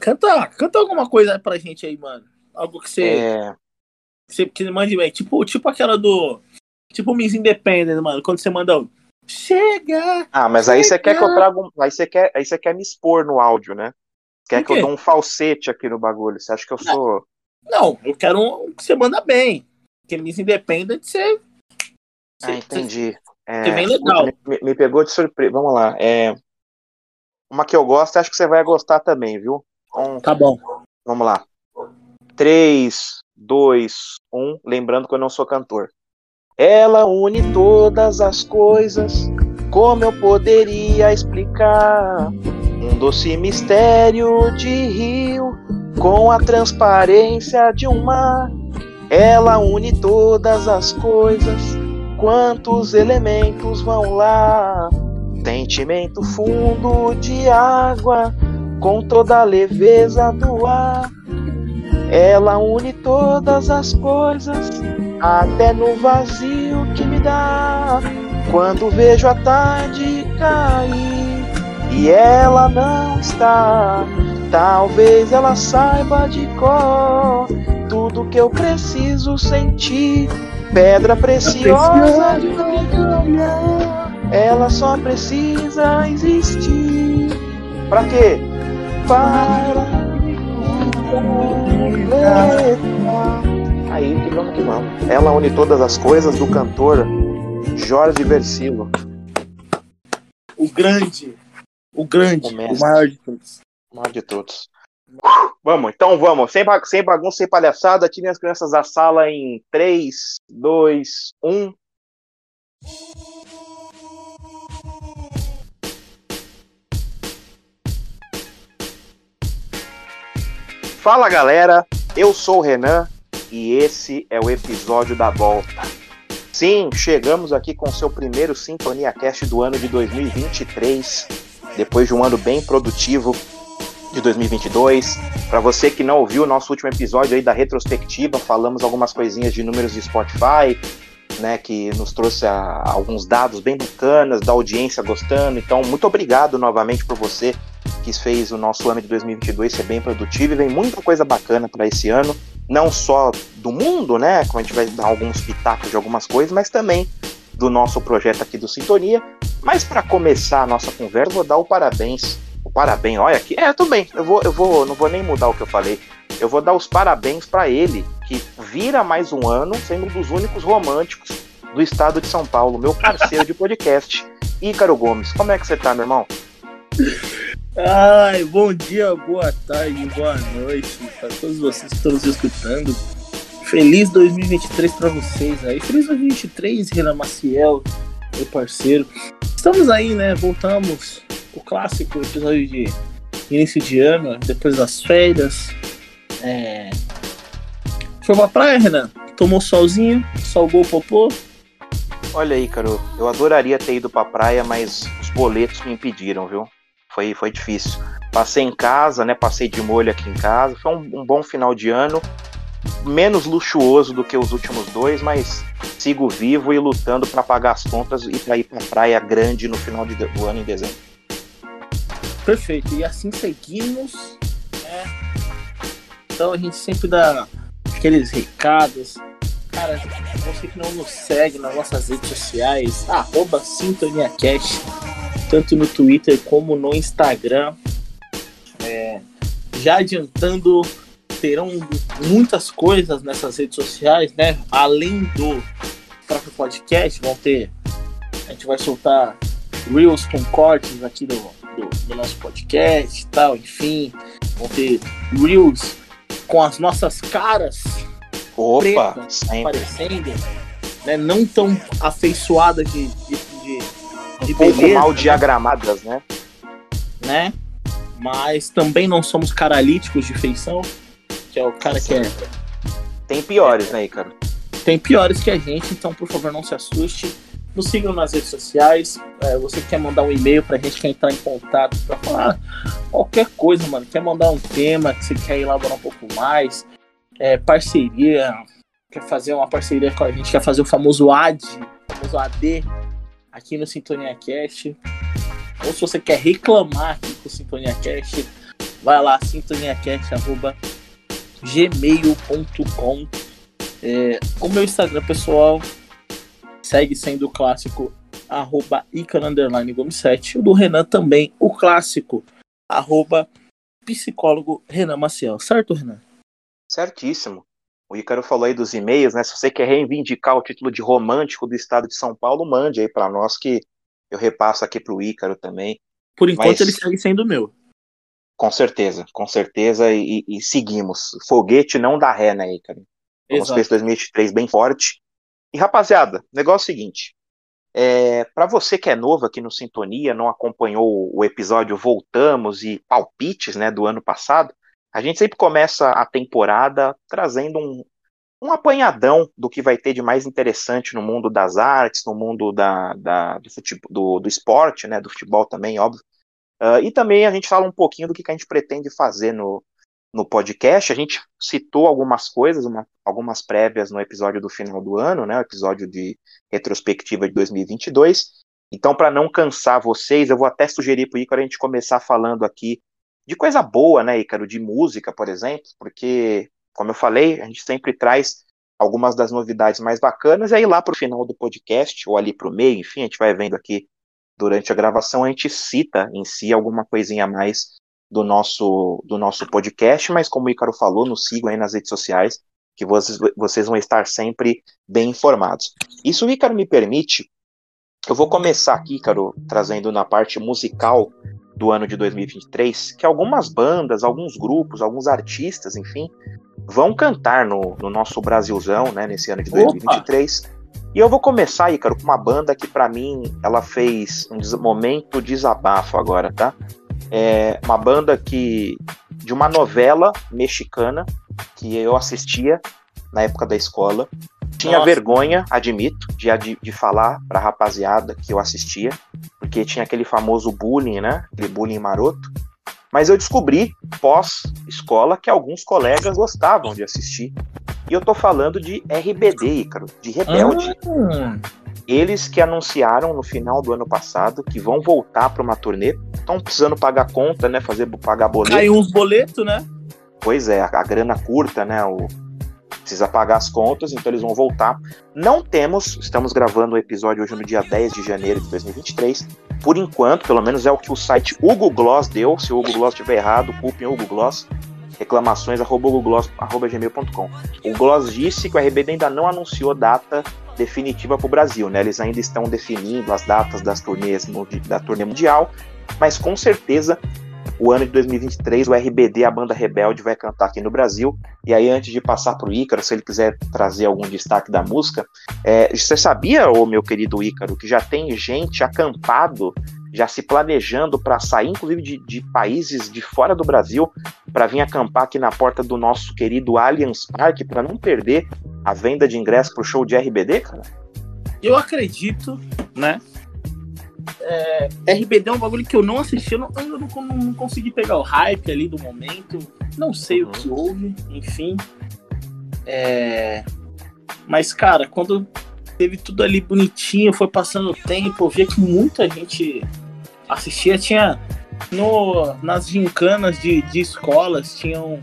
Canta, canta alguma coisa pra gente aí, mano. Algo que você. É... Que você que mande bem. Tipo, tipo aquela do. Tipo Miss Independent, mano. Quando você manda o. Chega! Ah, mas chega. aí você quer que eu traga um. Aí você quer, aí você quer me expor no áudio, né? Quer que eu dê um falsete aqui no bagulho? Você acha que eu sou. Não, eu quero um que você manda bem. Porque Miss Independent você. Ah, entendi. É, é bem legal. Me, me, pegou de surpresa. Vamos lá. É, uma que eu gosto, acho que você vai gostar também, viu? Um, tá bom. Vamos lá. 3, 2, 1. Lembrando que eu não sou cantor. Ela une todas as coisas. Como eu poderia explicar? Um doce mistério de rio com a transparência de um mar. Ela une todas as coisas. Quantos elementos vão lá? Sentimento fundo de água com toda a leveza do ar. Ela une todas as coisas, até no vazio que me dá. Quando vejo a tarde cair e ela não está, talvez ela saiba de cor tudo que eu preciso sentir. Pedra preciosa de brilhar, ela só precisa existir. Pra quê? Para Aí que vamos que vamos. Ela une todas as coisas do cantor Jorge Versilo. O grande. O grande. O, o maior de todos. O maior de todos. Vamos, então vamos. Sem, sem bagunça, sem palhaçada. Tirem as crianças da sala em 3, 2, 1. Fala galera, eu sou o Renan e esse é o episódio da volta. Sim, chegamos aqui com seu primeiro Sintonia Cast do ano de 2023, depois de um ano bem produtivo de 2022. Para você que não ouviu o nosso último episódio aí da retrospectiva, falamos algumas coisinhas de números de Spotify, né, que nos trouxe a, alguns dados bem bacanas da audiência gostando. Então, muito obrigado novamente por você que fez o nosso ano de 2022 ser bem produtivo e vem muita coisa bacana para esse ano, não só do mundo, né, como a gente vai dar alguns pitacos de algumas coisas, mas também do nosso projeto aqui do Sintonia. Mas para começar a nossa conversa, vou dar o parabéns. O parabéns, olha aqui. É, tudo bem. Eu vou, eu vou, não vou nem mudar o que eu falei. Eu vou dar os parabéns para ele, que vira mais um ano sendo um dos únicos românticos do estado de São Paulo, meu parceiro de podcast, Ícaro Gomes. Como é que você tá, meu irmão? Ai, bom dia, boa tarde, boa noite para todos vocês que estão nos escutando. Feliz 2023 para vocês aí. Feliz 2023, Renan Maciel, meu parceiro. Estamos aí, né? Voltamos o clássico episódio de início de ano, depois das férias. É... Foi pra praia, Renan? Tomou solzinho, salgou o popô? Olha aí, Caro, eu adoraria ter ido pra praia, mas os boletos me impediram, viu? Foi, foi difícil. Passei em casa, né? Passei de molho aqui em casa. Foi um, um bom final de ano. Menos luxuoso do que os últimos dois, mas sigo vivo e lutando para pagar as contas e para ir pra praia grande no final de, do ano em dezembro. Perfeito. E assim seguimos. Né? Então a gente sempre dá aqueles recados. Cara, você que não nos segue nas nossas redes sociais, arroba SintoniaCast tanto no Twitter como no Instagram. É, já adiantando, terão muitas coisas nessas redes sociais, né? Além do próprio podcast, vão ter. A gente vai soltar Reels com cortes aqui do, do, do nosso podcast e tal, enfim. Vão ter Reels com as nossas caras Opa, pretas aparecendo, né? Não tão afeiçoadas de, de, de um pouco beleza, mal né? diagramadas, né? Né? Mas também não somos caralíticos de feição, que é o cara Sim. que é. Tem piores, né, cara? Tem piores que a gente, então por favor não se assuste. Nos sigam nas redes sociais. É, você quer mandar um e-mail pra gente, quer entrar em contato pra falar qualquer coisa, mano. Quer mandar um tema que você quer elaborar um pouco mais. É, parceria, quer fazer uma parceria com a gente, quer fazer o famoso AD, famoso AD, aqui no Sintonia Cast. Ou se você quer reclamar aqui com o Sintonia Cast, vai lá, sintoniacast.gmail.com. É, o meu Instagram pessoal segue sendo o clássico arroba underline Gomes 7. O do Renan também, o clássico, arroba psicólogo Renan Maciel. Certo, Renan? Certíssimo. O Ícaro falou aí dos e-mails, né? Se você quer reivindicar o título de romântico do estado de São Paulo, mande aí para nós que eu repasso aqui para o Ícaro também. Por enquanto Mas... ele segue sendo meu. Com certeza, com certeza, e, e, seguimos. Foguete não dá ré, né, Ícaro? Vamos esse 2023 bem forte. E rapaziada, negócio é o seguinte: é, para você que é novo aqui no Sintonia, não acompanhou o episódio Voltamos e Palpites né, do ano passado, a gente sempre começa a temporada trazendo um, um apanhadão do que vai ter de mais interessante no mundo das artes, no mundo da, da do, futebol, do, do, esporte, né, do futebol também, óbvio. Uh, e também a gente fala um pouquinho do que, que a gente pretende fazer no, no podcast. A gente citou algumas coisas, uma, algumas prévias no episódio do final do ano, né, o episódio de retrospectiva de 2022. Então, para não cansar vocês, eu vou até sugerir para o Ícaro a gente começar falando aqui de coisa boa, né, Ícaro, de música, por exemplo, porque, como eu falei, a gente sempre traz algumas das novidades mais bacanas, e aí lá para o final do podcast, ou ali para o meio, enfim, a gente vai vendo aqui durante a gravação, a gente cita em si alguma coisinha a mais do nosso, do nosso podcast, mas como o Ícaro falou, nos sigam aí nas redes sociais, que vocês, vocês vão estar sempre bem informados. Isso o Ícaro me permite, eu vou começar aqui, Ícaro, trazendo na parte musical do ano de 2023, que algumas bandas, alguns grupos, alguns artistas, enfim, vão cantar no, no nosso Brasilzão, né, nesse ano de 2023. Opa. E eu vou começar, Ícaro, com uma banda que para mim ela fez um momento desabafo agora, tá? É uma banda que de uma novela mexicana que eu assistia na época da escola. Tinha Nossa. vergonha, admito, de, de falar pra rapaziada que eu assistia, porque tinha aquele famoso bullying, né? Aquele bullying maroto. Mas eu descobri, pós-escola, que alguns colegas gostavam de assistir. E eu tô falando de RBD, Ícaro, de Rebelde. Ah. Eles que anunciaram no final do ano passado que vão voltar para uma turnê. Estão precisando pagar conta, né? Fazer pagar boleto. Caiu uns boletos, né? Pois é, a, a grana curta, né? O, precisa pagar as contas, então eles vão voltar. Não temos, estamos gravando o episódio hoje no dia 10 de janeiro de 2023. Por enquanto, pelo menos é o que o site Hugo Gloss deu. Se o Hugo Gloss estiver errado, culpem o Hugo Gloss. Reclamações arroba gmail.com. O Gloss disse que o RBD ainda não anunciou data definitiva para o Brasil, né? Eles ainda estão definindo as datas das turnês da turnê mundial, mas com certeza o ano de 2023, o RBD, a banda Rebelde, vai cantar aqui no Brasil. E aí, antes de passar para o Ícaro, se ele quiser trazer algum destaque da música, é, você sabia, ô meu querido Ícaro, que já tem gente acampado, já se planejando para sair, inclusive, de, de, países de fora do Brasil, para vir acampar aqui na porta do nosso querido Allianz Parque, para não perder a venda de ingresso para o show de RBD, cara? Eu acredito, né? é, RBD é um bagulho que eu não assisti, eu não, eu não, não consegui pegar o hype ali do momento. Não sei uhum. o que houve, enfim. É, mas, cara, quando teve tudo ali bonitinho, foi passando o tempo, eu via que muita gente assistia. Tinha no, nas gincanas de, de escolas, tinham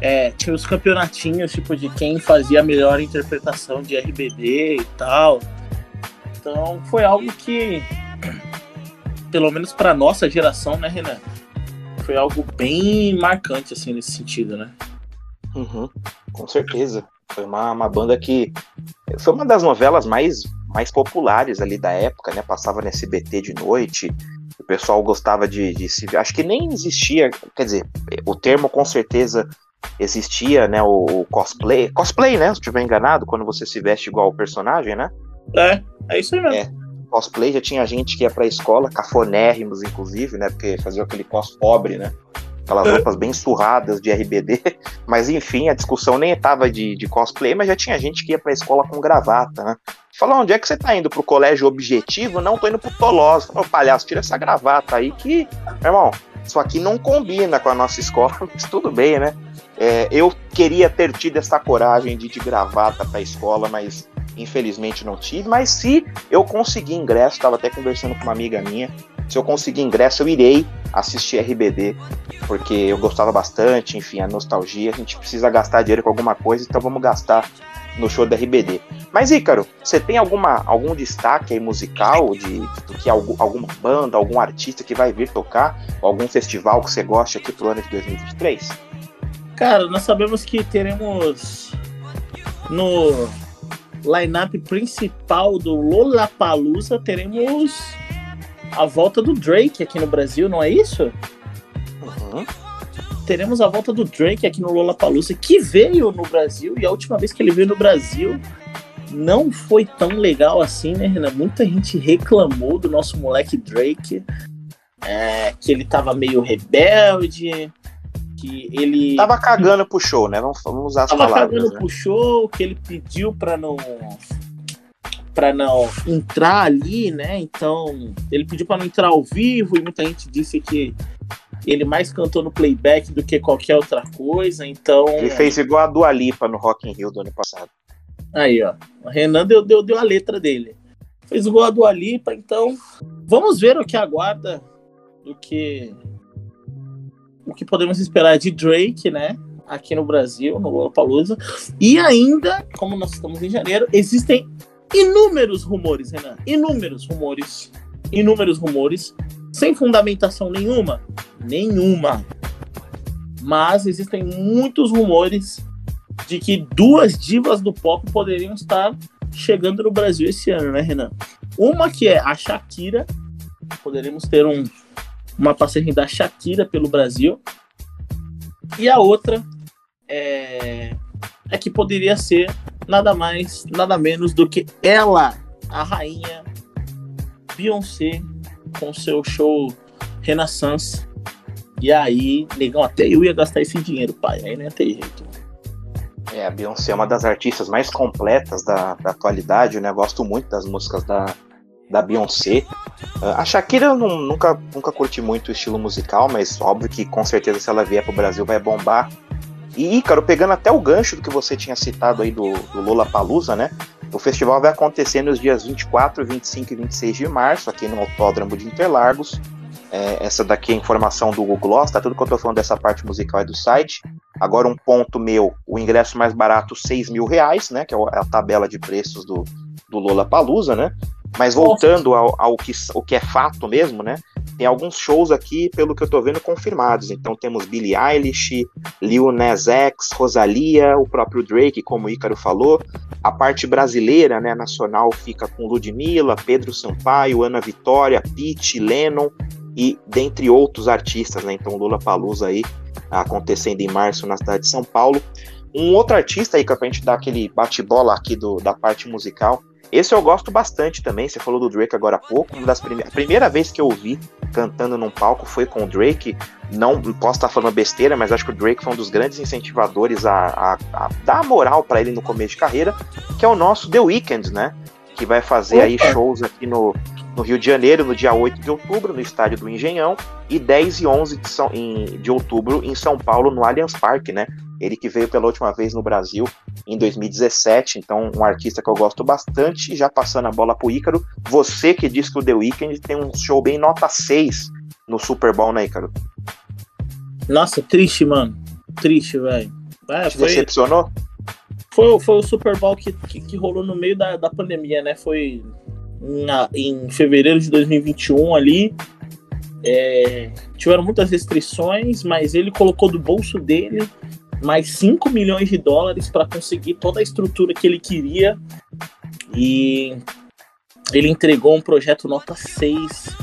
é, tinha os campeonatinhos, tipo, de quem fazia a melhor interpretação de RBD e tal. Então foi algo que pelo menos para nossa geração, né, Renan? Foi algo bem marcante, assim, nesse sentido, né? Uhum, com certeza. Foi uma, uma banda que. Foi uma das novelas mais, mais populares ali da época, né? Passava no SBT de noite. O pessoal gostava de, de se. Acho que nem existia. Quer dizer, o termo com certeza existia, né? O, o cosplay. Cosplay, né? Se eu estiver enganado, quando você se veste igual o personagem, né? É, é isso aí mesmo. É cosplay, já tinha gente que ia pra escola, cafonérrimos, inclusive, né? Porque fazia aquele cos pobre, né? Aquelas é. roupas bem surradas de RBD. Mas enfim, a discussão nem estava de, de cosplay, mas já tinha gente que ia pra escola com gravata, né? Falou, onde é que você tá indo? Pro colégio objetivo? Não, tô indo pro Tolosa. Falou, palhaço, tira essa gravata aí que, meu irmão, isso aqui não combina com a nossa escola, mas tudo bem, né? É, eu queria ter tido essa coragem de ir de gravata pra escola, mas infelizmente não tive, mas se eu conseguir ingresso, estava até conversando com uma amiga minha, Se eu conseguir ingresso, eu irei assistir RBD, porque eu gostava bastante, enfim, a nostalgia. A gente precisa gastar dinheiro com alguma coisa, então vamos gastar no show da RBD. Mas, Ícaro, você tem alguma, algum destaque aí musical de, de que algum, alguma banda, algum artista que vai vir tocar, algum festival que você goste aqui pro ano de 2023? Cara, nós sabemos que teremos no line-up principal do Lollapalooza, teremos a volta do Drake aqui no Brasil, não é isso? Uhum. Teremos a volta do Drake aqui no Lollapalooza, que veio no Brasil, e a última vez que ele veio no Brasil não foi tão legal assim, né, Renan? Muita gente reclamou do nosso moleque Drake, é, que ele tava meio rebelde, que ele. Tava cagando pro show, né? Vamos, vamos usar as tava palavras. cagando né? pro show, que ele pediu pra não. para não entrar ali, né? Então, ele pediu para não entrar ao vivo e muita gente disse que ele mais cantou no playback do que qualquer outra coisa, então... Ele fez igual a Dua Lipa no Rock in Rio do ano passado. Aí, ó. O Renan deu, deu, deu a letra dele. Fez igual a Dua Lipa, então vamos ver o que aguarda do que o que podemos esperar de Drake, né? Aqui no Brasil, no Lollapalooza. E ainda, como nós estamos em janeiro, existem inúmeros rumores, Renan. Inúmeros rumores. Inúmeros rumores. Sem fundamentação nenhuma. Nenhuma. Mas existem muitos rumores de que duas divas do pop poderiam estar chegando no Brasil esse ano, né, Renan? Uma que é a Shakira. Poderemos ter um, uma passagem da Shakira pelo Brasil. E a outra é, é que poderia ser nada mais, nada menos do que ela, a rainha Beyoncé, com seu show Renaissance. E aí, negão, até eu ia gastar esse dinheiro, pai. Aí não ter jeito. É, a Beyoncé é uma das artistas mais completas da, da atualidade, né? Eu gosto muito das músicas da, da Beyoncé. Uh, a Shakira eu nunca, nunca curti muito o estilo musical, mas óbvio que com certeza se ela vier pro Brasil vai bombar. E, Ícaro, pegando até o gancho do que você tinha citado aí do, do Lula Palusa, né? O festival vai acontecer nos dias 24, 25 e 26 de março, aqui no Autódromo de Interlagos. É, essa daqui é a informação do Google Gloss, tá? Tudo que eu tô falando dessa parte musical é do site. Agora, um ponto meu: o ingresso mais barato, 6 mil reais, né? Que é a tabela de preços do, do Lola Palusa, né? Mas voltando ao, ao, que, ao que é fato mesmo, né? Tem alguns shows aqui, pelo que eu tô vendo, confirmados. Então temos Billie Eilish, Lil Nas X, Rosalia, o próprio Drake, como o Ícaro falou. A parte brasileira, né, nacional, fica com Ludmilla, Pedro Sampaio, Ana Vitória, Pete, Lennon e dentre outros artistas, né? Então Lula Palusa aí acontecendo em março na cidade de São Paulo. Um outro artista aí, que é pra gente dar aquele bate-bola aqui do, da parte musical, esse eu gosto bastante também. Você falou do Drake agora há pouco. Uma das prime a primeira vez que eu ouvi cantando num palco foi com o Drake. Não posso estar falando besteira, mas acho que o Drake foi um dos grandes incentivadores a, a, a dar moral para ele no começo de carreira, que é o nosso The Weeknd, né? Que vai fazer Opa. aí shows aqui no, no Rio de Janeiro, no dia 8 de outubro, no estádio do Engenhão, e 10 e 11 de, São, em, de outubro em São Paulo, no Allianz Parque, né? Ele que veio pela última vez no Brasil em 2017, então um artista que eu gosto bastante. Já passando a bola pro Ícaro, você que diz que o The Weeknd tem um show bem nota 6 no Super Bowl, né, Ícaro? Nossa, triste, mano. Triste, velho. É, Te foi... decepcionou? Foi, foi o Super Bowl que, que, que rolou no meio da, da pandemia, né? Foi na, em fevereiro de 2021 ali. É, tiveram muitas restrições, mas ele colocou do bolso dele mais 5 milhões de dólares para conseguir toda a estrutura que ele queria. E ele entregou um projeto nota 6,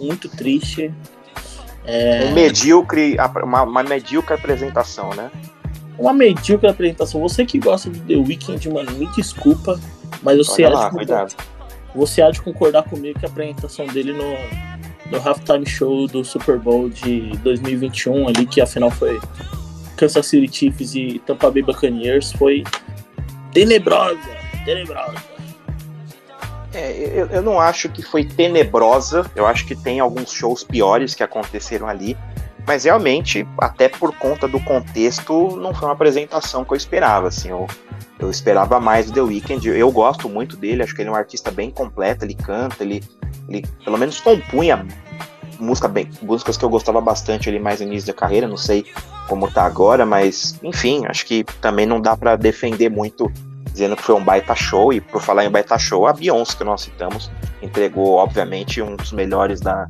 muito triste. É... Um medíocre, uma, uma medíocre apresentação, né? Uma medíocre apresentação. Você que gosta de The Weeknd, mano, me desculpa, mas você há, lá, de você há de concordar comigo que a apresentação dele no, no halftime show do Super Bowl de 2021 ali, que afinal foi Kansas City Chiefs e Tampa Bay Buccaneers foi tenebrosa, tenebrosa. É, eu, eu não acho que foi tenebrosa, eu acho que tem alguns shows piores que aconteceram ali, mas realmente, até por conta do contexto, não foi uma apresentação que eu esperava, assim, eu, eu esperava mais do The Weeknd, eu gosto muito dele, acho que ele é um artista bem completo, ele canta, ele, ele pelo menos compunha música bem, músicas que eu gostava bastante ali mais no início da carreira, não sei como tá agora, mas enfim, acho que também não dá para defender muito dizendo que foi um baita show, e por falar em baita show, a Beyoncé, que nós citamos, entregou, obviamente, um dos melhores da,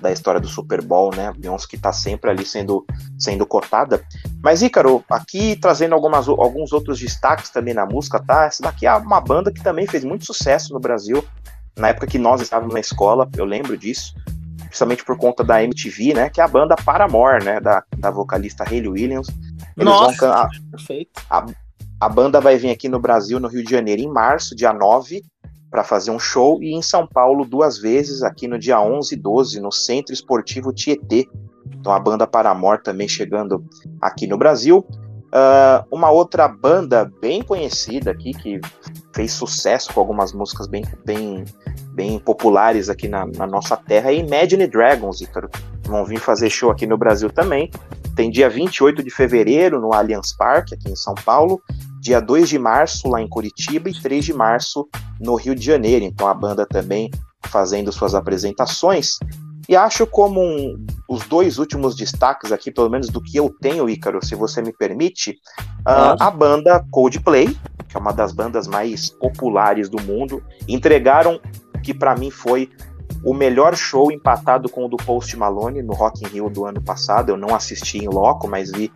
da história do Super Bowl, né? A Beyoncé que está sempre ali sendo, sendo cotada. Mas, Ícaro, aqui trazendo algumas, alguns outros destaques também na música, tá? Essa daqui é uma banda que também fez muito sucesso no Brasil, na época que nós estávamos na escola, eu lembro disso, principalmente por conta da MTV, né? Que é a banda Paramore, né? Da, da vocalista Hayley Williams. Eles Nossa, vão, a, perfeito. A, a banda vai vir aqui no Brasil, no Rio de Janeiro, em março, dia 9, para fazer um show, e em São Paulo duas vezes, aqui no dia 11 e 12, no Centro Esportivo Tietê. Então a banda Paramore também chegando aqui no Brasil. Uh, uma outra banda bem conhecida aqui, que fez sucesso com algumas músicas bem, bem, bem populares aqui na, na nossa terra, é Imagine Dragons, Icaro. Vão vir fazer show aqui no Brasil também. Tem dia 28 de fevereiro no Allianz Parque, aqui em São Paulo, dia 2 de março lá em Curitiba e 3 de março no Rio de Janeiro. Então a banda também fazendo suas apresentações. E acho como um, os dois últimos destaques aqui, pelo menos do que eu tenho, Ícaro, se você me permite, uh, a banda Coldplay, que é uma das bandas mais populares do mundo, entregaram que para mim foi o melhor show empatado com o do Post Malone no Rock in Rio do ano passado. Eu não assisti em loco, mas vi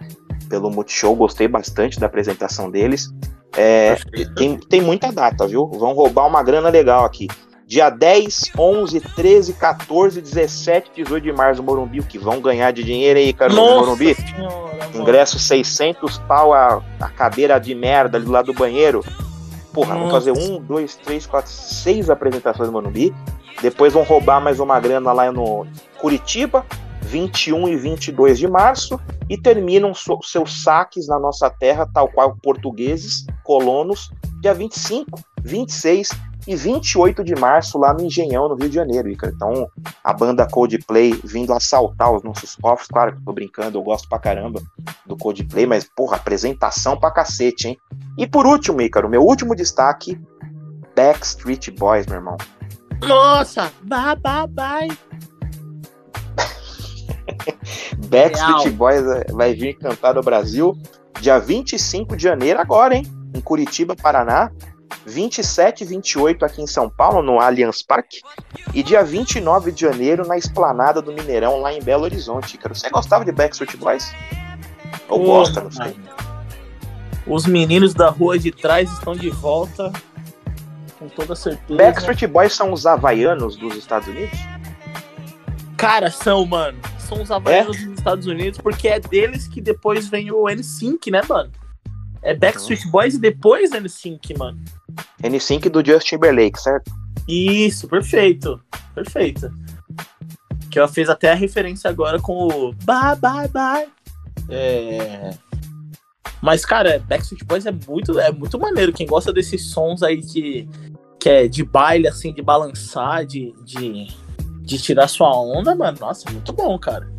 pelo Multishow, gostei bastante da apresentação deles. É, tem, tem muita data, viu? Vão roubar uma grana legal aqui. Dia 10, 11, 13, 14, 17, 18 de março no Morumbi. O que vão ganhar de dinheiro aí, cara, no Morumbi? Senhora, Ingresso 600 pau a, a cadeira de merda ali do lado do banheiro. Porra, vão fazer um, dois, três, quatro, seis apresentações no Morumbi. Depois vão roubar mais uma grana lá no Curitiba, 21 e 22 de março e terminam seus saques na nossa terra, tal qual portugueses, colonos, dia 25, 26 e 28 de março lá no Engenhão, no Rio de Janeiro, Ica. Então, a banda Coldplay vindo assaltar os nossos cofres, claro que tô brincando, eu gosto pra caramba do Coldplay, mas, porra, apresentação pra cacete, hein? E por último, Ícaro, meu último destaque, Backstreet Boys, meu irmão. Nossa, bye, bye, bye. Backstreet Boys é, vai vir cantar no Brasil dia 25 de janeiro, agora, hein? Em Curitiba, Paraná. 27 e 28 aqui em São Paulo, no Allianz Parque. E dia 29 de janeiro na Esplanada do Mineirão, lá em Belo Horizonte. Cara, você gostava de Backstreet Boys? Ou gosta, não sei. Os meninos da rua de trás estão de volta, com toda certeza. Backstreet Boys são os havaianos dos Estados Unidos? Cara, são, mano são os Havaianos é? dos Estados Unidos, porque é deles que depois vem o N-Sync, né, mano? É Backstreet Boys e depois N-Sync, mano. N-Sync do Justin Timberlake, certo? Isso, perfeito. Perfeito. Que ela fez até a referência agora com o Bye Bye Bye. É... Mas, cara, Backstreet Boys é muito, é muito maneiro. Quem gosta desses sons aí que, que é de baile, assim, de balançar, de, de de tirar sua onda, mano, nossa, muito bom, cara.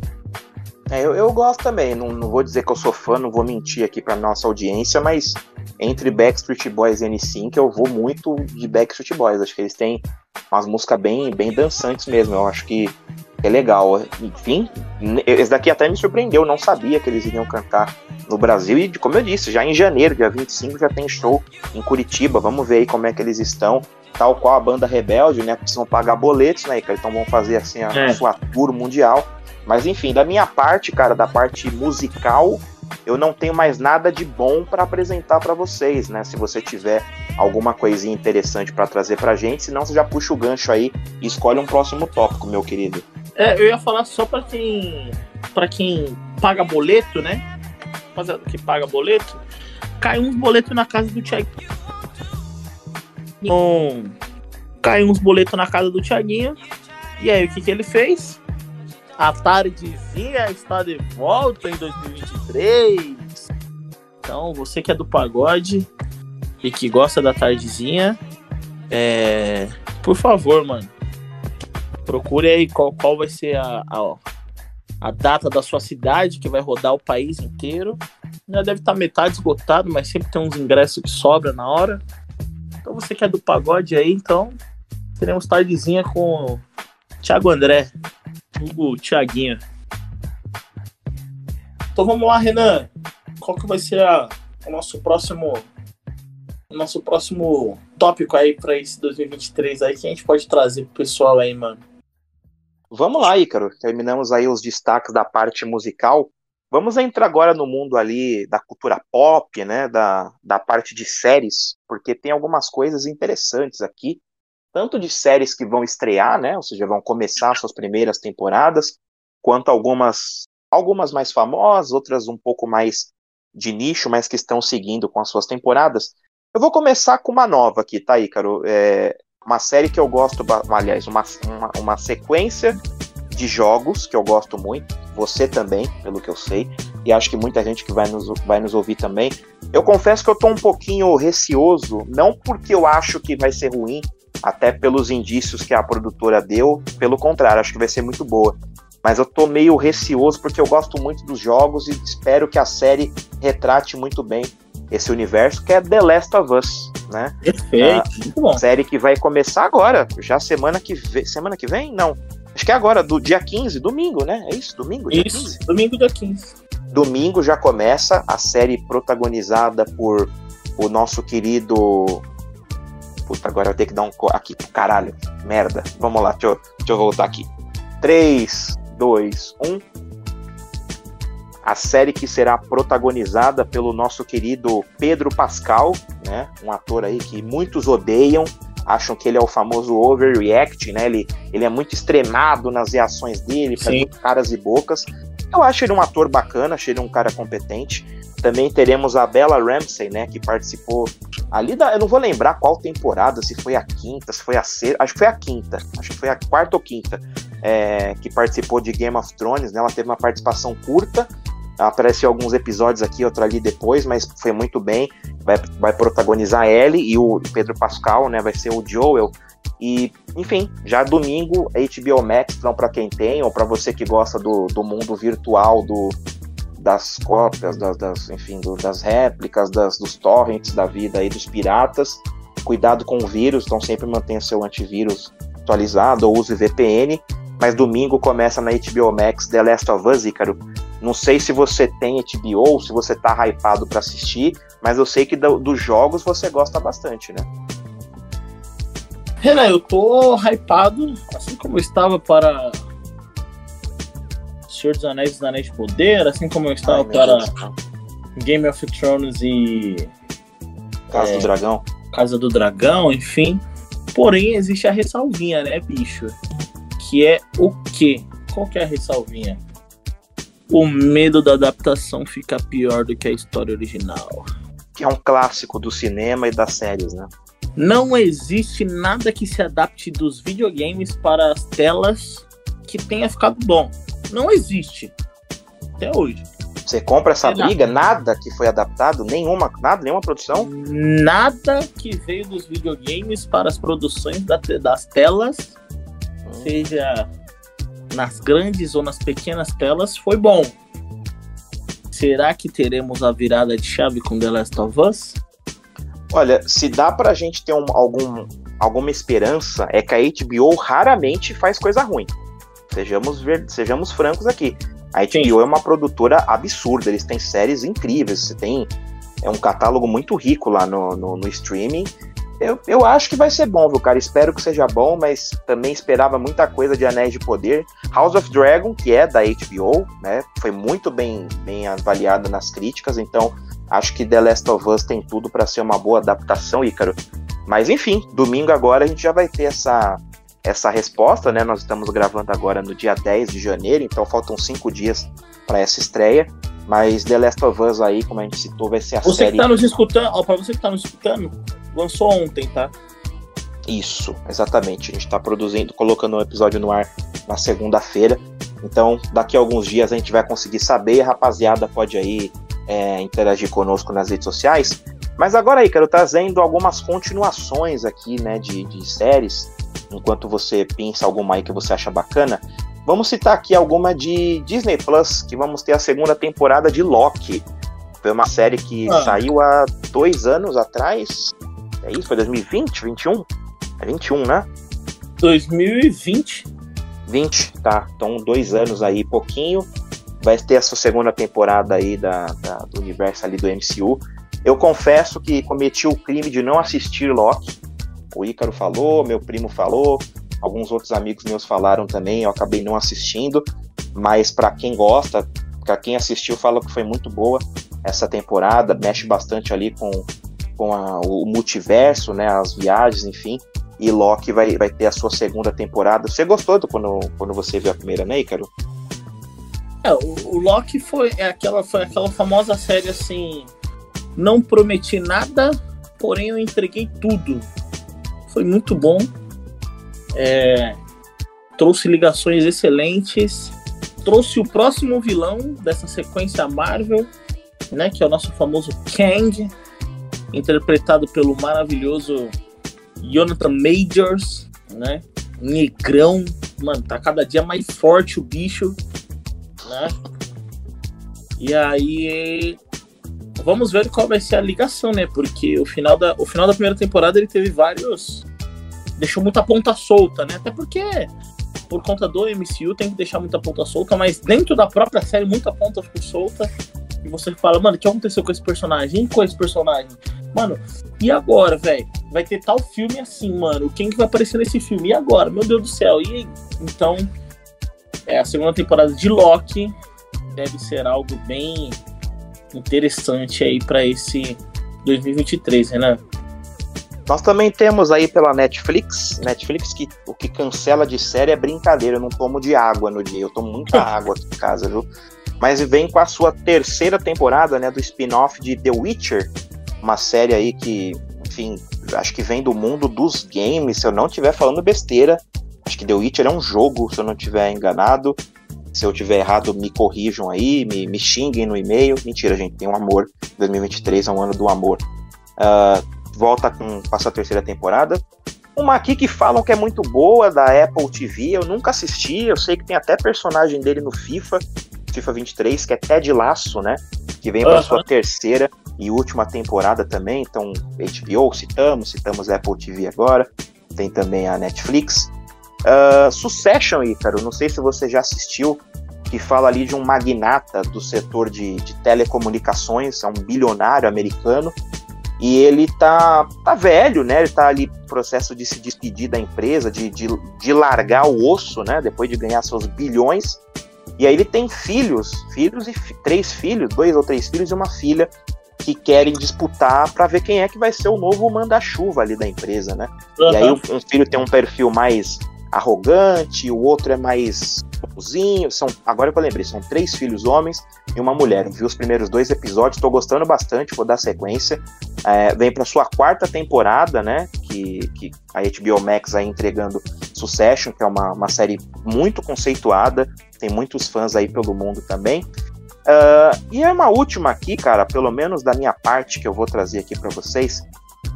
É, eu, eu gosto também, não, não vou dizer que eu sou fã, não vou mentir aqui pra nossa audiência, mas entre Backstreet Boys e N5 eu vou muito de Backstreet Boys, acho que eles têm umas músicas bem, bem dançantes mesmo, eu acho que é legal. Enfim, esse daqui até me surpreendeu, eu não sabia que eles iriam cantar no Brasil e, como eu disse, já em janeiro, dia 25, já tem show em Curitiba, vamos ver aí como é que eles estão tal qual a banda Rebelde, né? Precisam pagar boletos, né? Então vão fazer assim a é. sua tour mundial. Mas enfim, da minha parte, cara, da parte musical, eu não tenho mais nada de bom para apresentar para vocês, né? Se você tiver alguma coisinha interessante para trazer pra gente, senão você já puxa o gancho aí e escolhe um próximo tópico, meu querido. É, eu ia falar só para quem para quem paga boleto, né? Que paga boleto, cai uns boletos na casa do Thiago então, caiu uns boletos na casa do Thiaguinho. E aí, o que, que ele fez? A tardezinha está de volta em 2023. Então, você que é do pagode e que gosta da tardezinha, é... por favor, mano, procure aí qual, qual vai ser a, a, a data da sua cidade que vai rodar o país inteiro. Já deve estar metade esgotado, mas sempre tem uns ingressos que sobra na hora. Então você que é do pagode aí, então teremos tardezinha com Thiago André. Hugo Thiaguinho. Então vamos lá, Renan. Qual que vai ser a, o nosso próximo o nosso próximo tópico aí para esse 2023 aí que a gente pode trazer pro pessoal aí, mano? Vamos lá, Ícaro. Terminamos aí os destaques da parte musical. Vamos entrar agora no mundo ali da cultura pop, né, da, da parte de séries, porque tem algumas coisas interessantes aqui, tanto de séries que vão estrear, né, ou seja, vão começar suas primeiras temporadas, quanto algumas algumas mais famosas, outras um pouco mais de nicho, mas que estão seguindo com as suas temporadas. Eu vou começar com uma nova aqui, tá, Ícaro? É uma série que eu gosto, aliás, uma, uma, uma sequência de jogos que eu gosto muito, você também, pelo que eu sei, e acho que muita gente que vai nos, vai nos ouvir também. Eu confesso que eu tô um pouquinho receoso, não porque eu acho que vai ser ruim, até pelos indícios que a produtora deu, pelo contrário, acho que vai ser muito boa. Mas eu tô meio receoso porque eu gosto muito dos jogos e espero que a série retrate muito bem esse universo, que é The Last of Us, né? Perfeito, a muito bom. Série que vai começar agora, já semana que vem. Semana que vem? Não. Acho que é agora, do dia 15, domingo, né? É isso? Domingo? Dia isso, 15? domingo, dia 15. Domingo já começa a série protagonizada por o nosso querido. Puta, agora eu tenho que dar um. Aqui, caralho, merda. Vamos lá, deixa eu, deixa eu voltar aqui. 3, 2, 1 a série que será protagonizada pelo nosso querido Pedro Pascal, né? Um ator aí que muitos odeiam, acham que ele é o famoso overreact, né? Ele, ele é muito extremado nas reações dele, faz caras e bocas. Eu acho ele um ator bacana, achei ele um cara competente. Também teremos a Bella Ramsey, né, que participou ali da, eu não vou lembrar qual temporada, se foi a quinta, se foi a sexta, acho que foi a quinta, acho que foi a quarta ou quinta, é, que participou de Game of Thrones, né, ela teve uma participação curta, apareceu alguns episódios aqui, outro ali depois, mas foi muito bem. Vai, vai protagonizar ele e o Pedro Pascal, né? Vai ser o Joel. E, enfim, já domingo, HBO Max, então para quem tem, ou para você que gosta do, do mundo virtual, do, das cópias, das, das enfim, do, das réplicas, das, dos torrents da vida aí, dos piratas. Cuidado com o vírus, então sempre mantenha seu antivírus atualizado ou use VPN. Mas domingo começa na HBO Max The Last of Us, Ícaro. Não sei se você tem HBO ou se você tá hypado para assistir, mas eu sei que do, dos jogos você gosta bastante, né? Renan, eu tô hypado, assim como eu estava para Senhor dos Anéis e Anéis de Poder, assim como eu estava Ai, para. Game of Thrones e. Casa é, do Dragão. Casa do Dragão, enfim. Porém, existe a ressalvinha, né, bicho? Que é o quê? Qual que é a ressalvinha? o medo da adaptação fica pior do que a história original. Que é um clássico do cinema e das séries, né? Não existe nada que se adapte dos videogames para as telas que tenha ficado bom. Não existe. Até hoje. Você compra essa é briga? Nada. nada. que foi adaptado? Nenhuma, nada, nenhuma produção? Nada que veio dos videogames para as produções das telas, hum. seja nas grandes ou nas pequenas telas foi bom. Será que teremos a virada de chave com The Last of Us? Olha, se dá pra gente ter um, algum, alguma esperança, é que a HBO raramente faz coisa ruim. Sejamos, ver, sejamos francos aqui. A HBO Sim. é uma produtora absurda, eles têm séries incríveis, você tem é um catálogo muito rico lá no, no, no streaming eu, eu acho que vai ser bom, viu, cara? Espero que seja bom, mas também esperava muita coisa de Anéis de Poder. House of Dragon, que é da HBO, né? Foi muito bem, bem avaliada nas críticas, então acho que The Last of Us tem tudo para ser uma boa adaptação, Ícaro. Mas enfim, domingo agora a gente já vai ter essa, essa resposta, né? Nós estamos gravando agora no dia 10 de janeiro, então faltam cinco dias para essa estreia. Mas The Last of Us aí, como a gente citou, vai ser a você série. Que tá nos escutando, ó, pra você que tá nos escutando, lançou ontem, tá? Isso, exatamente. A gente tá produzindo, colocando um episódio no ar na segunda-feira. Então, daqui a alguns dias a gente vai conseguir saber. A rapaziada pode aí é, interagir conosco nas redes sociais. Mas agora aí, quero trazendo algumas continuações aqui, né, de, de séries. Enquanto você pensa alguma aí que você acha bacana, Vamos citar aqui alguma de Disney Plus, que vamos ter a segunda temporada de Loki. Foi uma série que ah. saiu há dois anos atrás. É isso? Foi 2020? 21? É 21, né? 2020. 20, tá. Então, dois anos aí, pouquinho. Vai ter essa segunda temporada aí da, da, do universo ali do MCU. Eu confesso que cometi o crime de não assistir Loki. O Ícaro falou, meu primo falou, alguns outros amigos meus falaram também, eu acabei não assistindo. Mas para quem gosta, para quem assistiu, fala que foi muito boa essa temporada, mexe bastante ali com, com a, o multiverso, né, as viagens, enfim. E Loki vai, vai ter a sua segunda temporada. Você gostou do, quando, quando você viu a primeira, né, Ícaro? É, o, o Loki foi, é aquela, foi aquela famosa série assim. Não prometi nada, porém eu entreguei tudo. Foi muito bom. É, trouxe ligações excelentes. Trouxe o próximo vilão dessa sequência Marvel, né? Que é o nosso famoso Kang, interpretado pelo maravilhoso Jonathan Majors, né? Negrão, mano, tá cada dia mais forte o bicho, né? E aí vamos ver qual vai ser a ligação, né? Porque o final da, o final da primeira temporada ele teve vários deixou muita ponta solta, né? Até porque por conta do MCU tem que deixar muita ponta solta, mas dentro da própria série muita ponta ficou solta. E você fala, mano, o que aconteceu com esse personagem? E com esse personagem? Mano, e agora, velho? Vai ter tal filme assim, mano. Quem que vai aparecer nesse filme? E agora? Meu Deus do céu. E então, é, a segunda temporada de Loki deve ser algo bem interessante aí para esse 2023, Renan. Nós também temos aí pela Netflix, Netflix que o que cancela de série é brincadeira, eu não tomo de água no dia, eu tomo muita água aqui em casa, viu? Mas vem com a sua terceira temporada, né, do spin-off de The Witcher, uma série aí que, enfim, acho que vem do mundo dos games, se eu não estiver falando besteira. Acho que The Witcher é um jogo, se eu não estiver enganado. Se eu tiver errado, me corrijam aí, me, me xinguem no e-mail. Mentira, gente, tem um amor. 2023 é um ano do amor. Uh, volta com, com a sua terceira temporada. Uma aqui que falam que é muito boa, da Apple TV, eu nunca assisti, eu sei que tem até personagem dele no FIFA, FIFA 23, que é Ted Laço, né? Que vem para uhum. sua terceira e última temporada também. Então, HBO citamos, citamos Apple TV agora, tem também a Netflix. Uh, Succession, Ícaro, não sei se você já assistiu, que fala ali de um magnata do setor de, de telecomunicações, é um bilionário americano, e ele tá, tá velho, né? Ele tá ali no processo de se despedir da empresa, de, de, de largar o osso, né? Depois de ganhar seus bilhões. E aí ele tem filhos, filhos e três filhos, dois ou três filhos e uma filha que querem disputar para ver quem é que vai ser o novo manda-chuva ali da empresa, né? Uhum. E aí um filho tem um perfil mais arrogante, o outro é mais bonzinho. São, agora que eu lembrei, são três filhos homens e uma mulher. Eu vi os primeiros dois episódios, estou gostando bastante, vou dar sequência. É, vem para sua quarta temporada, né? Que, que a HBO Max aí entregando Succession, que é uma, uma série muito conceituada, tem muitos fãs aí pelo mundo também. Uh, e é uma última aqui, cara, pelo menos da minha parte que eu vou trazer aqui para vocês.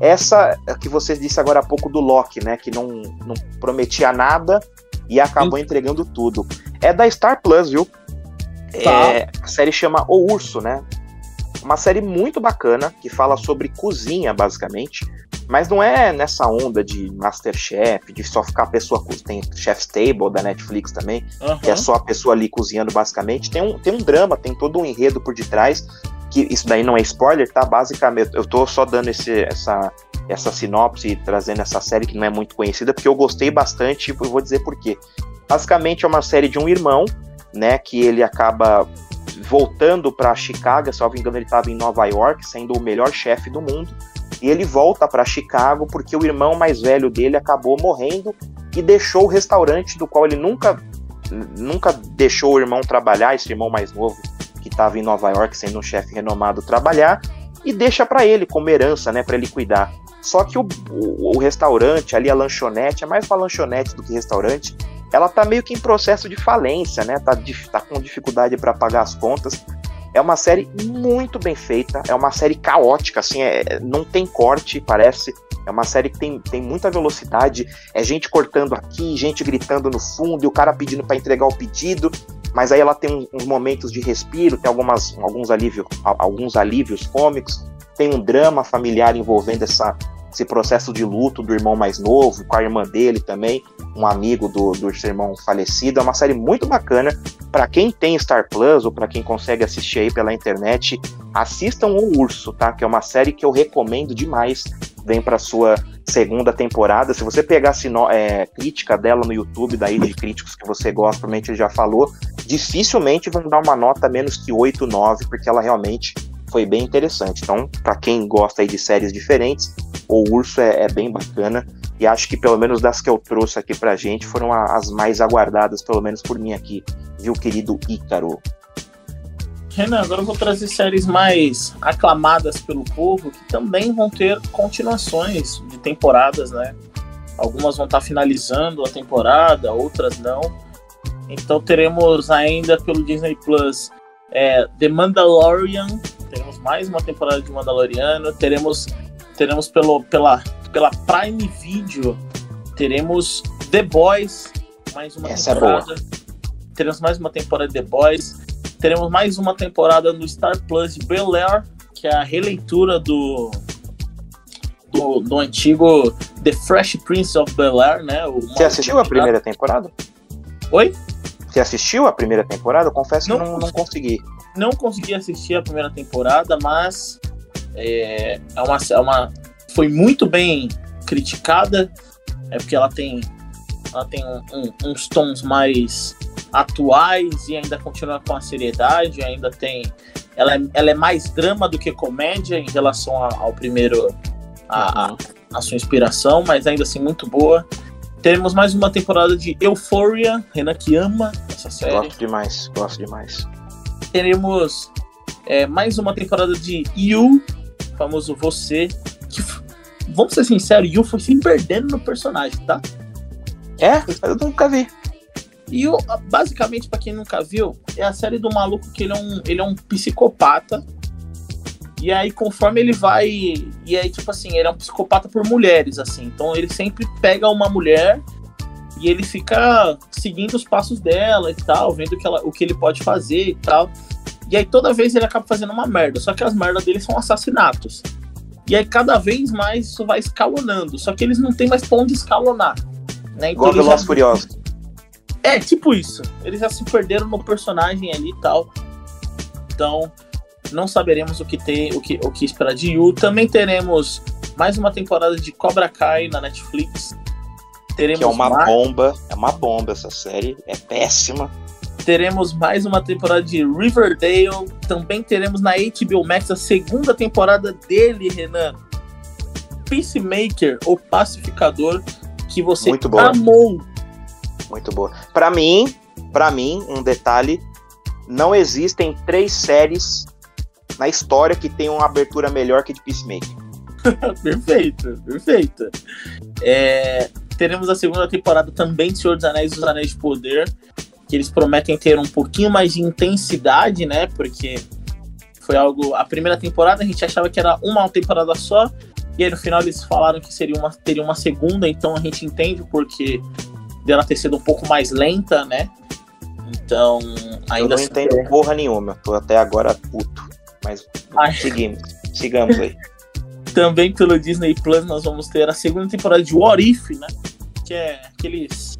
Essa que você disse agora há pouco do Loki, né? Que não, não prometia nada e acabou entregando tudo. É da Star Plus, viu? Tá. É, a série chama O Urso, né? Uma série muito bacana que fala sobre cozinha, basicamente. Mas não é nessa onda de Masterchef, de só ficar a pessoa. Tem Chef's Table da Netflix também, uhum. que é só a pessoa ali cozinhando, basicamente. Tem um, tem um drama, tem todo um enredo por detrás. Que isso daí não é spoiler, tá? Basicamente, eu tô só dando esse, essa, essa sinopse, trazendo essa série que não é muito conhecida, porque eu gostei bastante e vou dizer por quê. Basicamente é uma série de um irmão, né, que ele acaba voltando para Chicago, se não me engano ele estava em Nova York, sendo o melhor chefe do mundo, e ele volta para Chicago porque o irmão mais velho dele acabou morrendo e deixou o restaurante do qual ele nunca nunca deixou o irmão trabalhar, esse irmão mais novo que estava em Nova York sendo um chefe renomado trabalhar e deixa para ele como herança, né, para ele cuidar. Só que o, o, o, restaurante ali, a lanchonete, é mais uma lanchonete do que restaurante, ela tá meio que em processo de falência, né? Tá, tá com dificuldade para pagar as contas. É uma série muito bem feita, é uma série caótica, assim, é, não tem corte, parece. É uma série que tem, tem muita velocidade, é gente cortando aqui, gente gritando no fundo, e o cara pedindo para entregar o pedido, mas aí ela tem uns momentos de respiro, tem algumas, alguns, alívio, alguns alívios cômicos, tem um drama familiar envolvendo essa, esse processo de luto do irmão mais novo, com a irmã dele também, um amigo do, do seu irmão falecido. É uma série muito bacana. Para quem tem Star Plus ou para quem consegue assistir aí pela internet, assistam O Urso, tá? Que é uma série que eu recomendo demais. Vem para sua segunda temporada. Se você pegar a é, crítica dela no YouTube, daí de críticos que você gosta, provavelmente já falou, dificilmente vão dar uma nota menos que 8, 9, porque ela realmente foi bem interessante. Então, para quem gosta de séries diferentes, o Urso é, é, bem bacana. E acho que pelo menos das que eu trouxe aqui pra gente foram as mais aguardadas, pelo menos por mim aqui, viu, querido Ícaro? Renan, agora eu vou trazer séries mais aclamadas pelo povo, que também vão ter continuações de temporadas, né? Algumas vão estar finalizando a temporada, outras não. Então teremos ainda pelo Disney Plus é, The Mandalorian, teremos mais uma temporada de Mandaloriano, teremos teremos pelo, pela, pela Prime Video, teremos The Boys, mais uma Essa temporada. É. Teremos mais uma temporada de The Boys. Teremos mais uma temporada no Star Plus de Bel Air, que é a releitura do, do, do antigo The Fresh Prince of Bel Air, né? O Você assistiu a primeira temporada? Oi? Você assistiu a primeira temporada? Eu confesso não, que não, não consegui. Não consegui assistir a primeira temporada, mas é, é, uma, é uma. Foi muito bem criticada. É porque ela tem. Ela tem um, um, uns tons mais atuais e ainda continua com a seriedade, ainda tem. Ela é, ela é mais drama do que comédia em relação ao primeiro. A, a, a, sua inspiração, mas ainda assim muito boa. Teremos mais uma temporada de Euphoria, Renan que ama essa série. Gosto demais, gosto demais. Teremos é, mais uma temporada de You, famoso Você, que, vamos ser sinceros, You foi se perdendo no personagem, tá? É? Eu nunca vi. E basicamente, para quem nunca viu, é a série do maluco que ele é um, ele é um psicopata. E aí, conforme ele vai. E aí, tipo assim, ele é um psicopata por mulheres, assim. Então ele sempre pega uma mulher e ele fica seguindo os passos dela e tal, vendo que ela, o que ele pode fazer e tal. E aí toda vez ele acaba fazendo uma merda. Só que as merdas dele são assassinatos. E aí cada vez mais isso vai escalonando. Só que eles não têm mais pra onde escalonar. Né? Então, Igual Velozes já... Furiosos. É, tipo isso. Eles já se perderam no personagem ali e tal. Então, não saberemos o que ter, o que, o que esperar de Yu. Também teremos mais uma temporada de Cobra Kai na Netflix. Teremos que é uma mais... bomba, é uma bomba essa série, é péssima. Teremos mais uma temporada de Riverdale. Também teremos na HBO Max a segunda temporada dele, Renan. Peacemaker, o pacificador, que você amou muito boa. Para mim, para mim, um detalhe, não existem três séries na história que tenham uma abertura melhor que de Peacemaker. perfeito, perfeito. É, teremos a segunda temporada também de Senhor dos Anéis e os Anéis de Poder, que eles prometem ter um pouquinho mais de intensidade, né? Porque foi algo. A primeira temporada a gente achava que era uma temporada só, e aí no final eles falaram que seria uma, teria uma segunda, então a gente entende porque dela ter sido um pouco mais lenta, né? Então, ainda Eu não entendo é... porra nenhuma, tô até agora puto. Mas Ai. seguimos, sigamos aí. Também pelo Disney Plus nós vamos ter a segunda temporada de What If, né? Que é aqueles.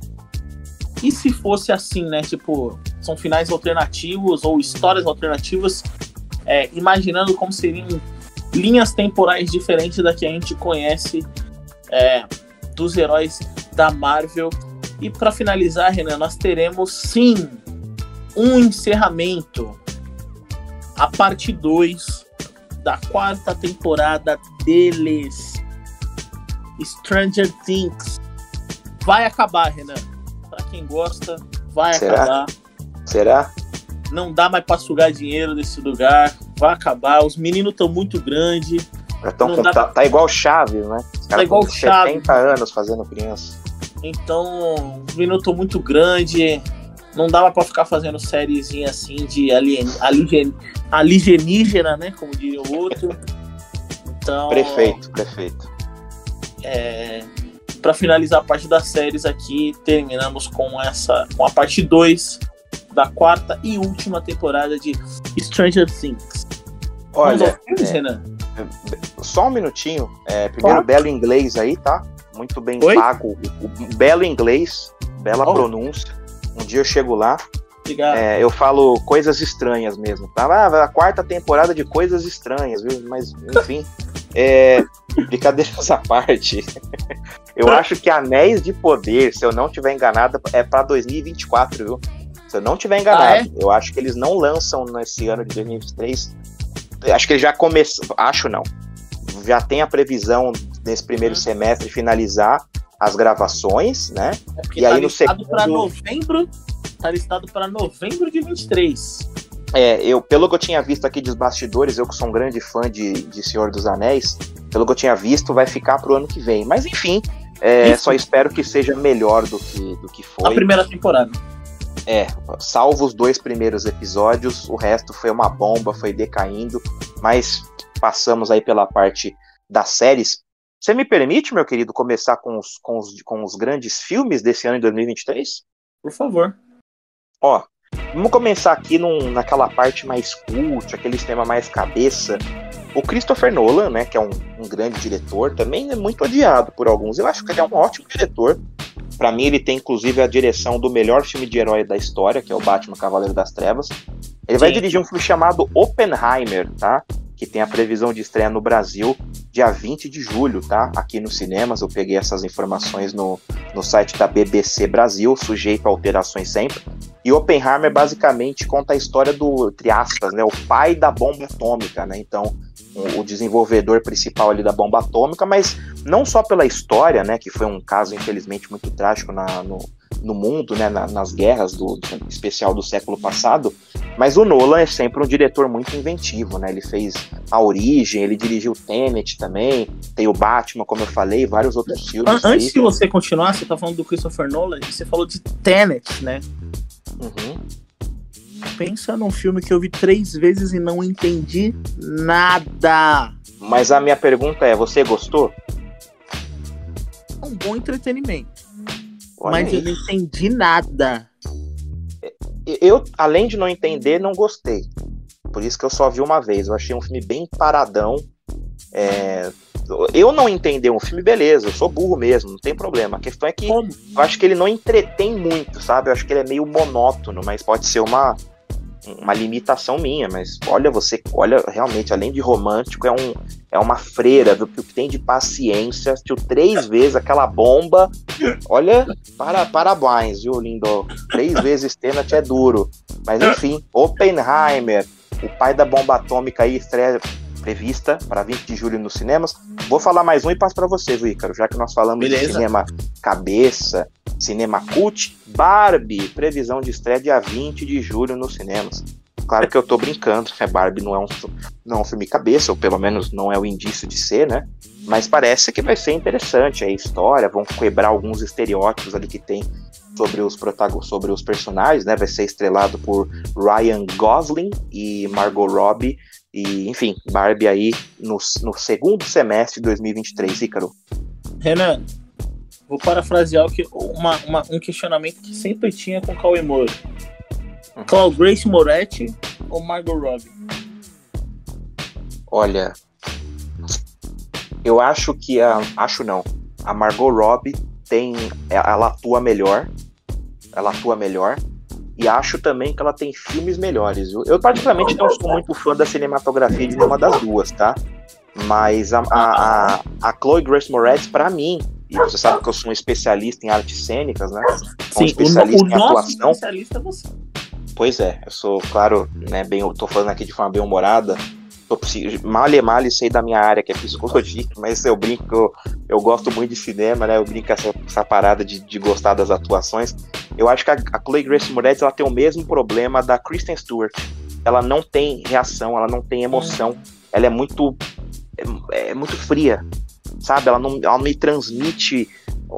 E se fosse assim, né? Tipo, são finais alternativos ou histórias alternativas, é, imaginando como seriam linhas temporais diferentes da que a gente conhece é, dos heróis da Marvel e para finalizar, Renan, nós teremos sim um encerramento. A parte 2 da quarta temporada deles. Stranger Things. Vai acabar, Renan. Para quem gosta, vai Será? acabar. Será? Não dá mais para sugar dinheiro desse lugar. Vai acabar. Os meninos estão muito grandes. Tão, tá, tá, igual Chaves, né? tá igual Chaves. 70 anos fazendo criança. Então, um minuto muito grande. Não dava para ficar fazendo sériezinha assim de alien, alien, alienígena, né? Como diria o outro. Então. Prefeito, prefeito. É, para finalizar a parte das séries aqui, terminamos com essa com a parte 2 da quarta e última temporada de Stranger Things. Olha, filmes, é, só um minutinho. É, primeiro, belo inglês aí, tá? Muito bem Oi? pago. O, o belo inglês, bela Oh. pronúncia. Um dia eu chego lá. É, eu falo coisas estranhas mesmo, tá? Ah, a quarta temporada de coisas estranhas, viu? Mas, enfim. É, brincadeiras à parte. eu acho que Anéis de Poder, se eu não tiver enganado, é pra 2024, viu? Se eu não tiver enganado, eu acho que eles não lançam nesse ano de 2023. Acho que eles já começam. Acho não. Já tem a previsão nesse primeiro Uhum. semestre finalizar as gravações, né? É e tá aí no listado segundo- pra novembro. Tá listado pra novembro de 23. É, eu, pelo que eu tinha visto aqui dos bastidores, eu que sou um grande fã de, de Senhor dos Anéis, pelo que eu tinha visto, vai ficar pro ano que vem. Mas enfim, é, só espero que seja melhor do que, do que A foi. primeira temporada. É, salvo os dois primeiros episódios, o resto foi uma bomba, foi decaindo, mas passamos aí pela parte das séries. Você me permite, meu querido, começar com os, com os, com os grandes filmes desse ano de 2023? Por favor. Ó, vamos começar aqui num- naquela parte mais cult, aquele tema mais cabeça. O Christopher Nolan, né, que é um, um grande diretor, também é muito odiado por alguns. Eu acho que ele é um ótimo diretor. Pra mim, ele tem inclusive a direção do melhor filme de herói da história, que é o Batman Cavaleiro das Trevas. Ele vai Sim. dirigir um filme chamado Oppenheimer, tá? Que tem a previsão de estreia no Brasil dia 20 de julho, tá? Aqui nos cinemas. Eu peguei essas informações no, no site da BBC Brasil, sujeito a alterações sempre. E Oppenheimer basicamente conta a história do, entre aspas, né, o pai da bomba atômica, né? Então, o, desenvolvedor principal ali da bomba atômica, mas não só pela história, né, que foi um caso infelizmente muito trágico na, no, no mundo, né, na- nas guerras do, do- especial do século passado, mas o Nolan é sempre um diretor muito inventivo, né? Ele fez A Origem, ele dirigiu Tenet também, tem o Batman, como eu falei, vários outros filmes. Antes aí. de você continuar, você tá falando do Christopher Nolan e você falou de Tenet, né? Uhum. Pensa num filme que eu vi três vezes e não entendi nada. Mas a minha pergunta é, você gostou? Um bom entretenimento. Olha mas eu não entendi nada. Eu, além de não entender, não gostei. Por isso que eu só vi uma vez. Eu achei um filme bem paradão. É, Eu não entender um filme, beleza, eu sou burro mesmo, não tem problema. A questão é que eu acho que ele não entretém muito, sabe? Eu acho que ele é meio monótono, mas pode ser uma, uma limitação minha. Mas olha, você, olha, realmente, além de romântico, é, um, é uma freira, viu? Que tem de paciência, assistiu três vezes aquela bomba. Olha, para, parabéns, viu, lindo? Três vezes Tenet é duro. Mas enfim, Oppenheimer, o pai da bomba atômica aí, estreia prevista para 20 de julho nos cinemas. Vou falar mais um e passo para você, viu, Ícaro? Já que nós falamos de Beleza. cinema cabeça, cinema cult, Barbie, previsão de estreia dia 20 de julho nos cinemas. Claro que eu tô brincando, né? Barbie não é um, não é um filme cabeça, ou pelo menos não é o indício de ser, né? Mas parece que vai ser interessante a história, vão quebrar alguns estereótipos ali que tem sobre os sobre os personagens, né? Vai ser estrelado por Ryan Gosling e Margot Robbie. E, enfim, Barbie aí no, no segundo semestre de 2023, Ícaro. Renan, vou parafrasear que, uma, uma- um questionamento que sempre tinha com Cauê Moura. Uhum. Clau Grace Moretti ou Margot Robbie? Olha, eu acho que a. Acho não. A Margot Robbie tem. Ela atua melhor. Ela atua melhor. E acho também que ela tem filmes melhores. Eu, particularmente, não sou muito fã da cinematografia de nenhuma das duas, tá? Mas a, a, a, a Chloe Grace Moretz, pra mim, e você sabe que eu sou um especialista em artes cênicas, né? Sou um Sim, o, especialista o em nosso atuação. especialista é você. Pois é, eu sou, claro, né, bem, eu tô falando aqui de forma bem humorada. Tô, psi- mal e mal sei da minha área, que é psicologia, mas eu brinco, eu, eu gosto muito de cinema, né? Eu brinco essa, essa parada de, de gostar das atuações. Eu acho que a, a Chloe Grace Moretz ela tem o mesmo problema da Kristen Stewart. Ela não tem reação, ela não tem emoção. Ela é muito. É, é muito fria, sabe? Ela não, ela não me transmite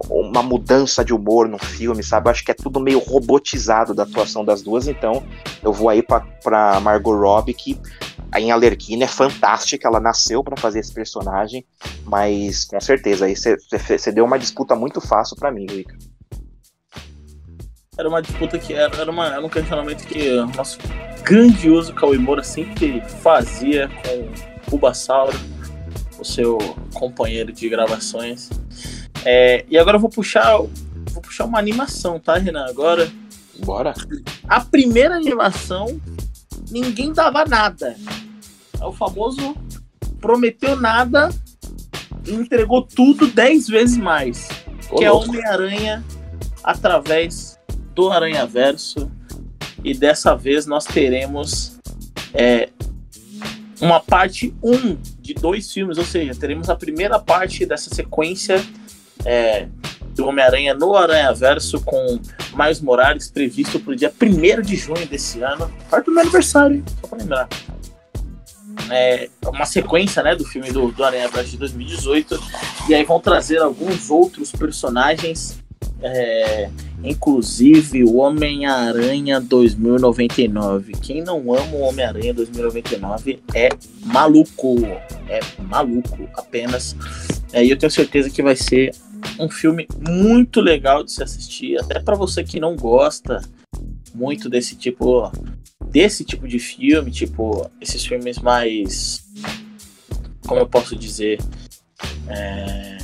uma mudança de humor no filme, sabe? Eu acho que é tudo meio robotizado da atuação das duas, então eu vou aí pra Margot Robbie, que em Alerquina é fantástica, ela nasceu pra fazer esse personagem, mas com certeza aí você deu uma disputa muito fácil pra mim, Rica. Era uma disputa que era, era, uma, era um questionamento que o nosso grandioso Cauê Moura sempre fazia com o Bassauro. O seu companheiro de gravações. É, e agora eu vou puxar, vou puxar uma animação, tá, Renan? Agora. Bora. A primeira animação, ninguém dava nada. É o famoso prometeu nada e entregou tudo dez vezes mais. Ô, que é louco. Homem-Aranha através do Aranha Verso. E dessa vez nós teremos é, uma parte 1 de dois filmes, ou seja, teremos a primeira parte dessa sequência é, do Homem-Aranha no Aranha Verso com Miles Morales previsto para o dia 1 de junho desse ano. Parte do meu aniversário, só para lembrar. É uma sequência né, do filme do, do Aranha Verso de 2018. E aí vão trazer alguns outros personagens é, inclusive o Homem-Aranha 2099. Quem não ama o Homem-Aranha 2099 é maluco. É maluco apenas. É, e eu tenho certeza que vai ser um filme muito legal de se assistir, até para você que não gosta muito desse tipo desse tipo de filme, tipo esses filmes mais como eu posso dizer é,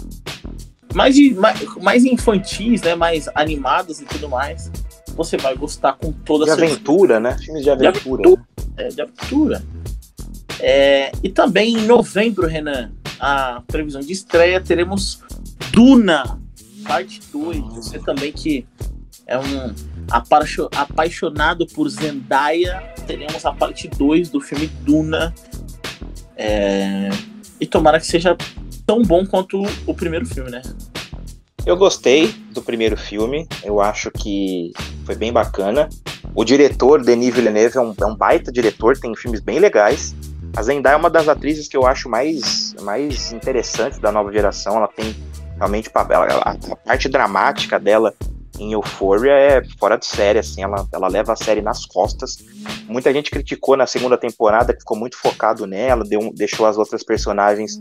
mais, de, mais, mais infantis, né? Mais animados e tudo mais. Você vai gostar com toda De certeza. aventura, né? Filmes de De aventura. aventura. É, de aventura. É, e também em novembro, Renan, a previsão de estreia, teremos Duna, parte 2. Você também que é um apaixo- apaixonado por Zendaya, teremos a parte 2 do filme Duna. É, e tomara que seja tão bom quanto o primeiro filme, né? Eu gostei do primeiro filme, eu acho que foi bem bacana. O diretor, Denis Villeneuve, é um, é um baita diretor, tem filmes bem legais. A Zendaya é uma das atrizes que eu acho mais, mais interessantes da nova geração. Ela tem realmente pa- ela- ela- a parte dramática dela em Euphoria é fora de série, assim, ela, ela leva a série nas costas. Muita gente criticou na segunda temporada que ficou muito focado nela, deu deixou as outras personagens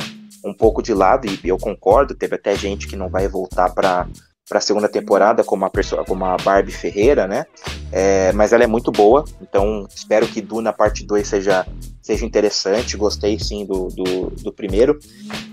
um pouco de lado, e eu concordo, teve até gente que não vai voltar para para a segunda temporada como a, perso- como a Barbie Ferreira, né? É, mas ela é muito boa, então espero que Duna parte 2 seja, seja interessante. Gostei sim do, do, do primeiro.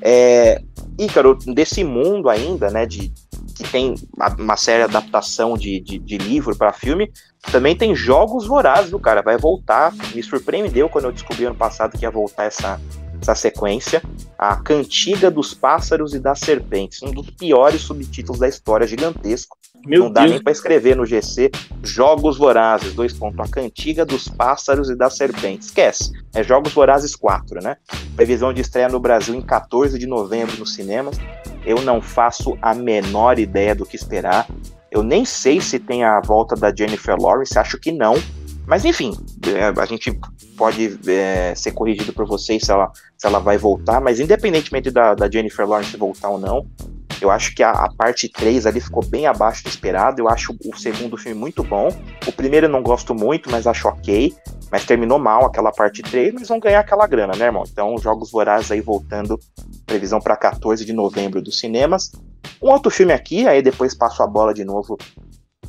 É, Ícaro, desse mundo ainda, né? De, que tem uma, séria adaptação de, de, de livro para filme, também tem Jogos Vorazes, viu, cara? Vai voltar. Me surpreendeu quando eu descobri ano passado que ia voltar essa, essa sequência. A Cantiga dos Pássaros e das Serpentes, um dos piores subtítulos da história, gigantesco. Meu Não dá Deus, nem para escrever no GC Jogos Vorazes, dois pontos, a Cantiga dos Pássaros e das Serpentes. Esquece, é Jogos Vorazes 4, né? Previsão de estreia no Brasil em 14 de novembro nos cinemas. Eu não faço a menor ideia do que esperar. Eu nem sei se tem a volta da Jennifer Lawrence, acho que não. Mas enfim, é, a gente pode é, ser corrigido por vocês se ela, se ela vai voltar, mas independentemente da, da Jennifer Lawrence voltar ou não, eu acho que a, a parte 3 ali ficou bem abaixo do esperado. Eu acho o segundo filme muito bom. O primeiro eu não gosto muito, mas acho ok. Mas terminou mal aquela parte 3, mas vão ganhar aquela grana, né, irmão? Então, Jogos Vorazes aí voltando, previsão para 14 de novembro dos cinemas. Um outro filme aqui, aí depois passo a bola de novo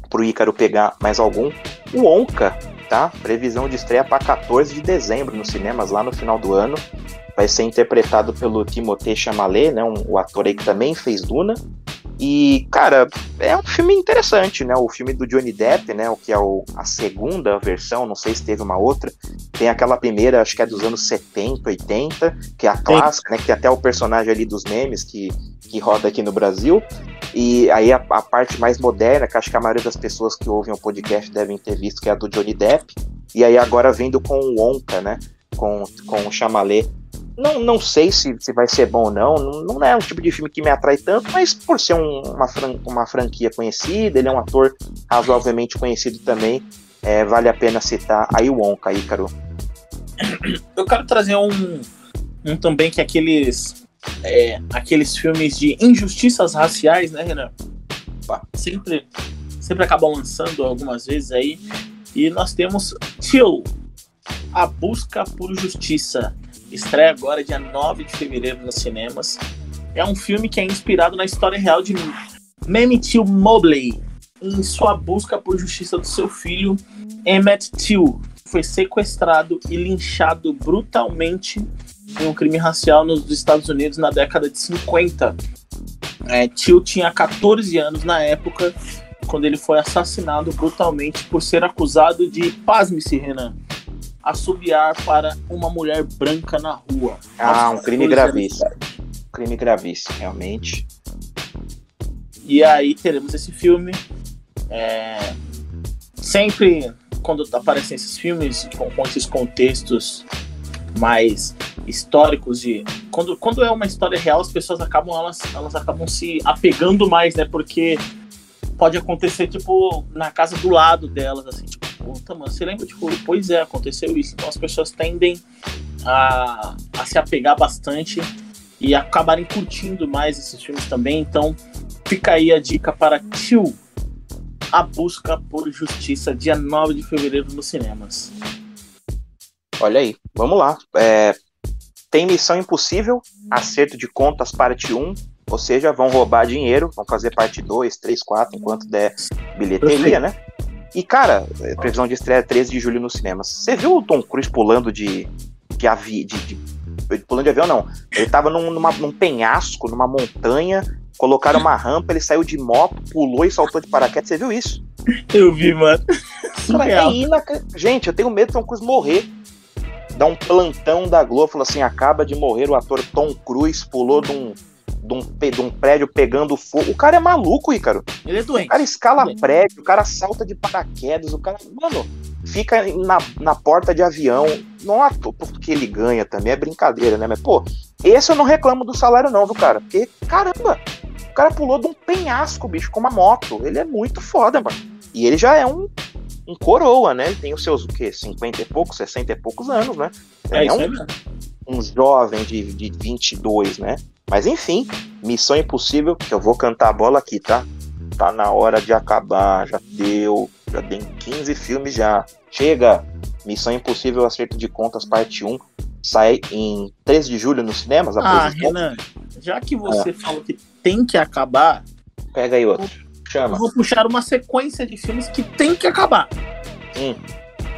pro Ícaro pegar mais algum. O Onca, tá? Previsão de estreia para 14 de dezembro nos cinemas, lá no final do ano. Vai ser interpretado pelo Timothée Chalamet, né? Um, o ator aí que também fez Duna. E, cara, é um filme interessante, né? O filme do Johnny Depp, né? O que é o, a segunda versão, não sei se teve uma outra. Tem aquela primeira, acho que é dos anos 70, 80, que é a clássica, né? Que tem até o personagem ali dos memes que, que roda aqui no Brasil. E aí a, a parte mais moderna, que acho que a maioria das pessoas que ouvem o podcast devem ter visto, que é a do Johnny Depp. E aí agora vindo com o Wonka, né? Com, com o Chalamet. Não, não sei se, se vai ser bom ou não. não. Não é um tipo de filme que me atrai tanto, mas por ser um- uma, fran- uma franquia conhecida, ele é um ator razoavelmente conhecido também. é, vale a pena citar aí o Wonka, Ícaro. eu quero trazer um, um também que é aqueles é, aqueles filmes de injustiças raciais, né, Renan? Sempre, sempre acabam lançando algumas vezes aí. E nós temos Till, A Busca por Justiça. Estreia agora, dia 9 de fevereiro, nos cinemas. É um filme que é inspirado na história real de Mamie Till Mobley, em sua busca por justiça do seu filho, Emmett Till, que foi sequestrado e linchado brutalmente em um crime racial nos Estados Unidos na década de 50. É, Tio tinha 14 anos na época, quando ele foi assassinado brutalmente por ser acusado de, pasme-se, Renan, assobiar para uma mulher branca na rua. Ah, um crime gravíssimo. Crime gravíssimo, realmente. E aí teremos esse filme. É... Sempre quando aparecem esses filmes com, com, esses contextos mais históricos de quando, quando é uma história real as pessoas acabam elas, elas acabam se apegando mais né porque pode acontecer tipo na casa do lado delas assim tipo puta mano você lembra tipo pois é aconteceu isso então as pessoas tendem a, a se apegar bastante e acabarem curtindo mais esses filmes também então fica aí a dica para Tio a Busca por Justiça, dia 9 de fevereiro nos cinemas. Olha aí, vamos lá. É, tem Missão Impossível, Acerto de Contas, parte 1. Ou seja, vão roubar dinheiro, vão fazer parte 2, 3, 4, enquanto der bilheteria, né? E, cara, previsão de estreia 13 de julho nos cinemas. Você viu o Tom Cruise pulando de, de, avi, de, de, pulando de avião? Não. Ele tava num, numa, num penhasco, numa montanha, Colocaram uma rampa, ele saiu de moto, pulou e saltou de paraquedas. Você viu isso? Eu vi, mano. Cara, é inac... Gente, eu tenho medo de Tom Cruise morrer. Dá um plantão da Globo, falou assim: acaba de morrer o ator Tom Cruise, pulou de um, de um, de um prédio pegando fogo. O cara é maluco, Ícaro. Ele é doente. O cara escala prédio, o cara salta de paraquedas, o cara. Mano, fica na, na porta de avião. Não é porque ele ganha também, é brincadeira, né? Mas, pô, esse eu não reclamo do salário, não, viu, cara? Porque, caramba, o cara pulou de um penhasco, bicho, com uma moto. Ele é muito foda, mano. E ele já é um, um coroa, né? Ele tem os seus, o quê? 50 e poucos, 60 e poucos anos, né? É, é um, um jovem de, de 22, né? Mas enfim, Missão Impossível, que eu vou cantar a bola aqui, tá? Tá na hora de acabar, já deu, já tem 15 filmes já. Chega! Missão Impossível Acerto de Contas, parte 1, sai em 13 de julho nos cinemas. Ah, Renan, já que você é. falou que tem que acabar. Pega aí outro. Chama. Eu vou puxar uma sequência de filmes que tem que acabar. Hum.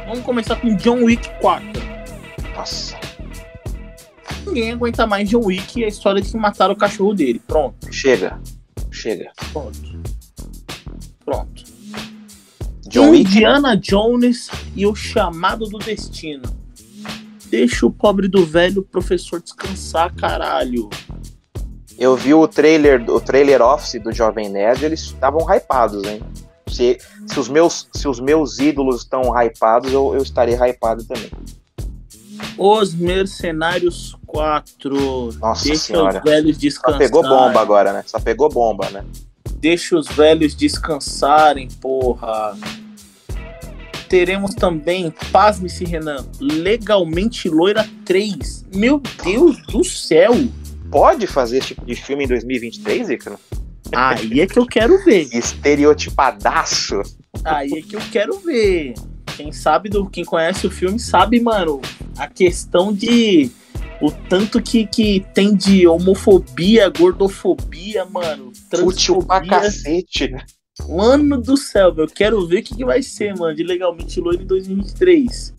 Vamos começar com John Wick 4. Nossa. Ninguém aguenta mais John Wick e a história de que mataram o cachorro dele. Pronto. Chega. Chega. Pronto. Pronto. John Indiana Wick. Jones e o chamado do destino. Deixa o pobre do velho professor descansar, caralho. Eu vi o trailer, o trailer office do Jovem Nerd, eles estavam hypados, hein? Se, se, os meus, se os meus ídolos estão hypados, eu, eu estarei hypado também. Os Mercenários 4. Nossa Deixa senhora. os velhos descansarem. Só pegou bomba agora, né? Só pegou bomba, né? Deixa os velhos descansarem, porra. Teremos também, pasme-se, Renan, Legalmente Loira 3. Meu Deus do céu! pode fazer esse tipo de filme em 2023, Ícaro? Aí é que eu quero ver. Estereotipadaço. Aí é que eu quero ver. Quem sabe do quem conhece o filme sabe, mano, a questão de o tanto que, que tem de homofobia, gordofobia, mano. Fútil pra cacete, né? Mano do céu, eu quero ver o que, que vai ser, mano, de Legalmente Loiro em 2023.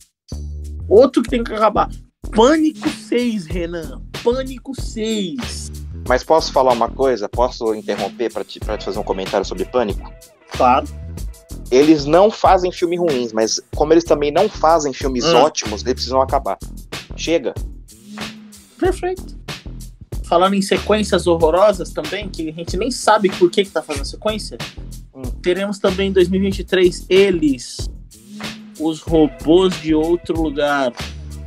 Outro que tem que acabar. Pânico 6, Renan. Pânico 6. Mas posso falar uma coisa? Posso interromper para te, te fazer um comentário sobre Pânico? Claro. Eles não fazem filmes ruins, mas como eles também não fazem filmes hum. ótimos, eles precisam acabar. Chega. Perfeito. Falando em sequências horrorosas também, que a gente nem sabe por que, que tá fazendo sequência, hum. teremos também em 2023 eles, os robôs de outro lugar.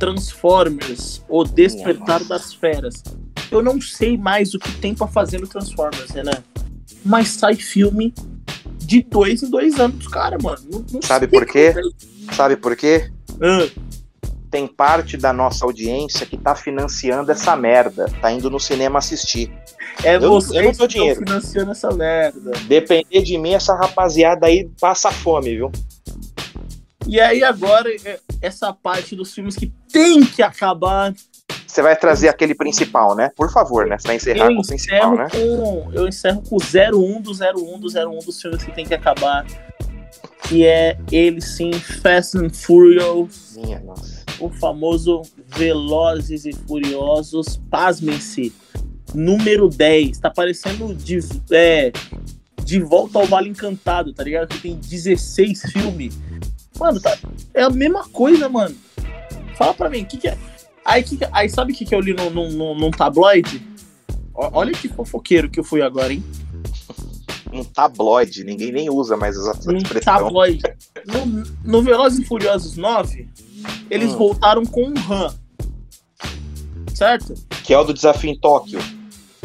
Transformers, O Despertar das Feras. Eu não sei mais o que tem para fazer no Transformers, Renan. Mas sai filme de dois em dois anos, cara, mano. Não, não Sabe por quê? Sabe por quê? Ah. Tem parte da nossa audiência que tá financiando essa merda, tá indo no cinema assistir. É eu, você eu não tô dinheiro. financiando essa merda. Depender de mim, essa rapaziada aí passa fome, viu? E aí agora, é, essa parte dos filmes que tem que acabar. Você vai trazer aquele principal, né? Por favor, né? Você vai encerrar eu com o principal, né? Com, eu encerro com o 01 do 01 do 01 dos filmes que tem que acabar. Que é ele sim, Fast and Furious. Minha nossa. o famoso Velozes e Furiosos, pasmem-se, número 10. Tá parecendo de, é, de volta ao Vale Encantado, tá ligado? Que tem 16 filmes. Mano, tá, é a mesma coisa, mano. Fala pra mim, o que, que é? Aí, que, aí sabe o que, que eu li num, num, num tabloide? Olha que fofoqueiro que eu fui agora, hein? Um tabloide, ninguém nem usa mais essa um expressão. Tabloide. No, no Velozes e Furiosos 9, eles hum. voltaram com um RAM. Certo? Que é o do desafio em Tóquio.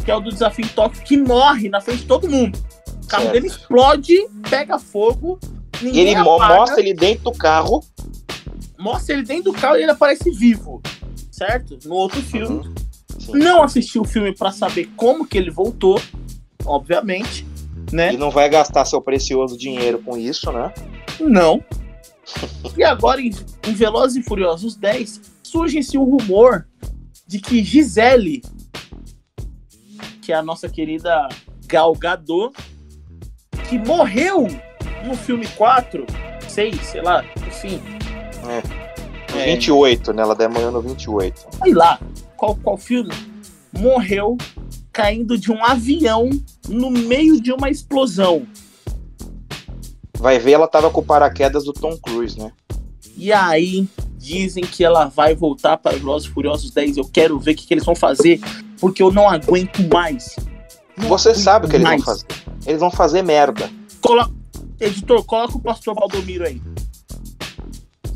Que é o do desafio em Tóquio, que morre na frente de todo mundo. O carro certo. dele explode, pega fogo. E ele apaga, mostra ele dentro do carro. Mostra ele dentro do carro e ele aparece vivo. Certo? No outro filme. Uhum. Não assisti o filme para saber como que ele voltou, obviamente. Né? E não vai gastar seu precioso dinheiro com isso, né? Não. e agora, em, em Velozes e Furiosos 10, surge-se o rumor de que Gisele, que é a nossa querida Gal Gadot, que morreu no filme 4, 6, sei lá, enfim. É. é 28, né? Ela demorou no 28. Sei lá, qual, qual filme? Morreu caindo de um avião no meio de uma explosão. Vai ver, ela tava com o paraquedas do Tom Cruise, né? E aí, dizem que ela vai voltar para Velozes Furiosos 10. Eu quero ver o que, que, eles vão fazer, porque eu não aguento mais. Não Você aguento sabe o que eles mais. vão fazer. Eles vão fazer merda. Colo... Editor, coloca o pastor Valdomiro aí.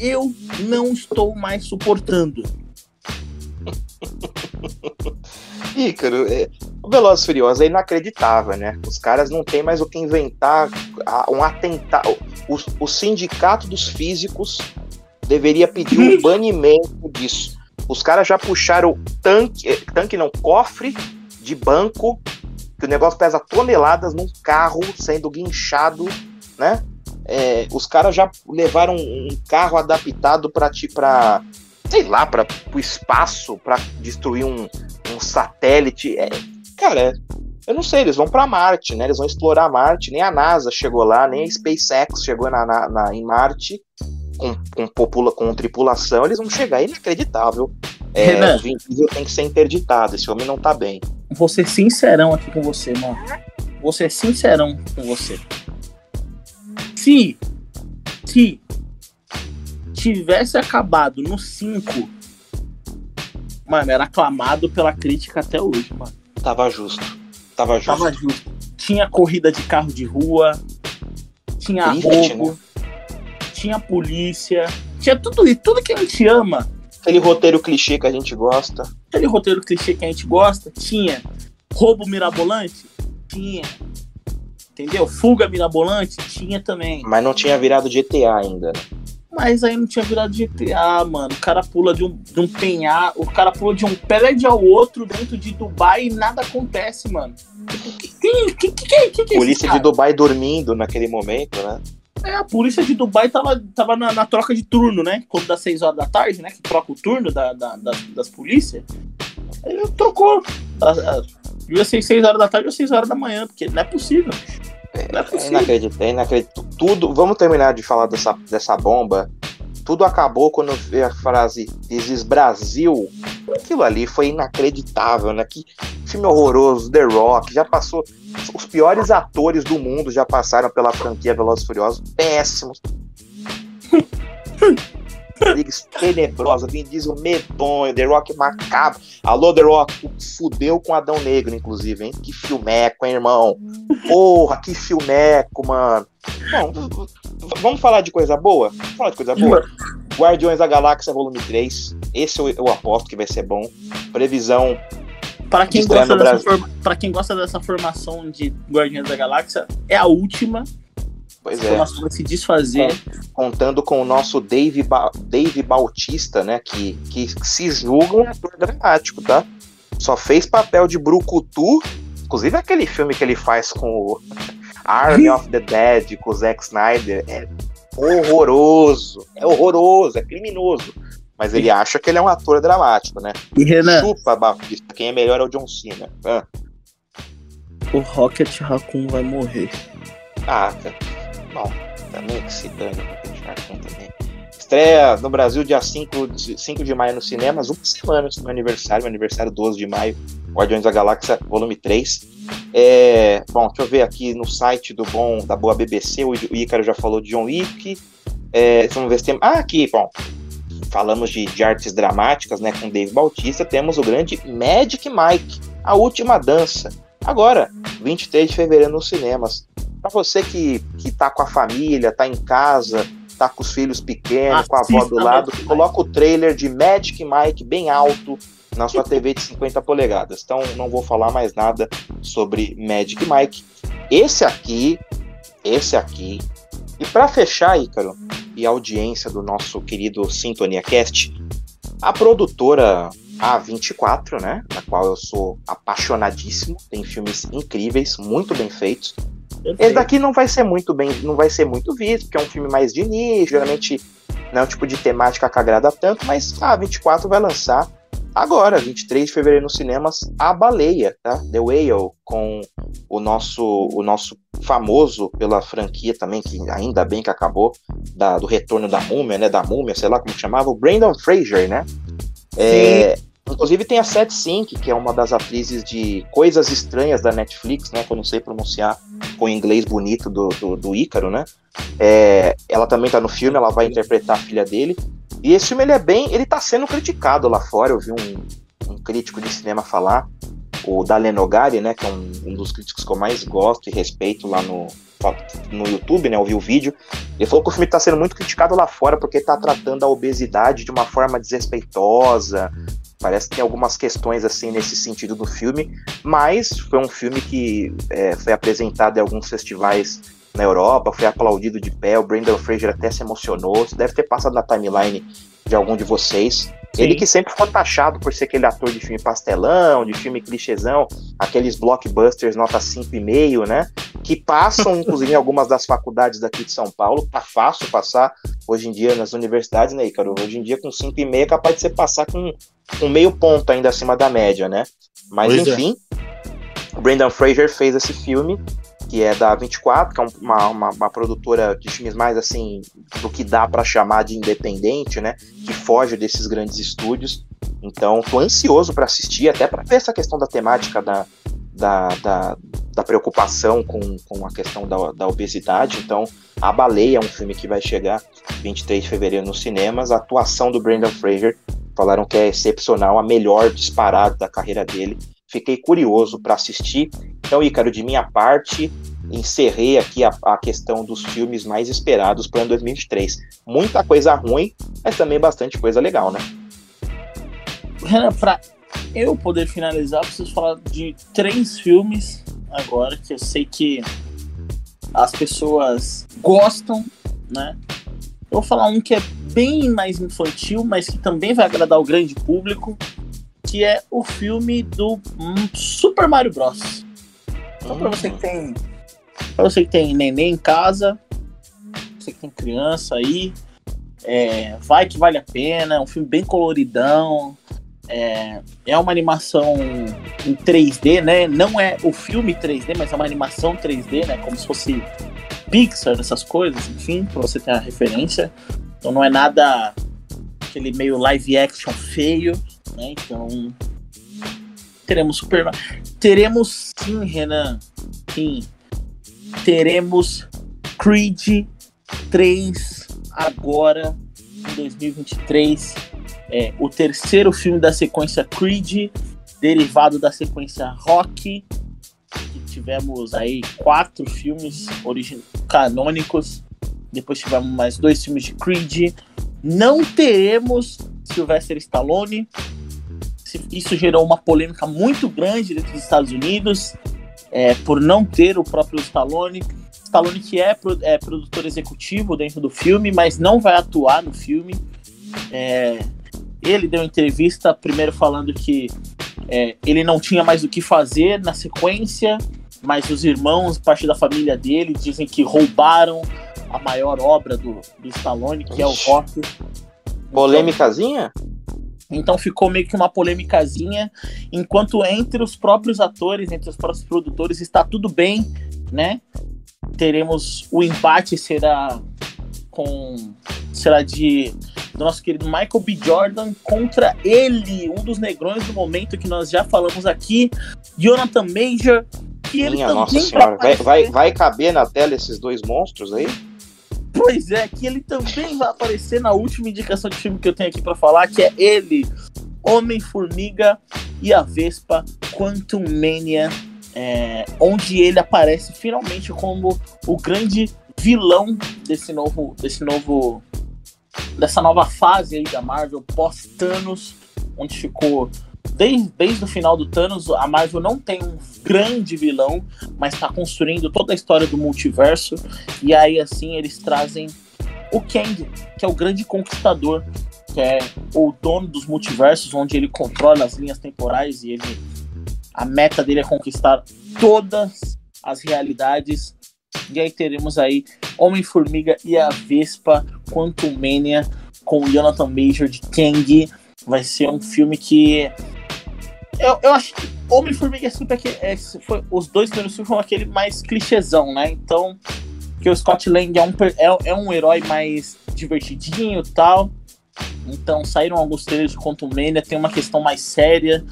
Eu não estou mais suportando. Ícaro, é, o Velozes Furiosos é inacreditável, né? Os caras não tem mais o que inventar um atentado. O, o sindicato dos físicos deveria pedir um banimento disso. Os caras já puxaram tanque, eh, tanque não, cofre de banco, que o negócio pesa toneladas num carro sendo guinchado, né? É, os caras já levaram um carro adaptado para para sei lá, para o espaço, para destruir um, um satélite. É, cara, eu não sei, eles vão para Marte, né? Eles vão explorar Marte. Nem a NASA chegou lá, nem a SpaceX chegou na, na, na em Marte com, com, popula, com tripulação. Eles vão chegar, é inacreditável. É, Renan, o Vin Diesel tem que ser interditado. Esse homem não tá bem. Vou ser sincerão aqui com você, mano. Vou ser sincerão com você. Se, se tivesse acabado no 5, mano, era aclamado pela crítica até hoje, mano. Tava justo. Tava justo. Tava justo. Tinha corrida de carro de rua, tinha Triste, roubo, né? tinha polícia, tinha tudo isso, tudo que a gente ama. Aquele roteiro clichê que a gente gosta. Aquele roteiro clichê que a gente gosta, tinha. Roubo mirabolante? Tinha. Entendeu? Fuga mirabolante? Tinha também. Mas não tinha virado GTA ainda, né? Mas aí não tinha virado GTA, mano. O cara pula de um, de um penhar, o cara pula de um prédio ao outro dentro de Dubai e nada acontece, mano. Que, que, que, que, que é Polícia de Dubai dormindo naquele momento, né? É, a polícia de Dubai tava, tava na, na troca de turno, né? Quando dá 6 horas da tarde, né? Que troca o turno da, da, da das polícias. Ele trocou. Devia ser 6 horas da tarde ou 6 horas da manhã, porque não é possível. É, é, inacreditável, é inacreditável. Tudo. Vamos terminar de falar dessa, dessa bomba. Tudo acabou quando veio a frase This Brasil. Aquilo ali foi inacreditável, né? Que filme horroroso, The Rock, já passou. Os piores atores do mundo já passaram pela franquia Velozes Furiosos. Péssimos. Rodrigues tenebrosa, Vin Diesel medonho, The Rock macabro. Alô, The Rock, fudeu com Adão Negro, inclusive, hein? Que filmeco, hein, irmão? Porra, que filmeco, mano. Bom, vamos falar de coisa boa? Vamos falar de coisa boa? Guardiões da Galáxia Volume 3. Esse eu, eu aposto que vai ser bom. Previsão para quem, gosta dessa quem gosta dessa formação de Guardiões da Galáxia, é a última. Pois é. Vai se desfazer. Contando com o nosso Dave, ba Dave Bautista, né? Que, que se julga um ator dramático, tá? Só fez papel de Brucutu. Inclusive aquele filme que ele faz com o Army of the Dead, com o Zack Snyder. É horroroso. É horroroso, é criminoso. Mas ele acha que ele é um ator dramático, né? E Renan? Chupa, Bautista. Quem é melhor é o John Cena. Ah. O Rocket Raccoon vai morrer. Ah, cara. Bom, também que se dane o Rocket Raccoon também. Estreia no Brasil dia 5 de, 5 de maio nos cinemas, uma semana do meu aniversário, meu aniversário 12 de maio, Guardiões da Galáxia, volume 3. É, bom, deixa eu ver aqui no site do bom, da boa BBC, o Ícaro já falou de John Wick. É, vamos ver se tem. Ah, aqui, bom. Falamos de, de artes dramáticas, né, com Dave Bautista. Temos o grande Magic Mike, A Última Dança. Agora, 23 de fevereiro nos cinemas. Para você que, que tá com a família, tá em casa, tá com os filhos pequenos, com a avó do lado, coloca o trailer de Magic Mike bem alto na sua TV de 50 polegadas. Então não vou falar mais nada sobre Magic Mike. Esse aqui, esse aqui. E para fechar, Ícaro, e a audiência do nosso querido Sintonia Cast, a produtora A24, né, da qual eu sou apaixonadíssimo, tem filmes incríveis, muito bem feitos. Esse daqui não vai ser muito bem, não vai ser muito visto, porque é um filme mais de nicho, geralmente não é um tipo de temática que agrada tanto, mas a A24 vai lançar agora, 23 de fevereiro nos cinemas, A Baleia, tá? The Whale, com o nosso, o nosso famoso pela franquia também, que ainda bem que acabou, da, do retorno da múmia, né? Da múmia, sei lá como chamava, o Brandon Fraser, né? É, inclusive tem a Seth Sink, que é uma das atrizes de Coisas Estranhas da Netflix, né? Que eu não sei pronunciar com o inglês bonito do, do, do Ícaro, né? É, ela também tá no filme, ela vai interpretar a filha dele. E esse filme ele é bem, ele tá sendo criticado lá fora. Eu vi um, um crítico de cinema falar, o Dalen Nogari, né, que é um, um, dos críticos que eu mais gosto e respeito lá no, no YouTube, né, eu vi o vídeo. Ele falou que o filme está sendo muito criticado lá fora porque está tratando a obesidade de uma forma desrespeitosa. Parece que tem algumas questões assim nesse sentido do filme, mas foi um filme que é, foi apresentado em alguns festivais na Europa, foi aplaudido de pé, o Brendan Fraser até se emocionou, isso deve ter passado na timeline de algum de vocês. Sim. Ele que sempre foi taxado por ser aquele ator de filme pastelão, de filme clichêzão, aqueles blockbusters nota 5,5, né? Que passam, inclusive, em algumas das faculdades daqui de São Paulo. Tá fácil passar hoje em dia nas universidades, né, Ícaro? Hoje em dia, com 5,5 é capaz de você passar com um meio ponto ainda acima da média, né? Mas, pois é. enfim, é. o Brendan Fraser fez esse filme que é da 24, que é uma, uma, uma produtora de filmes mais assim, do que dá para chamar de independente, né? Que foge desses grandes estúdios. Então, tô ansioso para assistir, até para ver essa questão da temática da, da, da, da preocupação com, com a questão da, da, obesidade. Então, A Baleia é um filme que vai chegar 23 de fevereiro nos cinemas. A atuação do Brendan Fraser falaram que é excepcional, a melhor disparada da carreira dele. Fiquei curioso para assistir. Então, Ícaro, de minha parte, encerrei aqui a, a questão dos filmes mais esperados para o ano 2023. Muita coisa ruim, mas também bastante coisa legal, né? Renan, para eu poder finalizar, preciso falar de três filmes agora que eu sei que as pessoas gostam, né? Eu vou falar um que é bem mais infantil, mas que também vai agradar o grande público, que é o filme do Super Mario Bros. Então, para você que tem, para você que tem neném em casa, você que tem criança aí, é, vai que vale a pena. É um filme bem coloridão. É, é uma animação em 3D, né? Não é o filme 3D, mas é uma animação 3D, né? Como se fosse Pixar, essas coisas, enfim, para você ter a referência. Então não é nada aquele meio live action feio, né? Então teremos Super Teremos sim, Renan. Sim. Teremos Creed 3 agora em 2023. É, o terceiro filme da sequência Creed, derivado da sequência Rock. Tivemos aí quatro filmes canônicos. Depois tivemos mais dois filmes de Creed. Não teremos Sylvester Stallone. Isso gerou uma polêmica muito grande dentro dos Estados Unidos é, por não ter o próprio Stallone. Stallone que é, é, produtor executivo dentro do filme, mas não vai atuar no filme. É, ele deu entrevista primeiro falando que é, ele não tinha mais o que fazer na sequência, mas os irmãos, parte da família dele, dizem que roubaram a maior obra do, do Stallone, que Ixi. é o Rock. Polêmicazinha? Então ficou meio que uma polêmicazinha, enquanto entre os próprios atores, entre os próprios produtores, está tudo bem, né? Teremos o empate será com será de do nosso querido Michael B. Jordan contra ele, um dos negrões do momento que nós já falamos aqui, Jonathan Major. Que ele Minha nossa senhora, vai, vai, vai caber na tela esses dois monstros aí? Pois é, que ele também vai aparecer na última indicação de filme que eu tenho aqui para falar, que é ele, Homem-Formiga e a Vespa Quantum Mania, é, onde ele aparece finalmente como o grande vilão desse novo, desse novo, dessa nova fase aí da Marvel pós Thanos, onde ficou desde, desde o final do Thanos, a Marvel não tem um grande vilão, mas está construindo toda a história do multiverso. E aí, assim, eles trazem o Kang, que é o grande conquistador, que é o dono dos multiversos, onde ele controla as linhas temporais e ele. A meta dele é conquistar todas as realidades. E aí teremos aí Homem-Formiga e a Vespa Quantum Mania com Jonathan Major de Kang. Vai ser um filme que eu, eu acho que Homem-Formiga é aquele. É, foi, os dois primeiros filmes foram aquele mais clichêzão, né? Então, que o Scott Lang é um, é, é um herói mais divertidinho e tal. Então, saíram alguns trailers de Quantum Mania, tem uma questão mais séria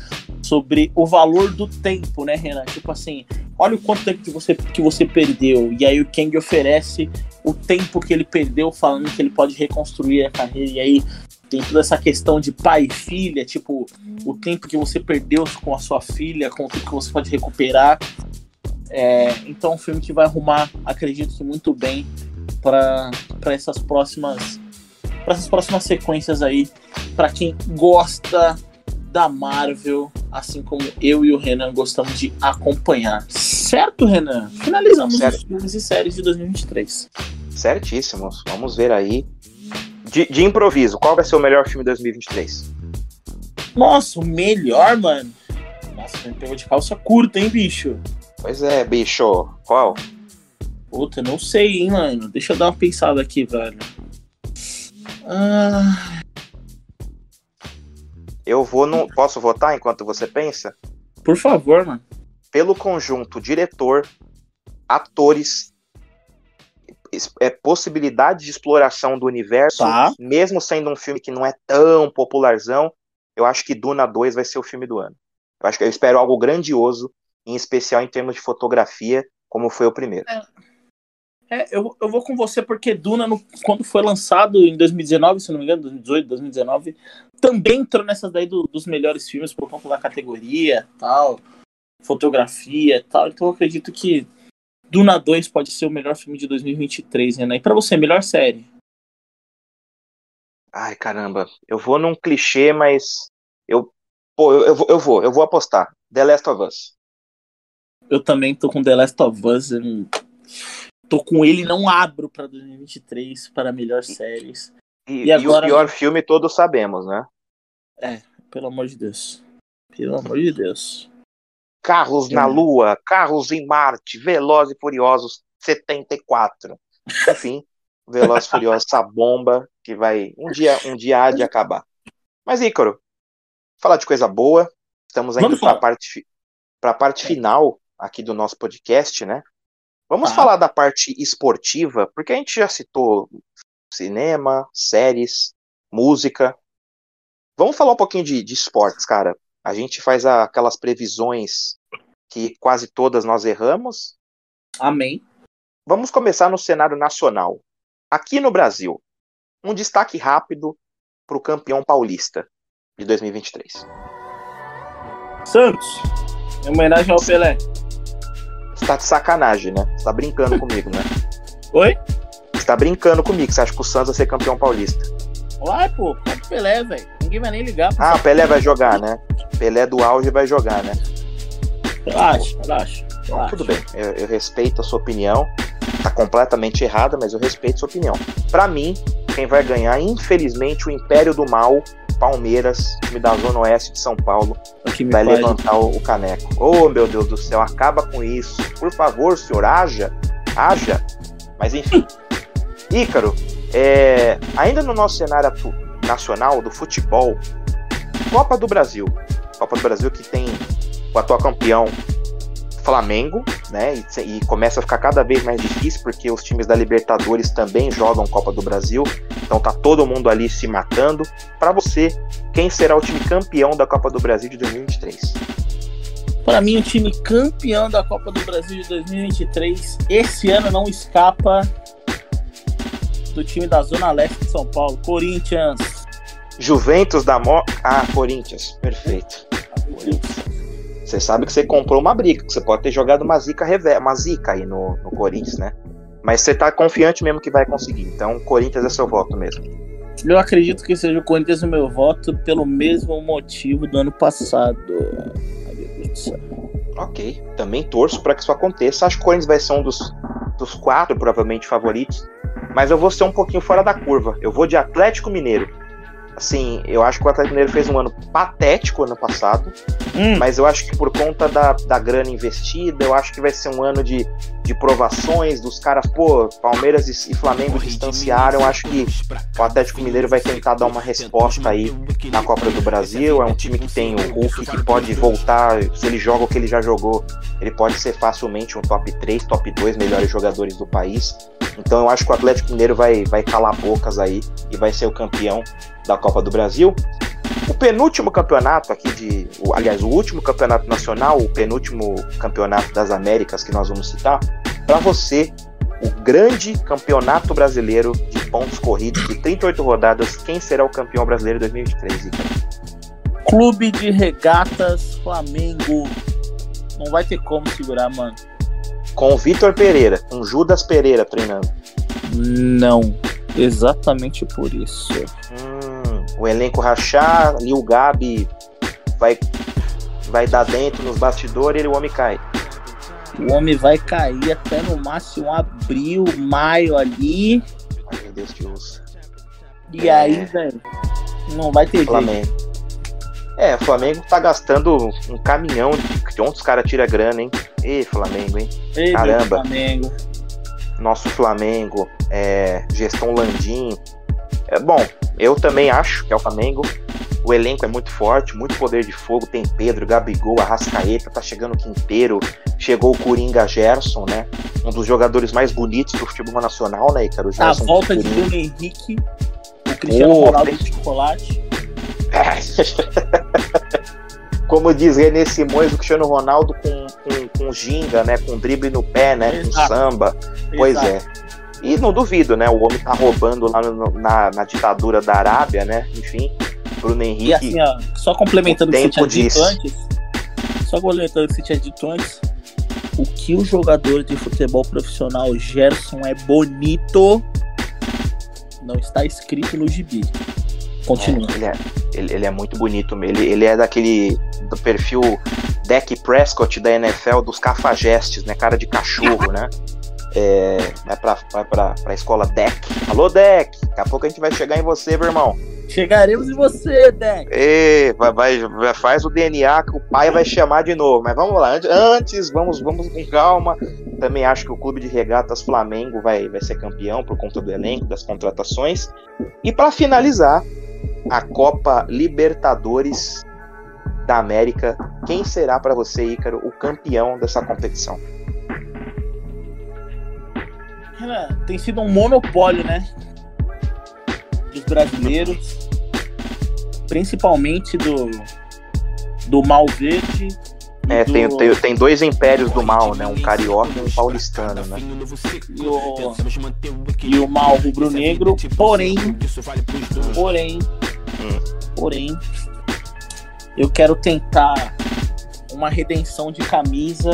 sobre o valor do tempo, né, Renan? Tipo assim, olha o quanto tempo que você, que você perdeu. E aí o Kang oferece o tempo que ele perdeu, falando que ele pode reconstruir a carreira. E aí tem toda essa questão de pai e filha, tipo, o tempo que você perdeu com a sua filha, com o tempo que você pode recuperar. É, então, um filme que vai arrumar, acredito que muito bem, para essas próximas para essas próximas sequências aí, para quem gosta da Marvel, assim como eu e o Renan gostamos de acompanhar. Certo, Renan? Finalizamos certo. os filmes e séries de 2023. Certíssimos. Vamos ver aí de, de, improviso, qual vai ser o melhor filme de 2023? Nossa, o melhor, mano. Nossa, me pegou de calça curta, hein, bicho? Pois é, bicho. Qual? Puta, não sei, hein, mano. Deixa eu dar uma pensada aqui, velho. Ah... Eu vou no. Posso votar enquanto você pensa? Por favor, mano. Pelo conjunto diretor, atores é, possibilidade de exploração do universo, tá. mesmo sendo um filme que não é tão popularzão, eu acho que Duna 2 vai ser o filme do ano. Eu acho que eu espero algo grandioso, em especial em termos de fotografia, como foi o primeiro. É, é eu, eu vou com você porque Duna, no, quando foi lançado em 2019, se não me engano, 2018, 2019, também entrou nessas daí do, dos melhores filmes por conta da categoria, tal, fotografia, tal. Então eu acredito que Duna 2 pode ser o melhor filme de 2023, Renan. E pra você, melhor série? Ai, caramba. Eu vou num clichê, mas. Eu. Pô, eu, eu, vou, eu vou, eu vou apostar. The Last of Us. Eu também tô com The Last of Us. Tô com ele não abro pra 2023 para melhor séries. E, e, agora... e o pior filme todos sabemos, né? É, pelo amor de Deus. Pelo amor de Deus. Carros na Lua, Carros em Marte, Velozes e Furiosos 74. Enfim, Velozes e Furiosos, essa bomba que vai um dia, um dia há de acabar. Mas Ícaro, falar de coisa boa, estamos indo para a parte para a parte final aqui do nosso podcast, né? Vamos ah. falar da parte esportiva, porque a gente já citou cinema, séries, música. Vamos falar um pouquinho de, de esportes, cara. A gente faz aquelas previsões que quase todas nós erramos. Amém. Vamos começar no cenário nacional. Aqui no Brasil, um destaque rápido para o campeão paulista de 2023. Santos, em homenagem ao Pelé. Você tá de sacanagem, né? Você tá brincando comigo, né? Oi? Você tá brincando comigo, você acha que o Santos vai ser campeão paulista? Uai, pô, o Pelé, velho. Ninguém vai nem ligar. Ah, o Pelé vai jogar, né? Pelé do auge vai jogar, né? Relaxa, relaxa. Então, tudo bem, eu, eu, respeito a sua opinião. Tá completamente errada, mas eu respeito a sua opinião. Para mim, quem vai ganhar, infelizmente, o Império do Mal, Palmeiras, time da Zona Oeste de São Paulo, vai levantar o, o, caneco. Oh, meu Deus do céu, acaba com isso. Por favor, senhor, haja, haja. Mas enfim. Ícaro, é, ainda no nosso cenário nacional do futebol, Copa do Brasil. Copa do Brasil que tem o atual campeão Flamengo, né? E, e, começa a ficar cada vez mais difícil porque os times da Libertadores também jogam Copa do Brasil. Então tá todo mundo ali se matando. Para você, quem será o time campeão da Copa do Brasil de 2023? Para mim, o time campeão da Copa do Brasil de 2023 esse ano não escapa do time da Zona Leste de São Paulo, Corinthians. Juventus da Mo... Ah, Corinthians. Perfeito. Você sabe que você comprou uma briga, que você pode ter jogado uma zica, uma zica aí no, no Corinthians, né? Mas você tá confiante mesmo que vai conseguir. Então, Corinthians é seu voto mesmo. Eu acredito que seja o Corinthians o meu voto pelo mesmo motivo do ano passado. Ok, também torço para que isso aconteça. Acho que o Corinthians vai ser um dos, dos quatro, provavelmente, favoritos. Mas eu vou ser um pouquinho fora da curva. Eu vou de Atlético Mineiro assim, eu acho que o Atlético Mineiro fez um ano patético ano passado, hum. mas eu acho que por conta da, da grana investida, eu acho que vai ser um ano de, de provações dos caras, pô, Palmeiras e, e Flamengo distanciaram, eu acho que o Atlético Mineiro vai tentar dar uma resposta aí na Copa do Brasil, é um time que tem o Hulk que pode voltar, se ele joga o que ele já jogou, ele pode ser facilmente um top 3, top 2 melhores jogadores do país, então eu acho que o Atlético Mineiro vai, vai calar bocas aí e vai ser o campeão da Copa do Brasil. O penúltimo campeonato aqui de. Aliás, o último campeonato nacional, o penúltimo campeonato das Américas que nós vamos citar, para você, o grande campeonato brasileiro de pontos corridos de 38 rodadas, quem será o campeão brasileiro 2023, Ica? Clube de Regatas Flamengo. Não vai ter como segurar, mano. Com o Vitor Pereira, com Judas Pereira treinando. Não, exatamente por isso. Hum, o elenco rachar, ali o Gabi vai, vai dar dentro nos bastidores e o homem cai. O homem vai cair até no máximo abril, maio ali. Ai, meu Deus, Deus. E é. aí, velho, não vai ter Flamengo. jeito. É, o Flamengo tá gastando um caminhão de, de onde os caras tiram grana, hein? Ê, Flamengo, hein? Ei, Caramba. Flamengo. Nosso Flamengo, é, gestão Landim. É, bom, eu também acho que é o Flamengo. O elenco é muito forte, muito poder de fogo. Tem Pedro, Gabigol, Arrascaeta, tá chegando o Quinteiro. Chegou o Coringa Gerson, né? Um dos jogadores mais bonitos do futebol nacional, né, Icaro? A volta de Bruno Henrique, o Cristiano oh, Ronaldo tem... de chocolate. Como diz René Simões, o Cristiano Ronaldo com, com, com ginga, né? Com drible no pé, né? Exato. Com samba. Exato. Pois é. E não duvido, né? O homem tá roubando lá no, na, na ditadura da Arábia, né? Enfim, Bruno Henrique. E assim, ó, só complementando o que você tinha dito antes. Só complementando o que você tinha dito antes. O que o jogador de futebol profissional Gerson é bonito não está escrito no gibi. Continua. É, ele, é, ele, ele, é muito bonito. Ele, ele é daquele do perfil Deck Prescott da NFL dos cafajestes, né? Cara de cachorro, né? É, vai, pra, vai pra, pra escola Deck. Alô, Deck! Daqui a pouco a gente vai chegar em você, meu irmão. Chegaremos em você, Deck. E, vai, vai, faz o DNA que o pai vai chamar de novo. Mas vamos lá, antes, vamos, vamos com calma. Também acho que o clube de regatas Flamengo vai, vai ser campeão por conta do elenco, das contratações. E para finalizar, a Copa Libertadores da América. Quem será para você, Ícaro, o campeão dessa competição? Tem sido um monopólio, né? Dos brasileiros, principalmente do, do Mal Verde. É, do... tem, tem, tem, dois impérios do mal, né? Um carioca e um paulistano, né? E o, e o mal rubro-negro, porém, porém, Porém, eu quero tentar uma redenção de camisa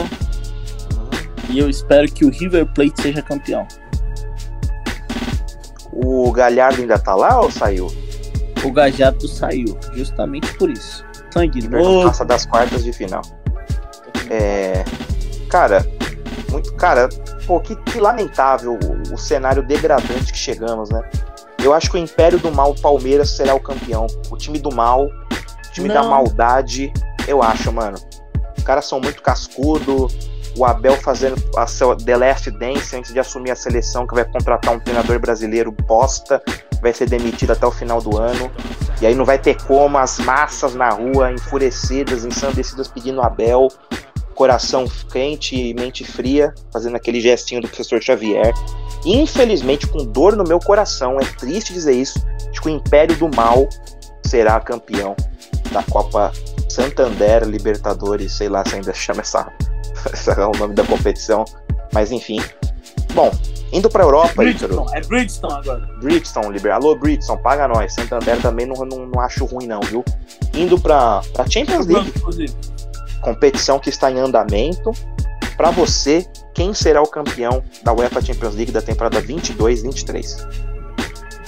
e eu espero que o River Plate seja campeão. O Galhardo ainda tá lá ou saiu? O Galhardo saiu, justamente por isso. Sangue novo. Passa das quartas de final. É, cara, muito, cara, pô, que, que lamentável o, o cenário degradante que chegamos, né? Eu acho que o Império do Mal, Palmeiras, será o campeão. O time do mal, o time Não. da maldade, eu acho, mano. Os caras são muito cascudo. O Abel fazendo a sua The Last Dance antes de assumir a seleção, que vai contratar um treinador brasileiro bosta, vai ser demitido até o final do ano. E aí não vai ter como as massas na rua, enfurecidas, ensandecidas pedindo Abel. coração quente e mente fria, fazendo aquele gestinho do professor Xavier. Infelizmente, com dor no meu coração, é triste dizer isso, de que o Império do Mal será campeão da Copa Santander Libertadores, sei lá se ainda chama essa, esse é o nome da competição, mas enfim. Bom, indo para Europa, Bridgestone, é Bridgestone agora. Bridgestone, liber... alô Bridgestone, paga nós. Santander também não, não, não acho ruim não, viu? Indo para Champions League, competição que está em andamento. Para você, quem será o campeão da UEFA Champions League da temporada 22-23?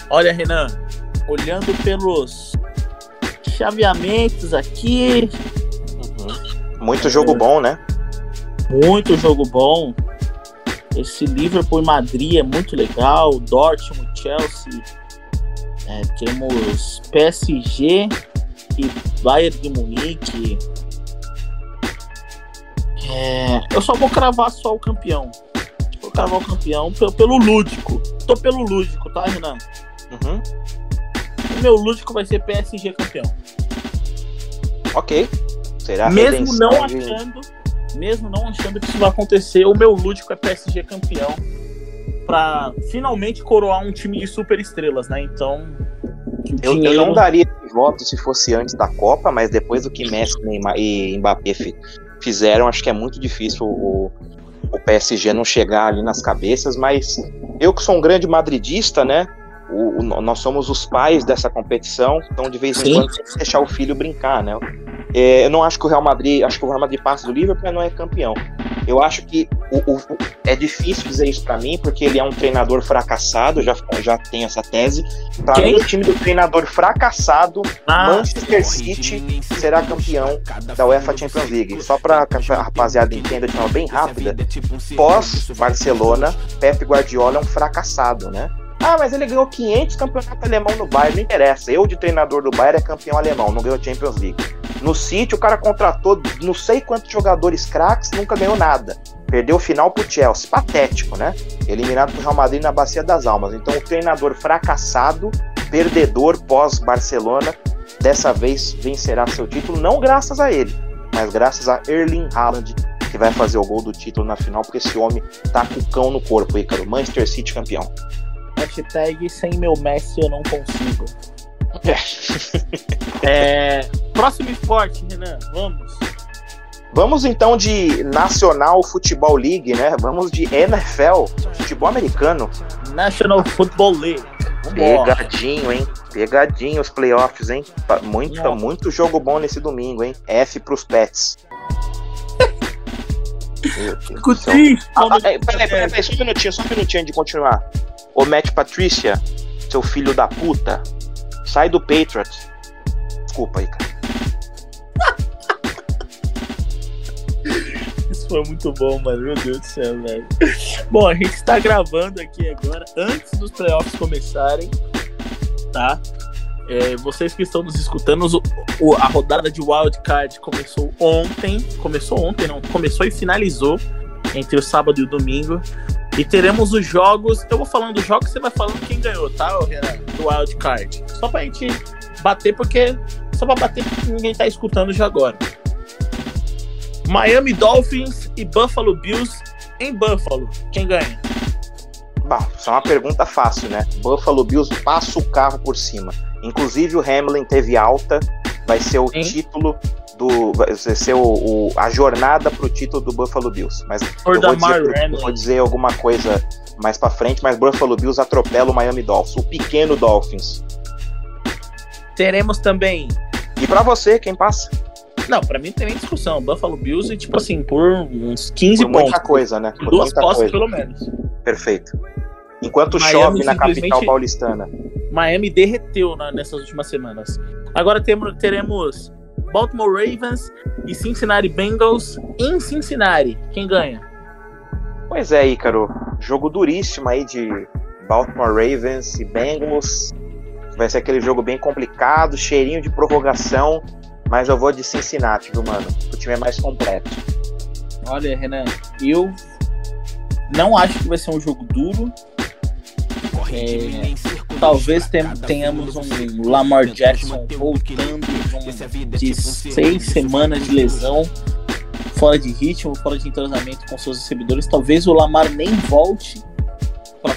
Olha, Renan, olhando pelos chaveamentos aqui. Uhum. Muito jogo bom, né? Muito jogo bom. Esse Liverpool e Madrid é muito legal. Dortmund, Chelsea. É, temos PSG e Bayern de Munique. É, eu só vou cravar só o campeão. Vou cravar o campeão pelo, pelo lúdico. Tô pelo lúdico, tá, Renan? Uhum. O meu lúdico vai ser PSG campeão. Ok. Será mesmo não achando, mesmo não achando que isso vai acontecer, o meu lúdico é PSG campeão para finalmente coroar um time de super estrelas, né? Então, eu, dinheiro... eu, não daria voto se fosse antes da Copa, mas depois do que Messi e Mbappé fizeram, acho que é muito difícil o, o PSG não chegar ali nas cabeças, mas eu que sou um grande madridista, né? O, o, nós somos os pais dessa competição, então de vez em Sim. quando tem que deixar o filho brincar, né? É, eu não acho que o Real Madrid, acho que o Real Madrid passa do Liverpool, mas não é campeão. Eu acho que o, o, é difícil dizer isso para mim, porque ele é um treinador fracassado, já, já tem essa tese. Para mim, o time do treinador fracassado, ah, Manchester City, será campeão da UEFA Champions League. Só para a rapaziada entenda de forma bem rápida, pós Barcelona, Pep Guardiola é um fracassado, né? Ah, mas ele ganhou 500 campeonatos alemão no Bayern, não interessa. Eu, de treinador do Bayern, é campeão alemão, não ganhou Champions League. No City, o cara contratou não sei quantos jogadores craques, nunca ganhou nada. Perdeu o final pro Chelsea. Patético, né? Eliminado pro Real Madrid na Bacia das Almas. Então, o treinador fracassado, perdedor pós-Barcelona, dessa vez vencerá seu título, não graças a ele, mas graças a Erling Haaland, que vai fazer o gol do título na final, porque esse homem tá com o cão no corpo, Ícaro. Manchester City campeão. Hashtag sem meu Messi eu não consigo. é, próximo esporte, Renan, vamos. Vamos então de National Football League, né? Vamos de NFL, futebol americano. National Football League. Vambora. Pegadinho, hein? Pegadinho os playoffs, hein? Muito, muito jogo bom nesse domingo, hein? F pros Pets. Cuti! Ah, ah, peraí, peraí, peraí, só um minutinho, só um minutinho de continuar. Ô Matt Patricia, seu filho da puta, sai do Patriots. Desculpa aí, cara. Isso foi muito bom, mano. Meu Deus do céu, velho. Bom, a gente está gravando aqui agora, antes dos playoffs começarem, tá? É, vocês que estão nos escutando, o, a rodada de wildcard começou ontem. Começou ontem, não. Começou e finalizou entre o sábado e o domingo. E teremos os jogos. Eu vou falando dos jogos, você vai falando quem ganhou, tá, Renan? Do Wild Card. Só pra gente bater, porque. Só pra bater porque ninguém tá escutando já agora. Miami Dolphins e Buffalo Bills em Buffalo. Quem ganha? Bom, isso é uma pergunta fácil, né? Buffalo Bills passa o carro por cima. Inclusive o Hamlin teve alta, vai ser o Sim. título do vai ser o, o a jornada para o título do Buffalo Bills. Mas eu vou, dizer, eu vou dizer alguma coisa mais para frente, mas Buffalo Bills atropela o Miami Dolphins, o pequeno Dolphins. Teremos também. E para você, quem passa? Não, para mim tem nem discussão. Buffalo Bills e tipo assim, por uns 15 por pontos. Muita coisa, né? Por duas postas pelo menos. Perfeito. Enquanto Miami chove na capital paulistana. Miami derreteu na, nessas últimas semanas. Agora temos, teremos Baltimore Ravens e Cincinnati Bengals em Cincinnati. Quem ganha? Pois é, Ícaro. Jogo duríssimo aí de Baltimore Ravens e Bengals. Vai ser aquele jogo bem complicado, cheirinho de prorrogação. Mas eu vou de Cincinnati, viu, mano? O time é mais completo. Olha, Renan, eu não acho que vai ser um jogo duro. É, talvez tenhamos um Lamar Jackson voltando de, seis semanas de lesão. fora de ritmo, fora de entrosamento com seus recebedores. Talvez o Lamar nem volte.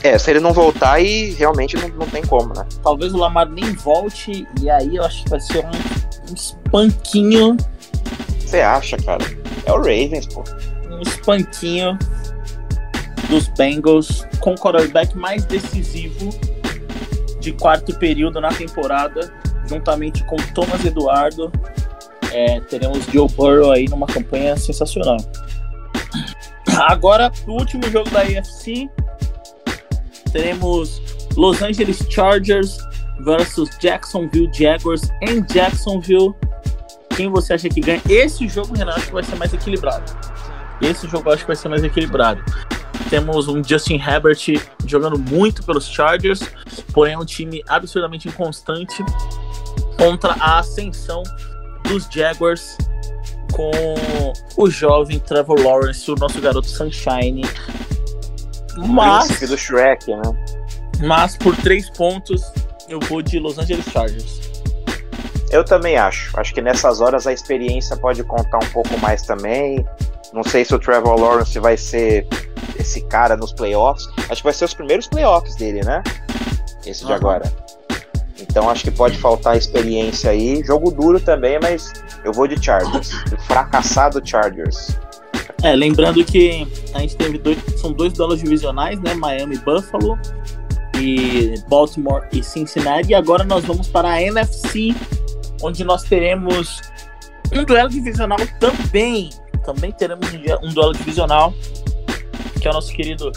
É, se ele não voltar, aí realmente não, não tem como, né? Talvez o Lamar nem volte, e aí eu acho que vai ser um, um espanquinho. Você acha, cara? É o Ravens, pô. Um espanquinho dos Bengals com o quarterback mais decisivo de quarto período na temporada, juntamente com Thomas Eduardo. É, teremos Joe Burrow aí numa campanha sensacional. Agora, o último jogo da AFC, teremos Los Angeles Chargers versus Jacksonville Jaguars em Jacksonville. Quem você acha que ganha? Esse jogo, que vai ser mais equilibrado. Esse jogo eu acho que vai ser mais equilibrado. Temos um Justin Herbert jogando muito pelos Chargers, porém é um time absurdamente inconstante contra a ascensão dos Jaguars com o jovem Trevor Lawrence, o nosso garoto Sunshine. Mas, do Shrek, né? Mas por três pontos eu vou de Los Angeles Chargers. Eu também acho. Acho que nessas horas a experiência pode contar um pouco mais também. Não sei se o Trevor Lawrence vai ser esse cara nos playoffs. Acho que vai ser os primeiros playoffs dele, né? Esse de uhum. agora. Então acho que pode faltar experiência aí. Jogo duro também, mas eu vou de Chargers. fracassado Chargers. É, lembrando que a gente teve dois, são dois duelos divisionais, né? Miami e Buffalo e Baltimore e Cincinnati. E agora nós vamos para a NFC, onde nós teremos um duelo divisional também. Também teremos um duelo divisional, que é o nosso querido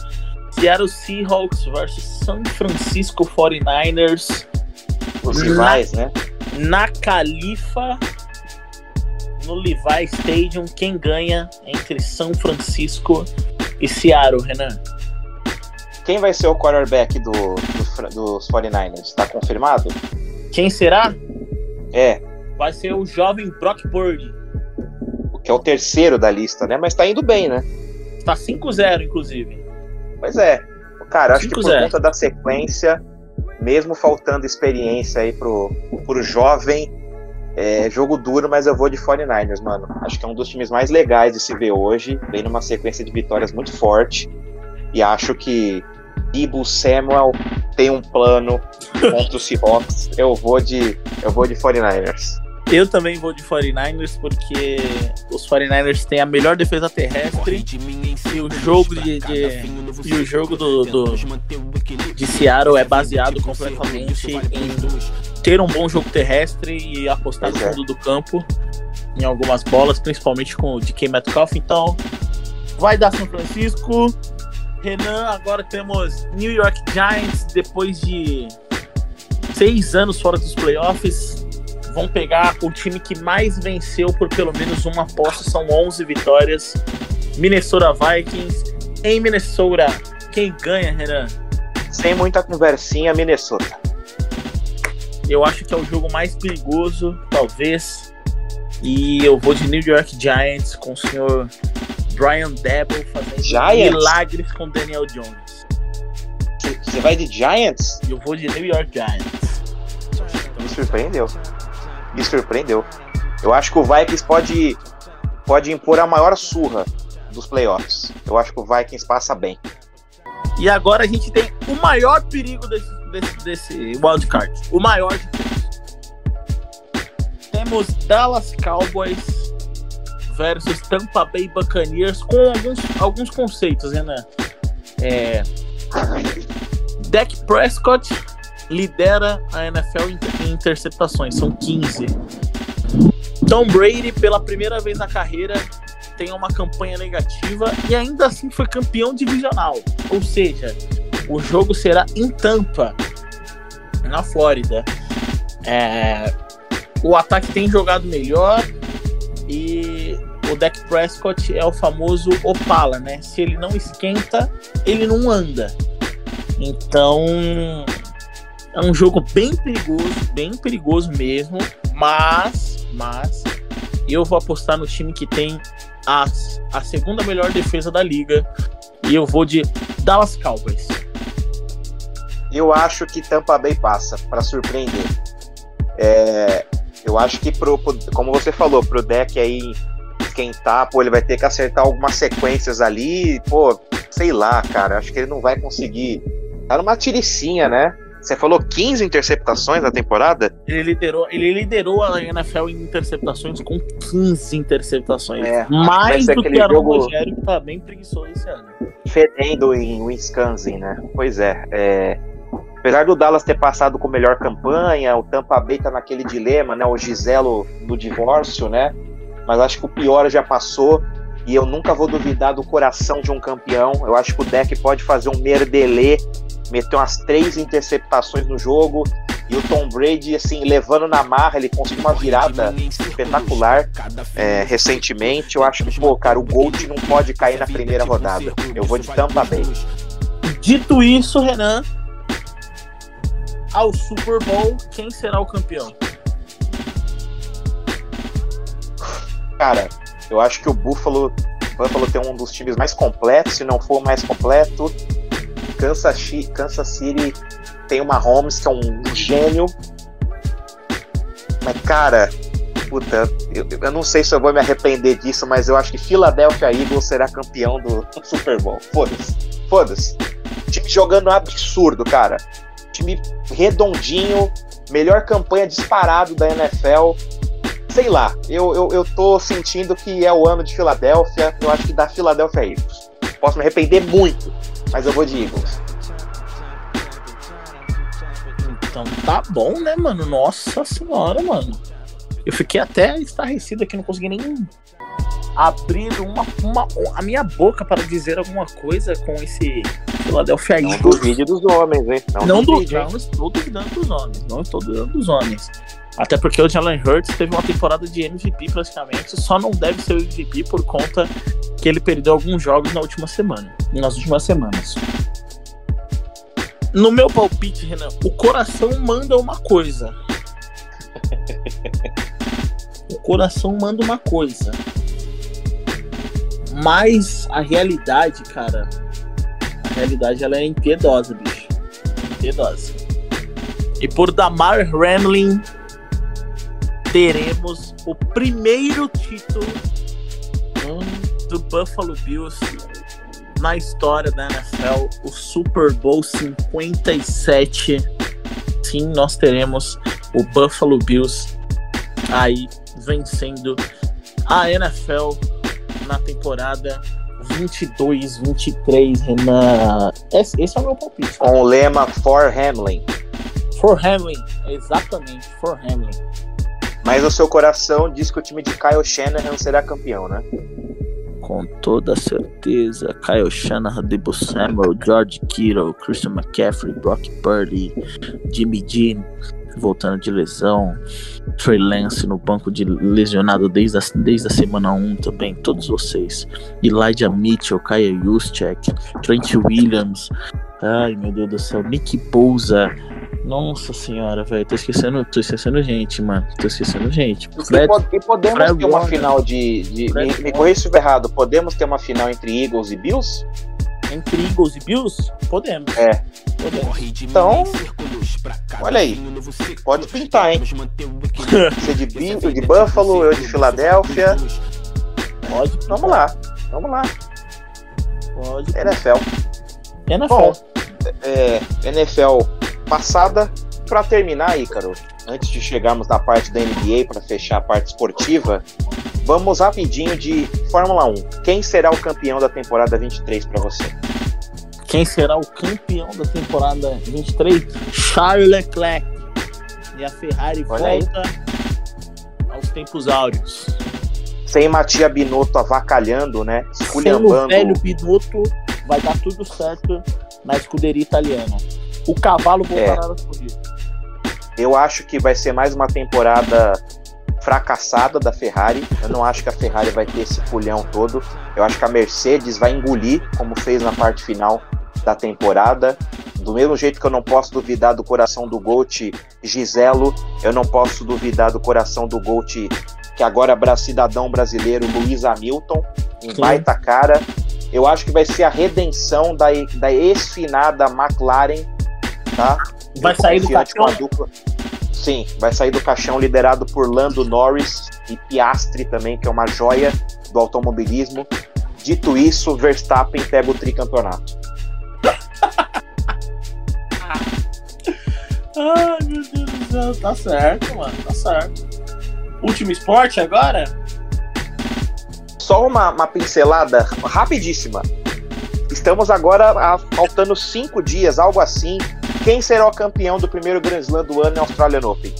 Seattle Seahawks versus San Francisco 49ers. Os rivais, né? Na Califa, no Levi Stadium, quem ganha entre São Francisco e Seattle, Renan? Quem vai ser o quarterback do, do dos 49ers? Está confirmado? Quem será? É. Vai ser o jovem Brock Purdy. O que é o terceiro da lista, né? Mas tá indo bem, né? Tá 5-0, inclusive. Pois é. Cara, acho que por conta da sequência, mesmo faltando experiência aí pro, pro jovem, é, jogo duro, mas eu vou de 49ers, mano. Acho que é um dos times mais legais de se ver hoje. Vem numa sequência de vitórias muito forte. E acho que Ibu Samuel tem um plano contra o Seahawks. Eu vou de, eu vou de 49ers. Eu também vou de 49ers porque os 49ers têm a melhor defesa terrestre e o jogo de, de e o jogo do, do, de Seattle é baseado completamente em ter um bom jogo terrestre e apostar no é. fundo do campo em algumas bolas, principalmente com o DK Metcalf. Então, vai dar São Francisco. Renan, agora temos New York Giants depois de seis anos fora dos playoffs vão pegar o time que mais venceu por pelo menos uma aposta, são 11 vitórias. Minnesota Vikings em Minnesota. Quem ganha, Renan? Sem muita conversinha, Minnesota. Eu acho que é o jogo mais perigoso, talvez. E eu vou de New York Giants com o senhor Brian Debo fazendo Giants? milagres com Daniel Jones. Você vai de Giants? Eu vou de New York Giants. Me surpreendeu me surpreendeu. Eu acho que o Vikings pode, pode impor a maior surra dos playoffs. Eu acho que o Vikings passa bem. E agora a gente tem o maior perigo desse, desse, desse wildcard. O maior de todos. Temos Dallas Cowboys versus Tampa Bay Buccaneers com alguns, alguns conceitos, né? É, Dak Prescott lidera a NFL em interceptações, são 15. Tom Brady, pela primeira vez na carreira, tem uma campanha negativa e ainda assim foi campeão divisional. Ou seja, o jogo será em Tampa, na Flórida. É, o ataque tem jogado melhor e o Dak Prescott é o famoso Opala, né? Se ele não esquenta, ele não anda. Então, é um jogo bem perigoso, bem perigoso mesmo, mas, mas eu vou apostar no time que tem a, a segunda melhor defesa da liga e eu vou de Dallas Cowboys. Eu acho que Tampa Bay passa para surpreender. É, eu acho que pro, como você falou, pro deck aí esquentar, pô, ele vai ter que acertar algumas sequências ali, pô, sei lá, cara, acho que ele não vai conseguir. Tá numa tiricinha, né? Você falou 15 interceptações na temporada? Ele liderou, ele liderou a NFL em interceptações com 15 interceptações. É, Mais ser do que aquele Aaron jogo- Rogério, que tá bem preguiçoso esse ano. fedendo em Wisconsin, né? Pois é, é, Apesar do Dallas ter passado com melhor campanha, o Tampa Bay tá naquele dilema, né? O Giselo do divórcio, né? Mas acho que o pior já passou e eu nunca vou duvidar do coração de um campeão. Eu acho que o deck pode fazer um merdelê, meter umas três interceptações no jogo e o Tom Brady, assim, levando na marra, ele conseguiu uma virada espetacular é, recentemente. Eu acho que, pô, cara, o Gold não pode cair na primeira rodada. Eu vou de Tampa Bay. Dito isso, Renan, ao Super Bowl, quem será o campeão? Cara, eu acho que o Buffalo, Buffalo tem um dos times mais completos, se não for o mais completo. Kansas, Chi- Kansas City tem uma Holmes que é um gênio. Mas, cara, puta, eu, eu não sei se eu vou me arrepender disso, mas eu acho que Philadelphia Eagles será campeão do Super Bowl. Foda-se. Foda-se. Time jogando absurdo, cara. Time redondinho, melhor campanha disparado da NFL. Sei lá, eu, eu, eu tô sentindo que é o ano de Filadélfia. Eu acho que dá Philadelphia Eagles. Posso me arrepender muito, mas eu vou de Eagles. Então tá bom, né, mano? Nossa senhora, mano. Eu fiquei até estarrecido aqui, não consegui nem abrir uma, uma, a minha boca para dizer alguma coisa com esse Philadelphia Não Eagles. duvide dos homens, hein? Não, Não, duvide, hein? não estou duvidando dos homens. Não estou duvidando dos homens. Até porque o Jalen Hurts teve uma temporada de MVP praticamente, só não deve ser o MVP por conta que ele perdeu alguns jogos na última semana, nas últimas semanas. No meu palpite, Renan, o coração manda uma coisa. o coração manda uma coisa. Mas a realidade, cara, a realidade ela é impiedosa, bicho. Impiedosa. E por Damar Hamlin, teremos o primeiro título do Buffalo Bills na história da NFL, o Super Bowl 57. Sim, nós teremos o Buffalo Bills aí vencendo a NFL na temporada 22, 23, Renan. Esse, esse é o meu palpite. Com o lema For Hamlin. For Hamlin, exatamente, for Hamlin. Mas o seu coração diz que o time de Kyle Shanahan será campeão, né? Com toda certeza, Kyle Shanahan, Debo Samuel, George Kittle, Christian McCaffrey, Brock Purdy, Jimmy G voltando de lesão, Trey Lance no banco de lesionado desde a, desde a semana 1 também, todos vocês. Elijah Mitchell, Kaya Juszczyk, Trent Williams, ai meu Deus do céu, Nick Bosa. Nossa senhora, velho, tô esquecendo, tô esquecendo gente, mano. Tô esquecendo gente. E, Fred, po- e podemos Fred ter uma Warner. final de. de me, me corrija se errado. Podemos ter uma final entre Eagles e Bills? Entre Eagles e Bills? Podemos. É. Podemos. Então, olha aí. Pode pintar, hein? Você de, Bi- de Buffalo, eu de Filadélfia. Pode. Vamos lá. Vamos lá. Pode. NFL. NFL. Bom, é, NFL passada. Pra terminar, Ícaro, antes de chegarmos na parte da NBA para fechar a parte esportiva, vamos rapidinho de Fórmula 1. Quem será o campeão da temporada 23 para você? Quem será o campeão da temporada 23? Charles Leclerc. E a Ferrari Olha aí. volta aos tempos áureos. Sem Matia Binotto avacalhando, né? Sem o Esculhambando. velho Binotto, vai dar tudo certo na escuderia italiana. O cavalo voltará É. corridas. Eu acho que vai ser mais uma temporada fracassada da Ferrari. Eu não acho que a Ferrari vai ter esse pulhão todo. Eu acho que a Mercedes vai engolir, como fez na parte final da temporada. Do mesmo jeito que eu não posso duvidar do coração do Gold Giselo, eu não posso duvidar do coração do Gold, que agora é cidadão brasileiro, Luiz Hamilton, em Sim. baita cara. Eu acho que vai ser a redenção da, da esfinada McLaren, tá? Vai sair do Confiante Sim, vai sair do caixão liderado por Lando Norris e Piastri também, que é uma joia. do automobilismo. Dito isso, Verstappen pega o tricampeonato. Ai, meu Deus do céu. Tá certo, mano. Tá certo. Último esporte agora? Só uma, uma pincelada rapidíssima. Estamos agora a, faltando cinco dias, algo assim. Quem será o campeão do primeiro Grand Slam do ano em Australian Open?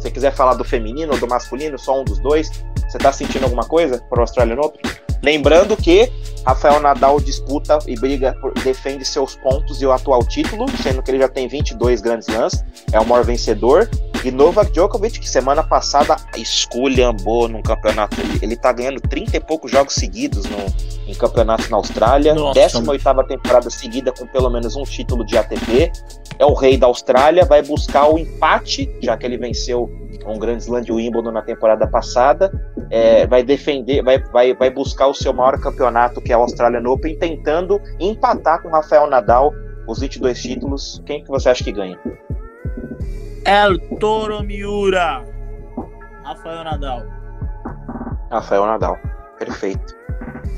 Se quiser falar do feminino ou do masculino, só um dos dois. Você tá sentindo alguma coisa para o Australian Open? Lembrando que Rafael Nadal disputa e briga, por, defende seus pontos e o atual título, sendo que ele já tem 22 grandes lãs, é o maior vencedor. E Novak Djokovic, que semana passada esculhambou num campeonato, ele, ele tá ganhando 30 e poucos jogos seguidos no, em campeonatos na Austrália, Nossa. 18 temporada seguida com pelo menos um título de ATP. É o rei da Austrália, vai buscar o empate, já que ele venceu um grande slam de Wimbledon na temporada passada, é, vai defender, vai, vai, vai buscar o seu maior campeonato, que é o Australian Open, tentando empatar com Rafael Nadal os 22 títulos. Quem que você acha que ganha? El Toro Miura. Rafael Nadal. Rafael Nadal. Perfeito.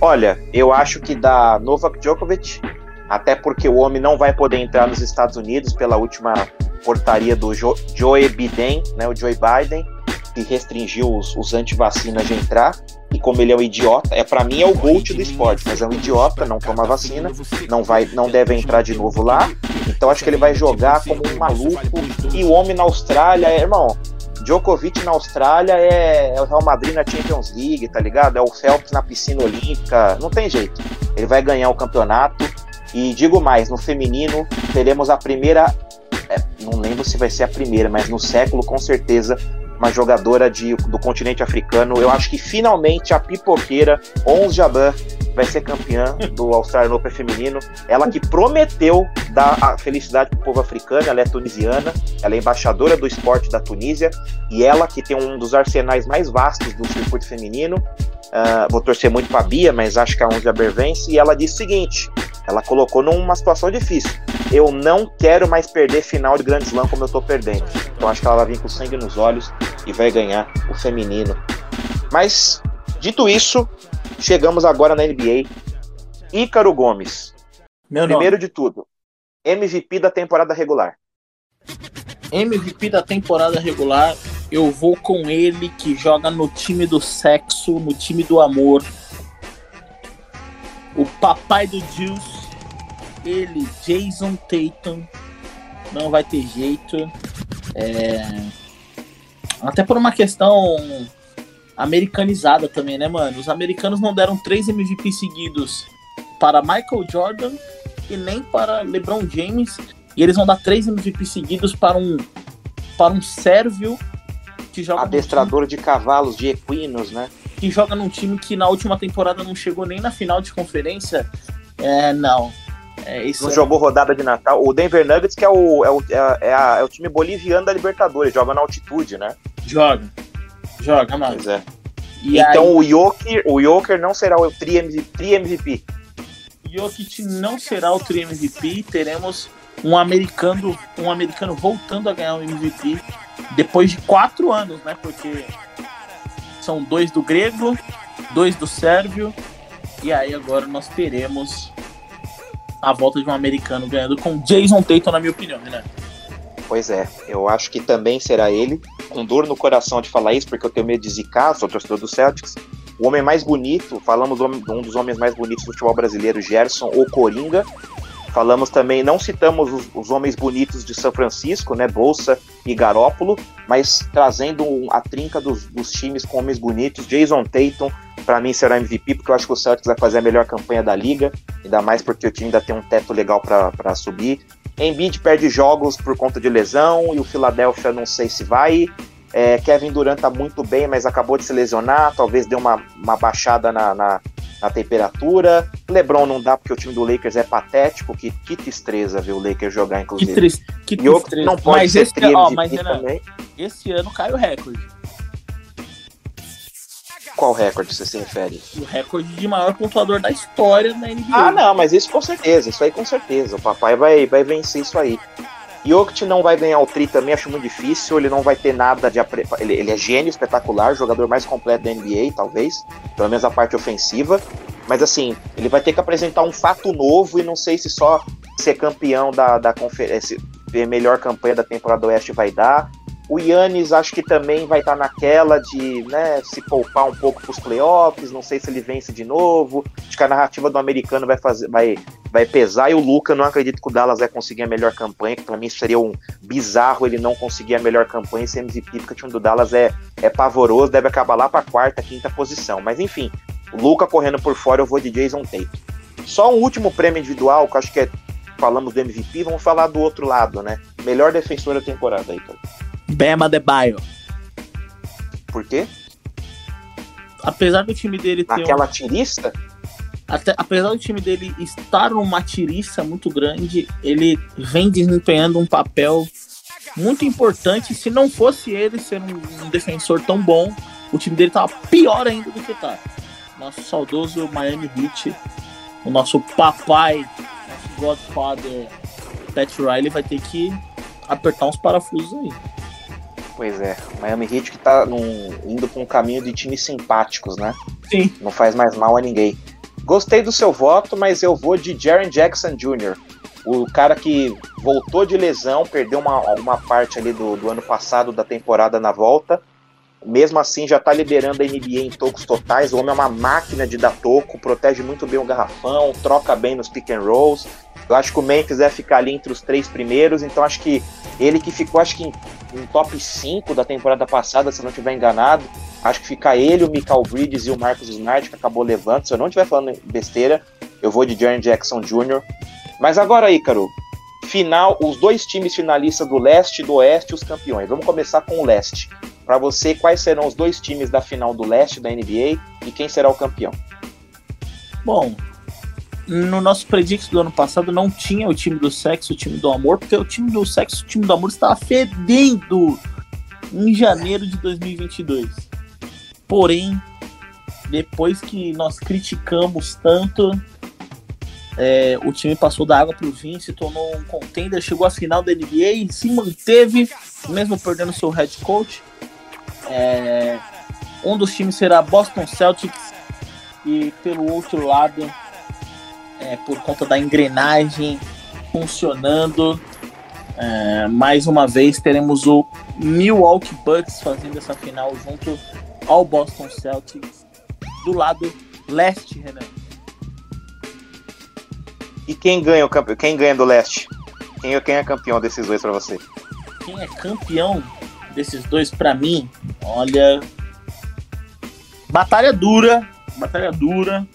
Olha, eu acho que dá Novak Djokovic, até porque o homem não vai poder entrar nos Estados Unidos pela última portaria do jo Joe Biden, né, o Joe Biden, que restringiu os, os antivacinas de entrar. E como ele é um idiota, é para mim é o GOAT do esporte, mas é um idiota, não toma vacina, não vai, não deve entrar de novo lá. Então acho que ele vai jogar como um maluco. E o homem na Austrália, é, irmão, Djokovic na Austrália é, é, o Real Madrid na Champions League, tá ligado? É o Phelps na piscina olímpica, não tem jeito. Ele vai ganhar o campeonato. E digo mais, no feminino teremos a primeira é, não lembro se vai ser a primeira, mas no século com certeza uma jogadora de, do continente africano. Eu acho que finalmente a pipoqueira Ons Jabbar vai ser campeã do Australian Open feminino. Ela que prometeu dar a felicidade para o povo africano, ela é tunisiana, ela é embaixadora do esporte da Tunísia e ela que tem um dos arsenais mais vastos do circuito feminino. Uh, vou torcer muito para a Bia, mas acho que a Ons Jabbar vence. E ela disse o seguinte: ela colocou numa situação difícil. Eu não quero mais perder final de Grand Slam como eu tô perdendo. Então acho que ela vai vir com sangue nos olhos e vai ganhar o feminino. Mas, dito isso, chegamos agora na NBA. Ícaro Gomes. Meu Primeiro nome. de tudo, MVP da temporada regular. MVP da temporada regular, eu vou com ele que joga no time do sexo, no time do amor. O papai do Juice ele, Jason Tatum, não vai ter jeito. É... Até por uma questão americanizada também, né, mano? Os americanos não deram três MVP seguidos para Michael Jordan e nem para LeBron James. E eles vão dar três MVP seguidos para um para um sérvio que joga adestrador de cavalos, de equinos, né? Que joga num time que na última temporada não chegou nem na final de conferência. É, não. É, isso não é... jogou rodada de Natal. O Denver Nuggets, que é o, é o, é, é, a, é o time boliviano da Libertadores, joga na altitude, né? Joga. Joga, mano. Pois é. E então aí... o Joker, o Joker não será o tri MVP. Tri MVP. Jokic não será o tri MVP. Teremos um americano, um americano voltando a ganhar o MVP depois de quatro anos, né? Porque são dois do grego, dois do sérvio, e aí agora nós teremos a volta de um americano ganhando com Jason Tatum, na minha opinião, né? Pois é, eu acho que também será ele. Com dor no coração de falar isso, porque eu tenho medo de zicar, sou torcedor do Celtics. O homem mais bonito, falamos de um dos homens mais bonitos do futebol brasileiro, Gerson ou Coringa. Falamos também, não citamos os, os, homens bonitos de São Francisco, né, Bolsa e Garópolo, mas trazendo a trinca dos, dos times com homens bonitos, Jason Tatum, para mim será MVP, porque eu acho que o Celtics vai fazer a melhor campanha da liga, ainda mais porque o time ainda tem um teto legal para subir. Embiid perde jogos por conta de lesão e o Philadelphia não sei se vai. É, Kevin Durant tá muito bem, mas acabou de se lesionar, talvez dê uma, uma baixada na, na, na, temperatura. LeBron não dá porque o time do Lakers é patético, que, que tristeza ver o Lakers jogar, inclusive. Que, triste, que tristeza. Não pode mas ser esse, ó, mas, também. Esse ano cai o recorde. Qual recorde você se refere? O recorde de maior pontuador da história da NBA. Ah, não, mas isso com certeza, isso aí com certeza. O papai vai, vai vencer isso aí. Jokic não vai ganhar o tri também, acho muito difícil. Ele não vai ter nada de. Ele, ele é gênio, espetacular, jogador mais completo da NBA, talvez. Pelo menos a parte ofensiva. Mas assim, ele vai ter que apresentar um fato novo e não sei se só ser campeão da, da conferência, ver melhor campanha da temporada oeste vai dar. O Yannis acho que também vai estar tá naquela de né, se poupar um pouco para os playoffs. Não sei se ele vence de novo. Acho que a narrativa do americano vai fazer, vai, vai pesar. E o Luca, não acredito que o Dallas vai conseguir a melhor campanha. Para mim seria um bizarro ele não conseguir a melhor campanha e ser MVP, porque o time do Dallas é, é pavoroso. Deve acabar lá para quarta, quinta posição. Mas enfim, o Luca correndo por fora, eu vou de Jason Tate. Só um último prêmio individual, que acho que é. Falamos do MVP, vamos falar do outro lado, né? Melhor defensor da temporada aí, cara. Bema Baio. Por quê? Apesar do time dele ter. Aquela um... tirista? Até, apesar do time dele estar numa tiriça muito grande, ele vem desempenhando um papel muito importante. Se não fosse ele ser um, um defensor tão bom, o time dele tava pior ainda do que tá. Nosso saudoso Miami Heat, o nosso papai, nosso Godfather Pat Riley vai ter que apertar uns parafusos aí. Pois é, Miami Heat que tá num, indo pra um caminho de times simpáticos, né? Sim. Não faz mais mal a ninguém. Gostei do seu voto, mas eu vou de Jaren Jackson Jr., o cara que voltou de lesão, perdeu uma, uma parte ali do, do ano passado da temporada na volta. Mesmo assim, já tá liberando a NBA em tocos totais. O homem é uma máquina de dar toco, protege muito bem o garrafão, troca bem nos pick and rolls. Eu acho que o Memphis deve ficar ali entre os três primeiros, então acho que ele que ficou, acho que em, em top 5 da temporada passada, se eu não estiver enganado, acho que fica ele, o Michael Bridges e o Marcus Smart, que acabou levando. Se eu não estiver falando besteira, eu vou de Jaren Jackson Jr. Mas agora aí, Caro, final, os dois times finalistas do leste e do oeste, os campeões. Vamos começar com o leste. Para você, quais serão os dois times da final do leste da NBA e quem será o campeão? Bom, no nosso predict do ano passado não tinha o time do sexo, o time do amor, porque o time do sexo, o time do amor estava fedendo em janeiro de 2022. Porém, depois que nós criticamos tanto, é, o time passou da água para o vinho, se tornou um contender, chegou à final da NBA e se manteve, mesmo perdendo seu head coach. É, um dos times será Boston Celtics e pelo outro lado é, por conta da engrenagem funcionando. É, mais uma vez teremos o Milwaukee Bucks fazendo essa final junto ao Boston Celtics do lado leste, Renan. E quem ganha o campeão? Quem ganha do leste? Quem, quem é campeão desses dois para você? Quem é campeão desses dois para mim? Olha, batalha dura, batalha dura.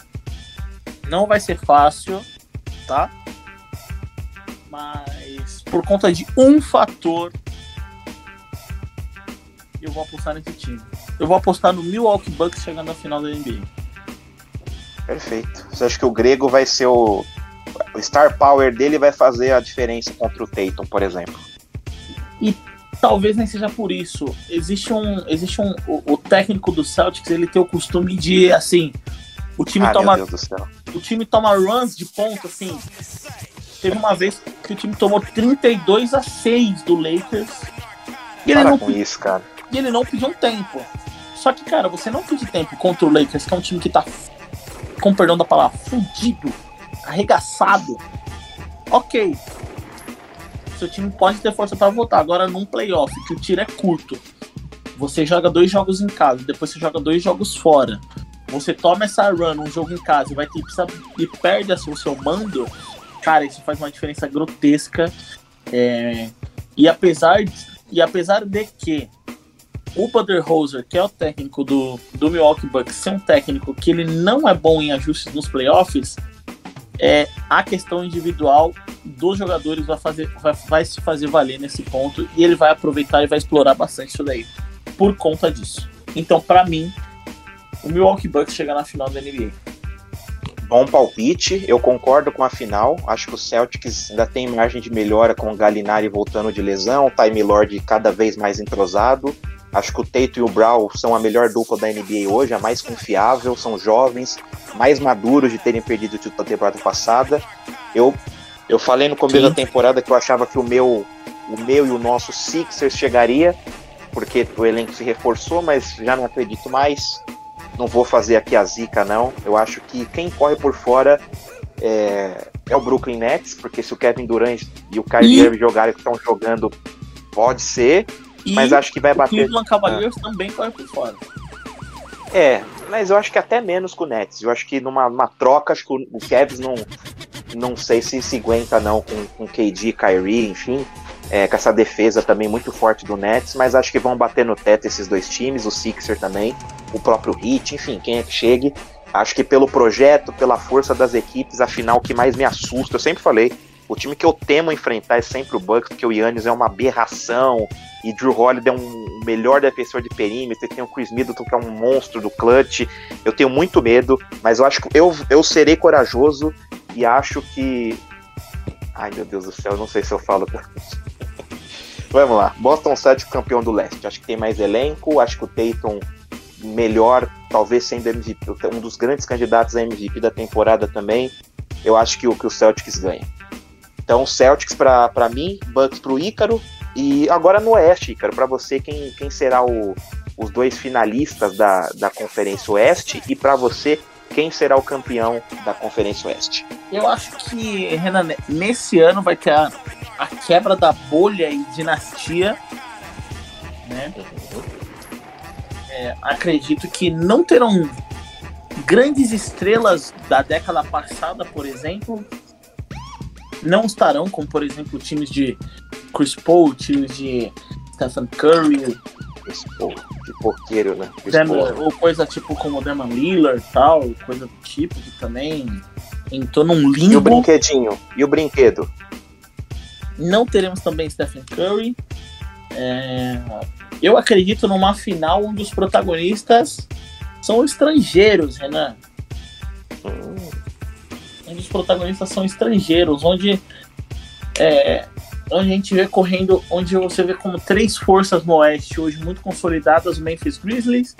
Não vai ser fácil, tá? Mas por conta de um fator, eu vou apostar nesse time. Eu vou apostar no Milwaukee Bucks chegando à final da NBA. Perfeito. Você acha que o grego vai ser o. O star power dele vai fazer a diferença contra o Tatum, por exemplo? E talvez nem seja por isso. Existe um. Existe um. O, o técnico do Celtics ele tem o costume de, assim. O time ah, toma. O time toma runs de ponto, assim. Teve uma vez que o time tomou 32 a 6 do Lakers. E ele Para não com isso, cara. E ele não pediu um tempo. Só que, cara, você não pedir tempo contra o Lakers, que é um time que tá, com perdão da palavra, fudido, arregaçado. Ok. Seu time pode ter força para voltar. Agora, num playoff, que o tiro é curto, você joga dois jogos em casa, depois você joga dois jogos fora você toma essa run, um jogo em casa e vai ter e perde assim, o seu mando, cara, isso faz uma diferença grotesca. É, e apesar de, e apesar de que o Budenholzer, que é o técnico do, do Milwaukee Bucks, ser um técnico que ele não é bom em ajustes nos playoffs, é, a questão individual dos jogadores vai, fazer, vai, vai se fazer valer nesse ponto e ele vai aproveitar e vai explorar bastante isso daí por conta disso. Então, para mim, o Milwaukee Bucks chegar na final da NBA. Bom palpite, eu concordo com a final. Acho que o Celtics ainda tem margem de melhora com o Gallinari voltando de lesão, o Time Lord cada vez mais entrosado. Acho que o Tato e o Brown são a melhor dupla da NBA hoje, a mais confiável, são jovens, mais maduros de terem perdido o título da temporada passada. Eu, eu falei no começo Sim. da temporada que eu achava que o meu o meu e o nosso Sixers chegaria, porque o elenco se reforçou, mas já não acredito mais. Não vou fazer aqui a zica, não. Eu acho que quem corre por fora é, é o Brooklyn Nets, porque se o Kevin Durant e o Kyrie Irving jogarem que estão jogando, pode ser. E mas acho que vai bater. O Cleveland Cavaliers ah. também corre por fora. É, mas eu acho que até menos com o Nets. Eu acho que numa, numa troca, acho que o, Kevin não, não sei se se aguenta não com, com KD, Kyrie, enfim. É, com essa defesa também muito forte do Nets, mas acho que vão bater no teto esses dois times, o Sixer também, o próprio Heat, enfim, quem é que chegue. Acho que pelo projeto, pela força das equipes, afinal, o que mais me assusta, eu sempre falei, o time que eu temo enfrentar é sempre o Bucks, porque o Yannis é uma aberração, e Drew Holiday é um melhor defensor de perímetro, tem o Chris Middleton que é um monstro do clutch. Eu tenho muito medo, mas eu acho que eu, eu serei corajoso e acho que... Ai, meu Deus do céu, não sei se eu falo... Vamos lá, Boston Celtics campeão do leste. Acho que tem mais elenco, acho que o Tatum melhor, talvez sendo MVP, um dos grandes candidatos a MVP da temporada também. Eu acho que o que o Celtics ganha. Então, Celtics para mim, Bucks para o Ícaro. E agora no Oeste, Ícaro, para você, quem, quem será o, os dois finalistas da, da Conferência Oeste? E para você, quem será o campeão da Conferência Oeste? Eu acho que, Renan, nesse ano vai ter a, a quebra da bolha e dinastia. Né? É, acredito que não terão grandes estrelas da década passada, por exemplo, não estarão, como por exemplo times de Chris Paul, times de Stephen Curry. Chris Paul, de porqueiro, né? ou coisa tipo como Demon Lillard tal, coisa do tipo, que também entrou num limbo. E o brinquedinho? E o brinquedo? Não teremos também Stephen Curry. É, eu acredito numa final onde os protagonistas são estrangeiros, Renan. Hum. Onde os protagonistas são estrangeiros, onde é, onde a gente vê correndo, onde você vê como três forças no Oeste hoje muito consolidadas, o Memphis Grizzlies,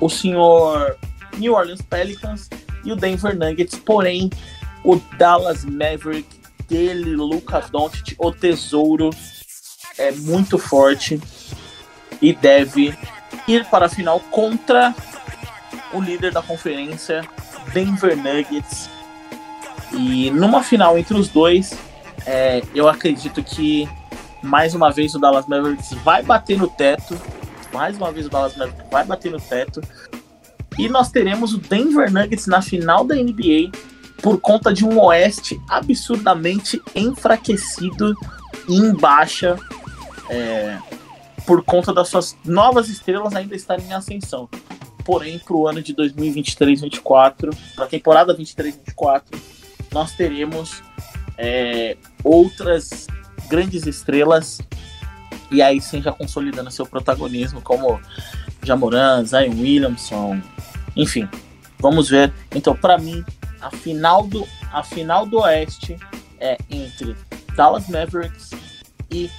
o senhor New Orleans Pelicans e o Denver Nuggets, porém o Dallas Maverick dele, Luca Doncic, o tesouro é muito forte e deve ir para a final contra o líder da conferência, Denver Nuggets. E numa final entre os dois, é, eu acredito que mais uma vez o Dallas Mavericks vai bater no teto. Mais uma vez o Dallas Mavericks vai bater no teto. E nós teremos o Denver Nuggets na final da NBA por conta de um Oeste absurdamente enfraquecido e em baixa. É, por conta das suas novas estrelas ainda estarem em ascensão. Porém, para o ano de 2023-24, para a temporada 23-24, nós teremos é, outras grandes estrelas e aí sim já consolidando seu protagonismo, como Jamoran, Zion Williamson, enfim. Vamos ver. Então, para mim, a final do a final do Oeste é entre Dallas Mavericks e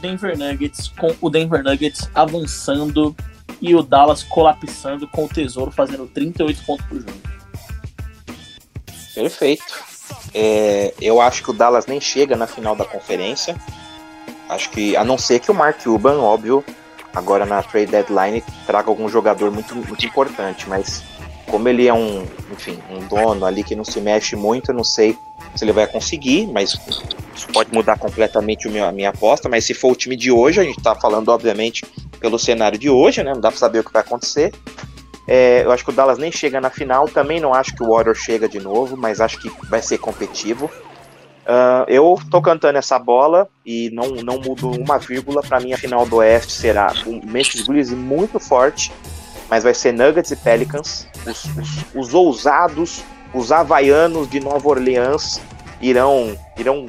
Denver Nuggets, com o Denver Nuggets avançando e o Dallas colapsando com o Tesouro fazendo 38 pontos por jogo. Perfeito. É, eu acho que o Dallas nem chega na final da conferência. Acho que, a não ser que o Mark Cuban, óbvio, agora na trade deadline, traga algum jogador muito, muito importante, mas como ele é um, enfim, um dono ali que não se mexe muito, eu não sei se ele vai conseguir, mas isso pode mudar completamente a minha aposta. Mas se for o time de hoje, a gente está falando, obviamente, pelo cenário de hoje, né? Não dá para saber o que vai acontecer. É, eu acho que o Dallas nem chega na final. Também não acho que o Warriors chega de novo, mas acho que vai ser competitivo. Uh, eu tô cantando essa bola e não, não mudo uma vírgula. Para mim, a final do Oeste será um Memphis Grizzlies muito forte, mas vai ser Nuggets e Pelicans. Os, os, os ousados, os havaianos de Nova Orleans irão, irão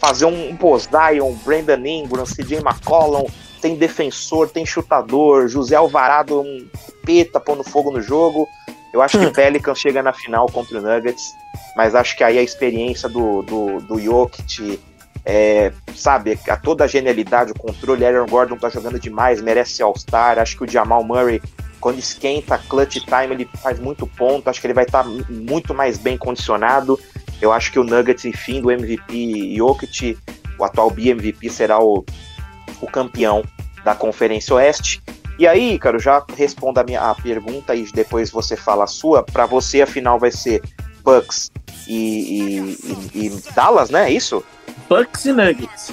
fazer um, um post-Zion, Brandon Ingram, CJ McCollum, tem defensor, tem chutador, José Alvarado, um peta pondo fogo no jogo. Eu acho que o hum. Pelicans chega na final contra o Nuggets, mas acho que aí a experiência do, do, do Jokic, é, sabe, a toda a genialidade, o controle, Aaron Gordon tá jogando demais, merece All-Star, acho que o Jamal Murray quando esquenta, clutch time, ele faz muito ponto. Acho que ele vai estar tá muito mais bem condicionado. Eu acho que o Nuggets, enfim, do MVP Jokic, o atual BMVP será o o campeão da Conferência Oeste. E aí, Ícaro, já responda a minha a pergunta e depois você fala a sua. Para você, a final vai ser Bucks e, e, e, Dallas, né? É isso? Bucks e Nuggets.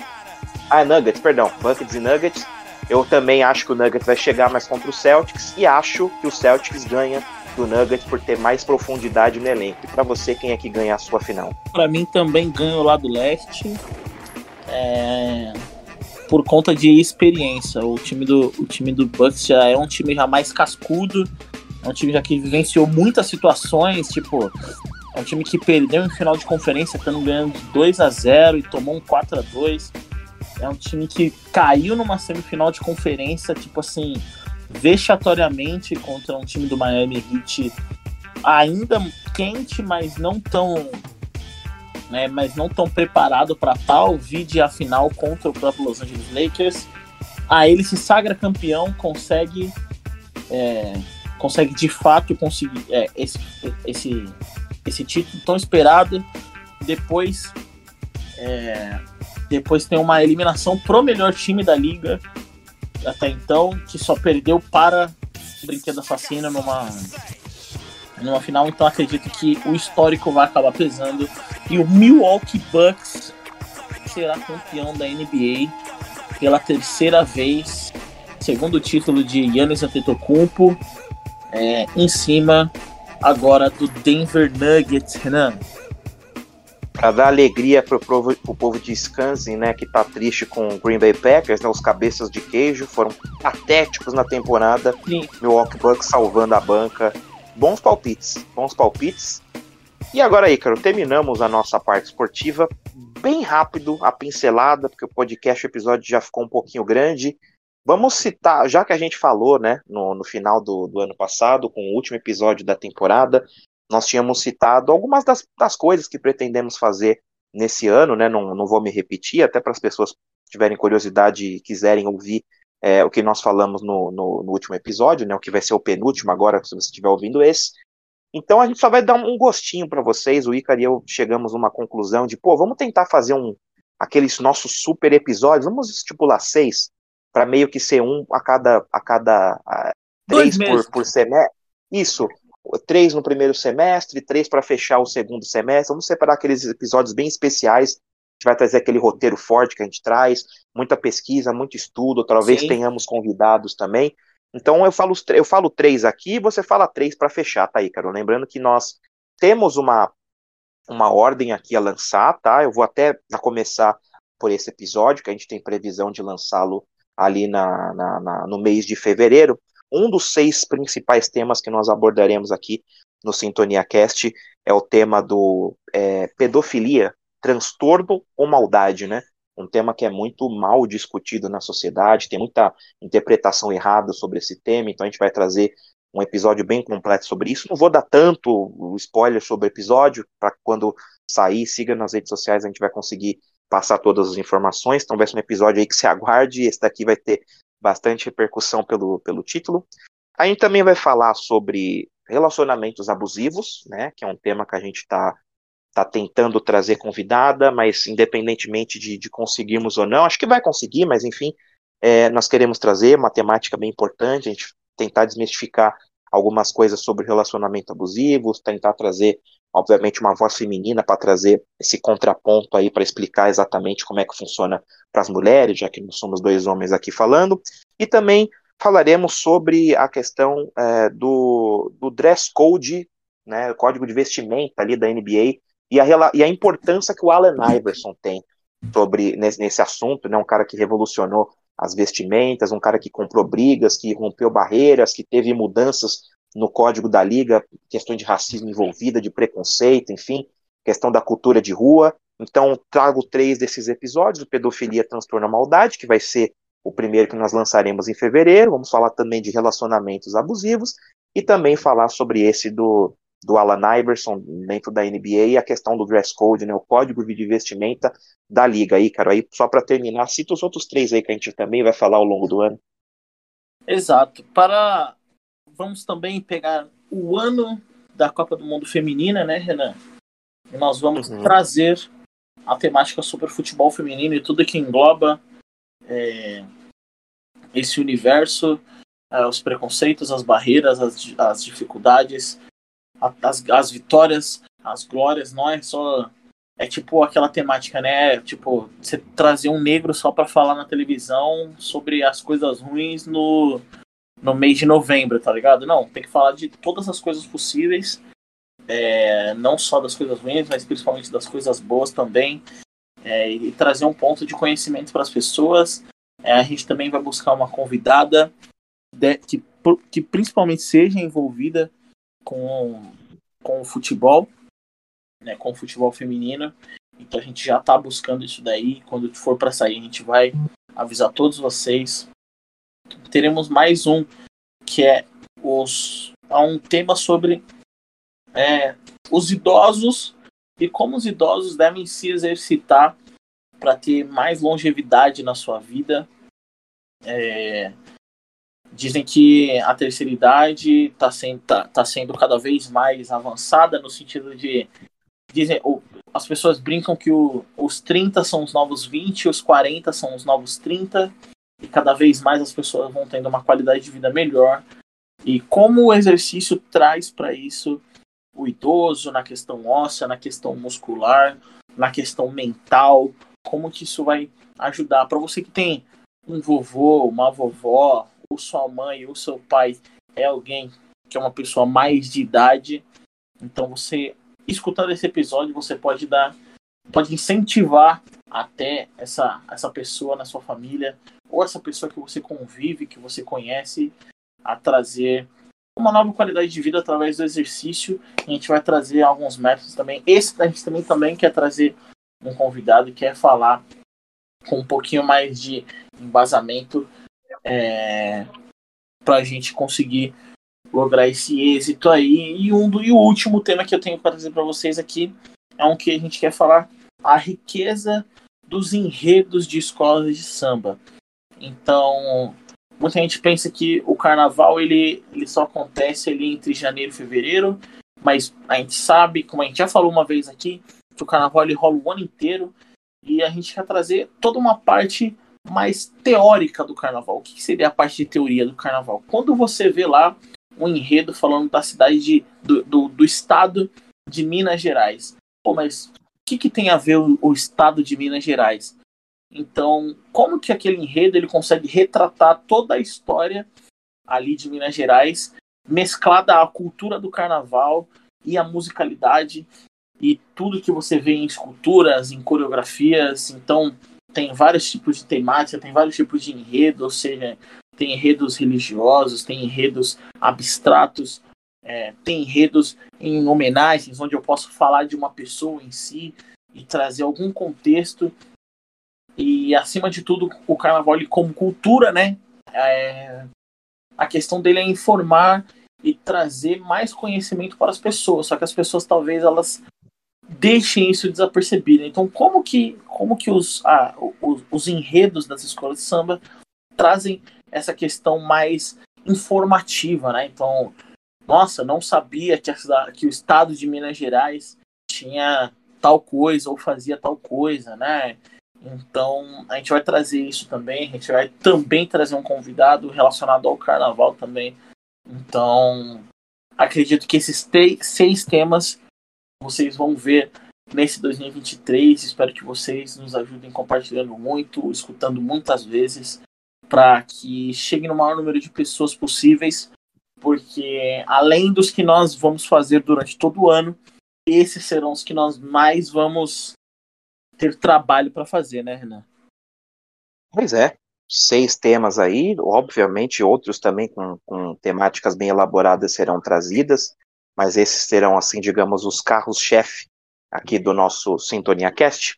Ah, Nuggets, perdão. Bucks e Nuggets. Eu também acho que o Nuggets vai chegar mais contra o Celtics e acho que o Celtics ganha do Nuggets por ter mais profundidade no elenco. E para você, quem é que ganha a sua final? Para mim também ganha o lado leste. É... Por conta de experiência. O time, do, o time do Bucks já é um time já mais cascudo. É um time já que vivenciou muitas situações, tipo, é um time que perdeu em final de conferência, estando ganhando 2 a 0 e tomou um 4 a 2 É um time que caiu numa semifinal de conferência, tipo assim, vexatoriamente contra um time do Miami Heat ainda quente, mas não tão né, mas não tão preparado para tal, vide a final contra o próprio Los Angeles Lakers. Aí ele se sagra campeão, consegue é, consegue de fato conseguir é, esse, esse, esse título tão esperado. Depois é, depois tem uma eliminação pro melhor time da liga até então, que só perdeu para o Brinquedo Assassino numa, numa final. Então acredito que o histórico vai acabar pesando. E o Milwaukee Bucks será campeão da NBA pela terceira vez. Segundo título de Yannis Antetokounmpo. É, em cima agora do Denver Nuggets, Renan para dar alegria pro povo, pro povo de Wisconsin, né, que tá triste com o Green Bay Packers, né, os cabeças de queijo foram patéticos na temporada. Sim. Milwaukee Bucks salvando a banca. Bons palpites, bons palpites. E agora, Ícaro, terminamos a nossa parte esportiva. Bem rápido, a pincelada, porque o podcast, o episódio já ficou um pouquinho grande. Vamos citar, já que a gente falou, né, no, no final do, do ano passado, com o último episódio da temporada, nós tínhamos citado algumas das, das coisas que pretendemos fazer nesse ano, né? Não, não vou me repetir, até para as pessoas tiverem curiosidade e quiserem ouvir é, o que nós falamos no, no, no, último episódio, né? O que vai ser o penúltimo agora, se você estiver ouvindo esse. Então a gente só vai dar um gostinho para vocês. O Icar e eu chegamos numa conclusão de, pô, vamos tentar fazer um aqueles nossos super episódios. Vamos estipular seis para meio que ser um a cada a cada a, três por, por semestre. Isso, três no primeiro semestre, três para fechar o segundo semestre. Vamos separar aqueles episódios bem especiais. A gente vai trazer aquele roteiro forte que a gente traz, muita pesquisa, muito estudo. Talvez Sim. tenhamos convidados também. Então eu falo, eu falo três aqui, você fala três para fechar, tá aí, Carol? Lembrando que nós temos uma, uma ordem aqui a lançar, tá? Eu vou até começar por esse episódio, que a gente tem previsão de lançá-lo ali na, na, na, no mês de fevereiro. Um dos seis principais temas que nós abordaremos aqui no Sintonia Cast é o tema do é, pedofilia, transtorno ou maldade, né? Um tema que é muito mal discutido na sociedade, tem muita interpretação errada sobre esse tema, então a gente vai trazer um episódio bem completo sobre isso. Não vou dar tanto spoiler sobre o episódio, para quando sair, siga nas redes sociais, a gente vai conseguir passar todas as informações. Então vai ser um episódio aí que se aguarde. Esse daqui vai ter bastante repercussão pelo, pelo título. A gente também vai falar sobre relacionamentos abusivos, né, que é um tema que a gente está tá tentando trazer convidada, mas independentemente de, de, conseguirmos ou não, acho que vai conseguir, mas enfim, é, nós queremos trazer uma temática bem importante, a gente tentar desmistificar algumas coisas sobre relacionamento abusivo, tentar trazer obviamente uma voz feminina para trazer esse contraponto aí para explicar exatamente como é que funciona para as mulheres, já que nós somos dois homens aqui falando, e também falaremos sobre a questão é, do, do dress code, né, código de vestimenta ali da NBA e a, e a importância que o Allen Iverson tem sobre nesse, nesse assunto, né, um cara que revolucionou as vestimentas, um cara que comprou brigas, que rompeu barreiras, que teve mudanças no código da liga, questão de racismo envolvida, de preconceito, enfim, questão da cultura de rua. Então, trago três desses episódios: o Pedofilia, Transtorno Maldade, que vai ser o primeiro que nós lançaremos em fevereiro. Vamos falar também de relacionamentos abusivos e também falar sobre esse do, do Alan Iverson dentro da NBA e a questão do dress code, né, o código de vestimenta da liga aí, cara. Aí, só para terminar, cita os outros três aí que a gente também vai falar ao longo do ano. Exato. Para vamos também pegar o ano da Copa do Mundo Feminina, né, Renan? E nós vamos uhum. trazer a temática sobre futebol feminino e tudo que engloba é, esse universo, uh, os preconceitos, as barreiras, as, as dificuldades, as, as vitórias, as glórias, não é só é tipo aquela temática, né? Tipo, você trazer um negro só para falar na televisão sobre as coisas ruins no, no mês de novembro, tá ligado? Não, tem que falar de todas as coisas possíveis, é, não só das coisas ruins, mas principalmente das coisas boas também, é, e trazer um ponto de conhecimento para as pessoas. É, a gente também vai buscar uma convidada de, que, que principalmente seja envolvida com, com o futebol né, com o futebol feminino. Então a gente já está buscando isso daí. Quando for para sair, a gente vai avisar todos vocês. Teremos mais um que é os há um tema sobre é, os idosos e como os idosos devem se exercitar para ter mais longevidade na sua vida. É, dizem que a terceira idade está sendo, tá, tá sendo cada vez mais avançada no sentido de dizem, as pessoas brincam que o, os 30 são os novos 20, os 40 são os novos 30, e cada vez mais as pessoas vão tendo uma qualidade de vida melhor. E como o exercício traz para isso o idoso na questão óssea, na questão muscular, na questão mental, como que isso vai ajudar para você que tem um vovô, uma vovó, ou sua mãe, ou seu pai é alguém que é uma pessoa mais de idade, então você escutando esse episódio, você pode dar, pode incentivar até essa, essa pessoa na sua família, ou essa pessoa que você convive, que você conhece, a trazer uma nova qualidade de vida através do exercício. A gente vai trazer alguns métodos também. Esse a gente também, também quer trazer um convidado que quer falar com um pouquinho mais de embasamento é, para a gente conseguir lograr esse êxito aí. E, um do, e o último tema que eu tenho para trazer para vocês aqui é um que a gente quer falar a riqueza dos enredos de escolas de samba. Então, muita gente pensa que o carnaval ele, ele só acontece ali entre janeiro e fevereiro, mas a gente sabe, como a gente já falou uma vez aqui, que o carnaval ele rola o ano inteiro e a gente quer trazer toda uma parte mais teórica do carnaval. O que seria a parte de teoria do carnaval? Quando você vê lá um enredo falando da cidade de, do, do, do estado de Minas Gerais. Pô, mas o que, que tem a ver o, o, estado de Minas Gerais? Então, como que aquele enredo ele consegue retratar toda a história ali de Minas Gerais, mesclada à cultura do carnaval e a musicalidade e tudo que você vê em esculturas, em coreografias. Então, tem vários tipos de temática, tem vários tipos de enredo, ou seja, tem enredos religiosos, tem enredos abstratos, é, tem enredos em homenagens, onde eu posso falar de uma pessoa em si e trazer algum contexto. E, acima de tudo, o carnaval ele, como cultura, né? É, a questão dele é informar e trazer mais conhecimento para as pessoas. Só que as pessoas talvez elas deixem isso desapercebido. Então, como que, como que os, ah, os, os enredos das escolas de samba trazem essa questão mais informativa, né? Então, nossa, não sabia que, a, que o estado de Minas Gerais tinha tal coisa ou fazia tal coisa, né? Então, a gente vai trazer isso também. A gente vai também trazer um convidado relacionado ao carnaval também. Então, acredito que esses seis temas vocês vão ver nesse 2023. Espero que vocês nos ajudem compartilhando muito, escutando muitas vezes para que chegue no maior número de pessoas possíveis, porque além dos que nós vamos fazer durante todo o ano, esses serão os que nós mais vamos ter trabalho para fazer, né, Renan? Pois é, seis temas aí, obviamente outros também com, com temáticas bem elaboradas serão trazidas, mas esses serão, assim, digamos, os carros-chefe aqui do nosso Sintonia Cast.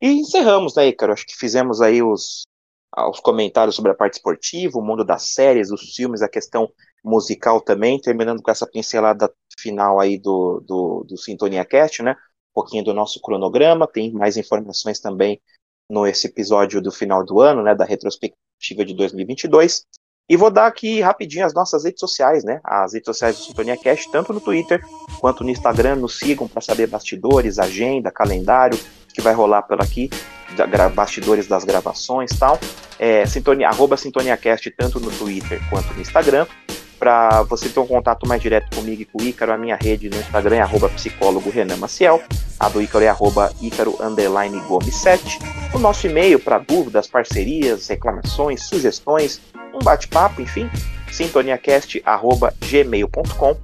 E encerramos, né, Ícaro? Acho que fizemos aí os, os comentários sobre a parte esportiva, o mundo das séries, os filmes, a questão musical também, terminando com essa pincelada final aí do, do, do Sintonia Cast, né? Um pouquinho do nosso cronograma, tem mais informações também no esse episódio do final do ano, né? Da retrospectiva de 2022. E vou dar aqui rapidinho as nossas redes sociais, né? As redes sociais do Sintonia Cast, tanto no Twitter quanto no Instagram. Nos sigam para saber bastidores, agenda, calendário que vai rolar por aqui bastidores das gravações tal. É, sintonia, arroba SintoniaCast tanto no Twitter quanto no Instagram. Para você ter um contato mais direto comigo e com o Ícaro, a minha rede no Instagram é arroba psicólogo Renan Maciel, a do Ícaro é arroba Ícaro underline Gomes 7. O nosso e-mail para dúvidas, parcerias, reclamações, sugestões, um bate-papo, enfim, sintoniacast.gmail.com.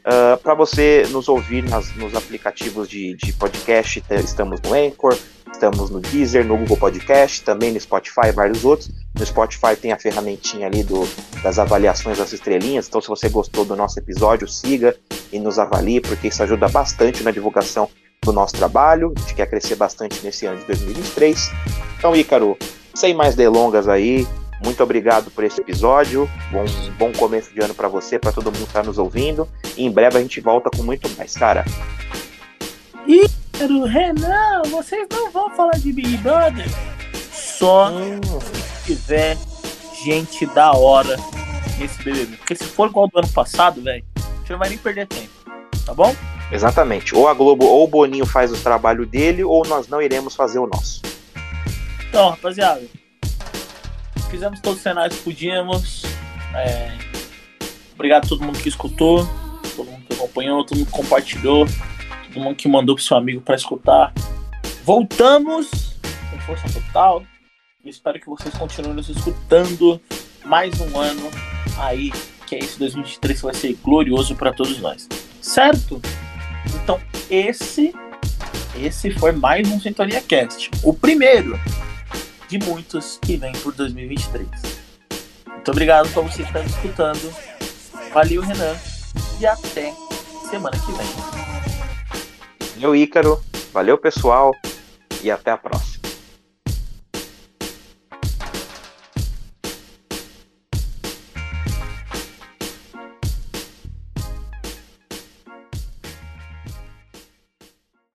Uh, para você nos ouvir nas, nos aplicativos de, de podcast, estamos no Anchor, estamos no Deezer, no Google Podcast, também no Spotify e vários outros. No Spotify tem a ferramentinha ali do, das avaliações das estrelinhas, então se você gostou do nosso episódio, siga e nos avalie, porque isso ajuda bastante na divulgação do nosso trabalho. A gente quer crescer bastante nesse ano de 2023. Então, Ícaro, sem mais delongas aí, muito obrigado por esse episódio. Bom, bom começo de ano para você, para todo mundo que está nos ouvindo. E em breve a gente volta com muito mais, cara. Ícaro, Renan, vocês não vão falar de Big Brother? Só hum. se tiver gente da hora nesse BBB. Porque se for igual do ano passado, velho, a gente não vai nem perder tempo. Tá bom? Exatamente. Ou a Globo ou o Boninho faz o trabalho dele, ou nós não iremos fazer o nosso. Então, rapaziada, fizemos todos os cenários que podíamos. É... Obrigado a todo mundo que escutou, todo mundo que acompanhou, todo mundo que compartilhou, todo mundo que mandou pro seu amigo para escutar. Voltamos com força total. Espero que vocês continuem nos escutando mais um ano aí, que é esse 2023 que vai ser glorioso para todos nós. Certo? Então, esse esse foi mais um Sintonia Cast. O primeiro de muitos que vem por 2023. Muito obrigado por você estar escutando. Valeu, Renan. E até semana que vem. Valeu, Ícaro. Valeu, pessoal. E até a próxima.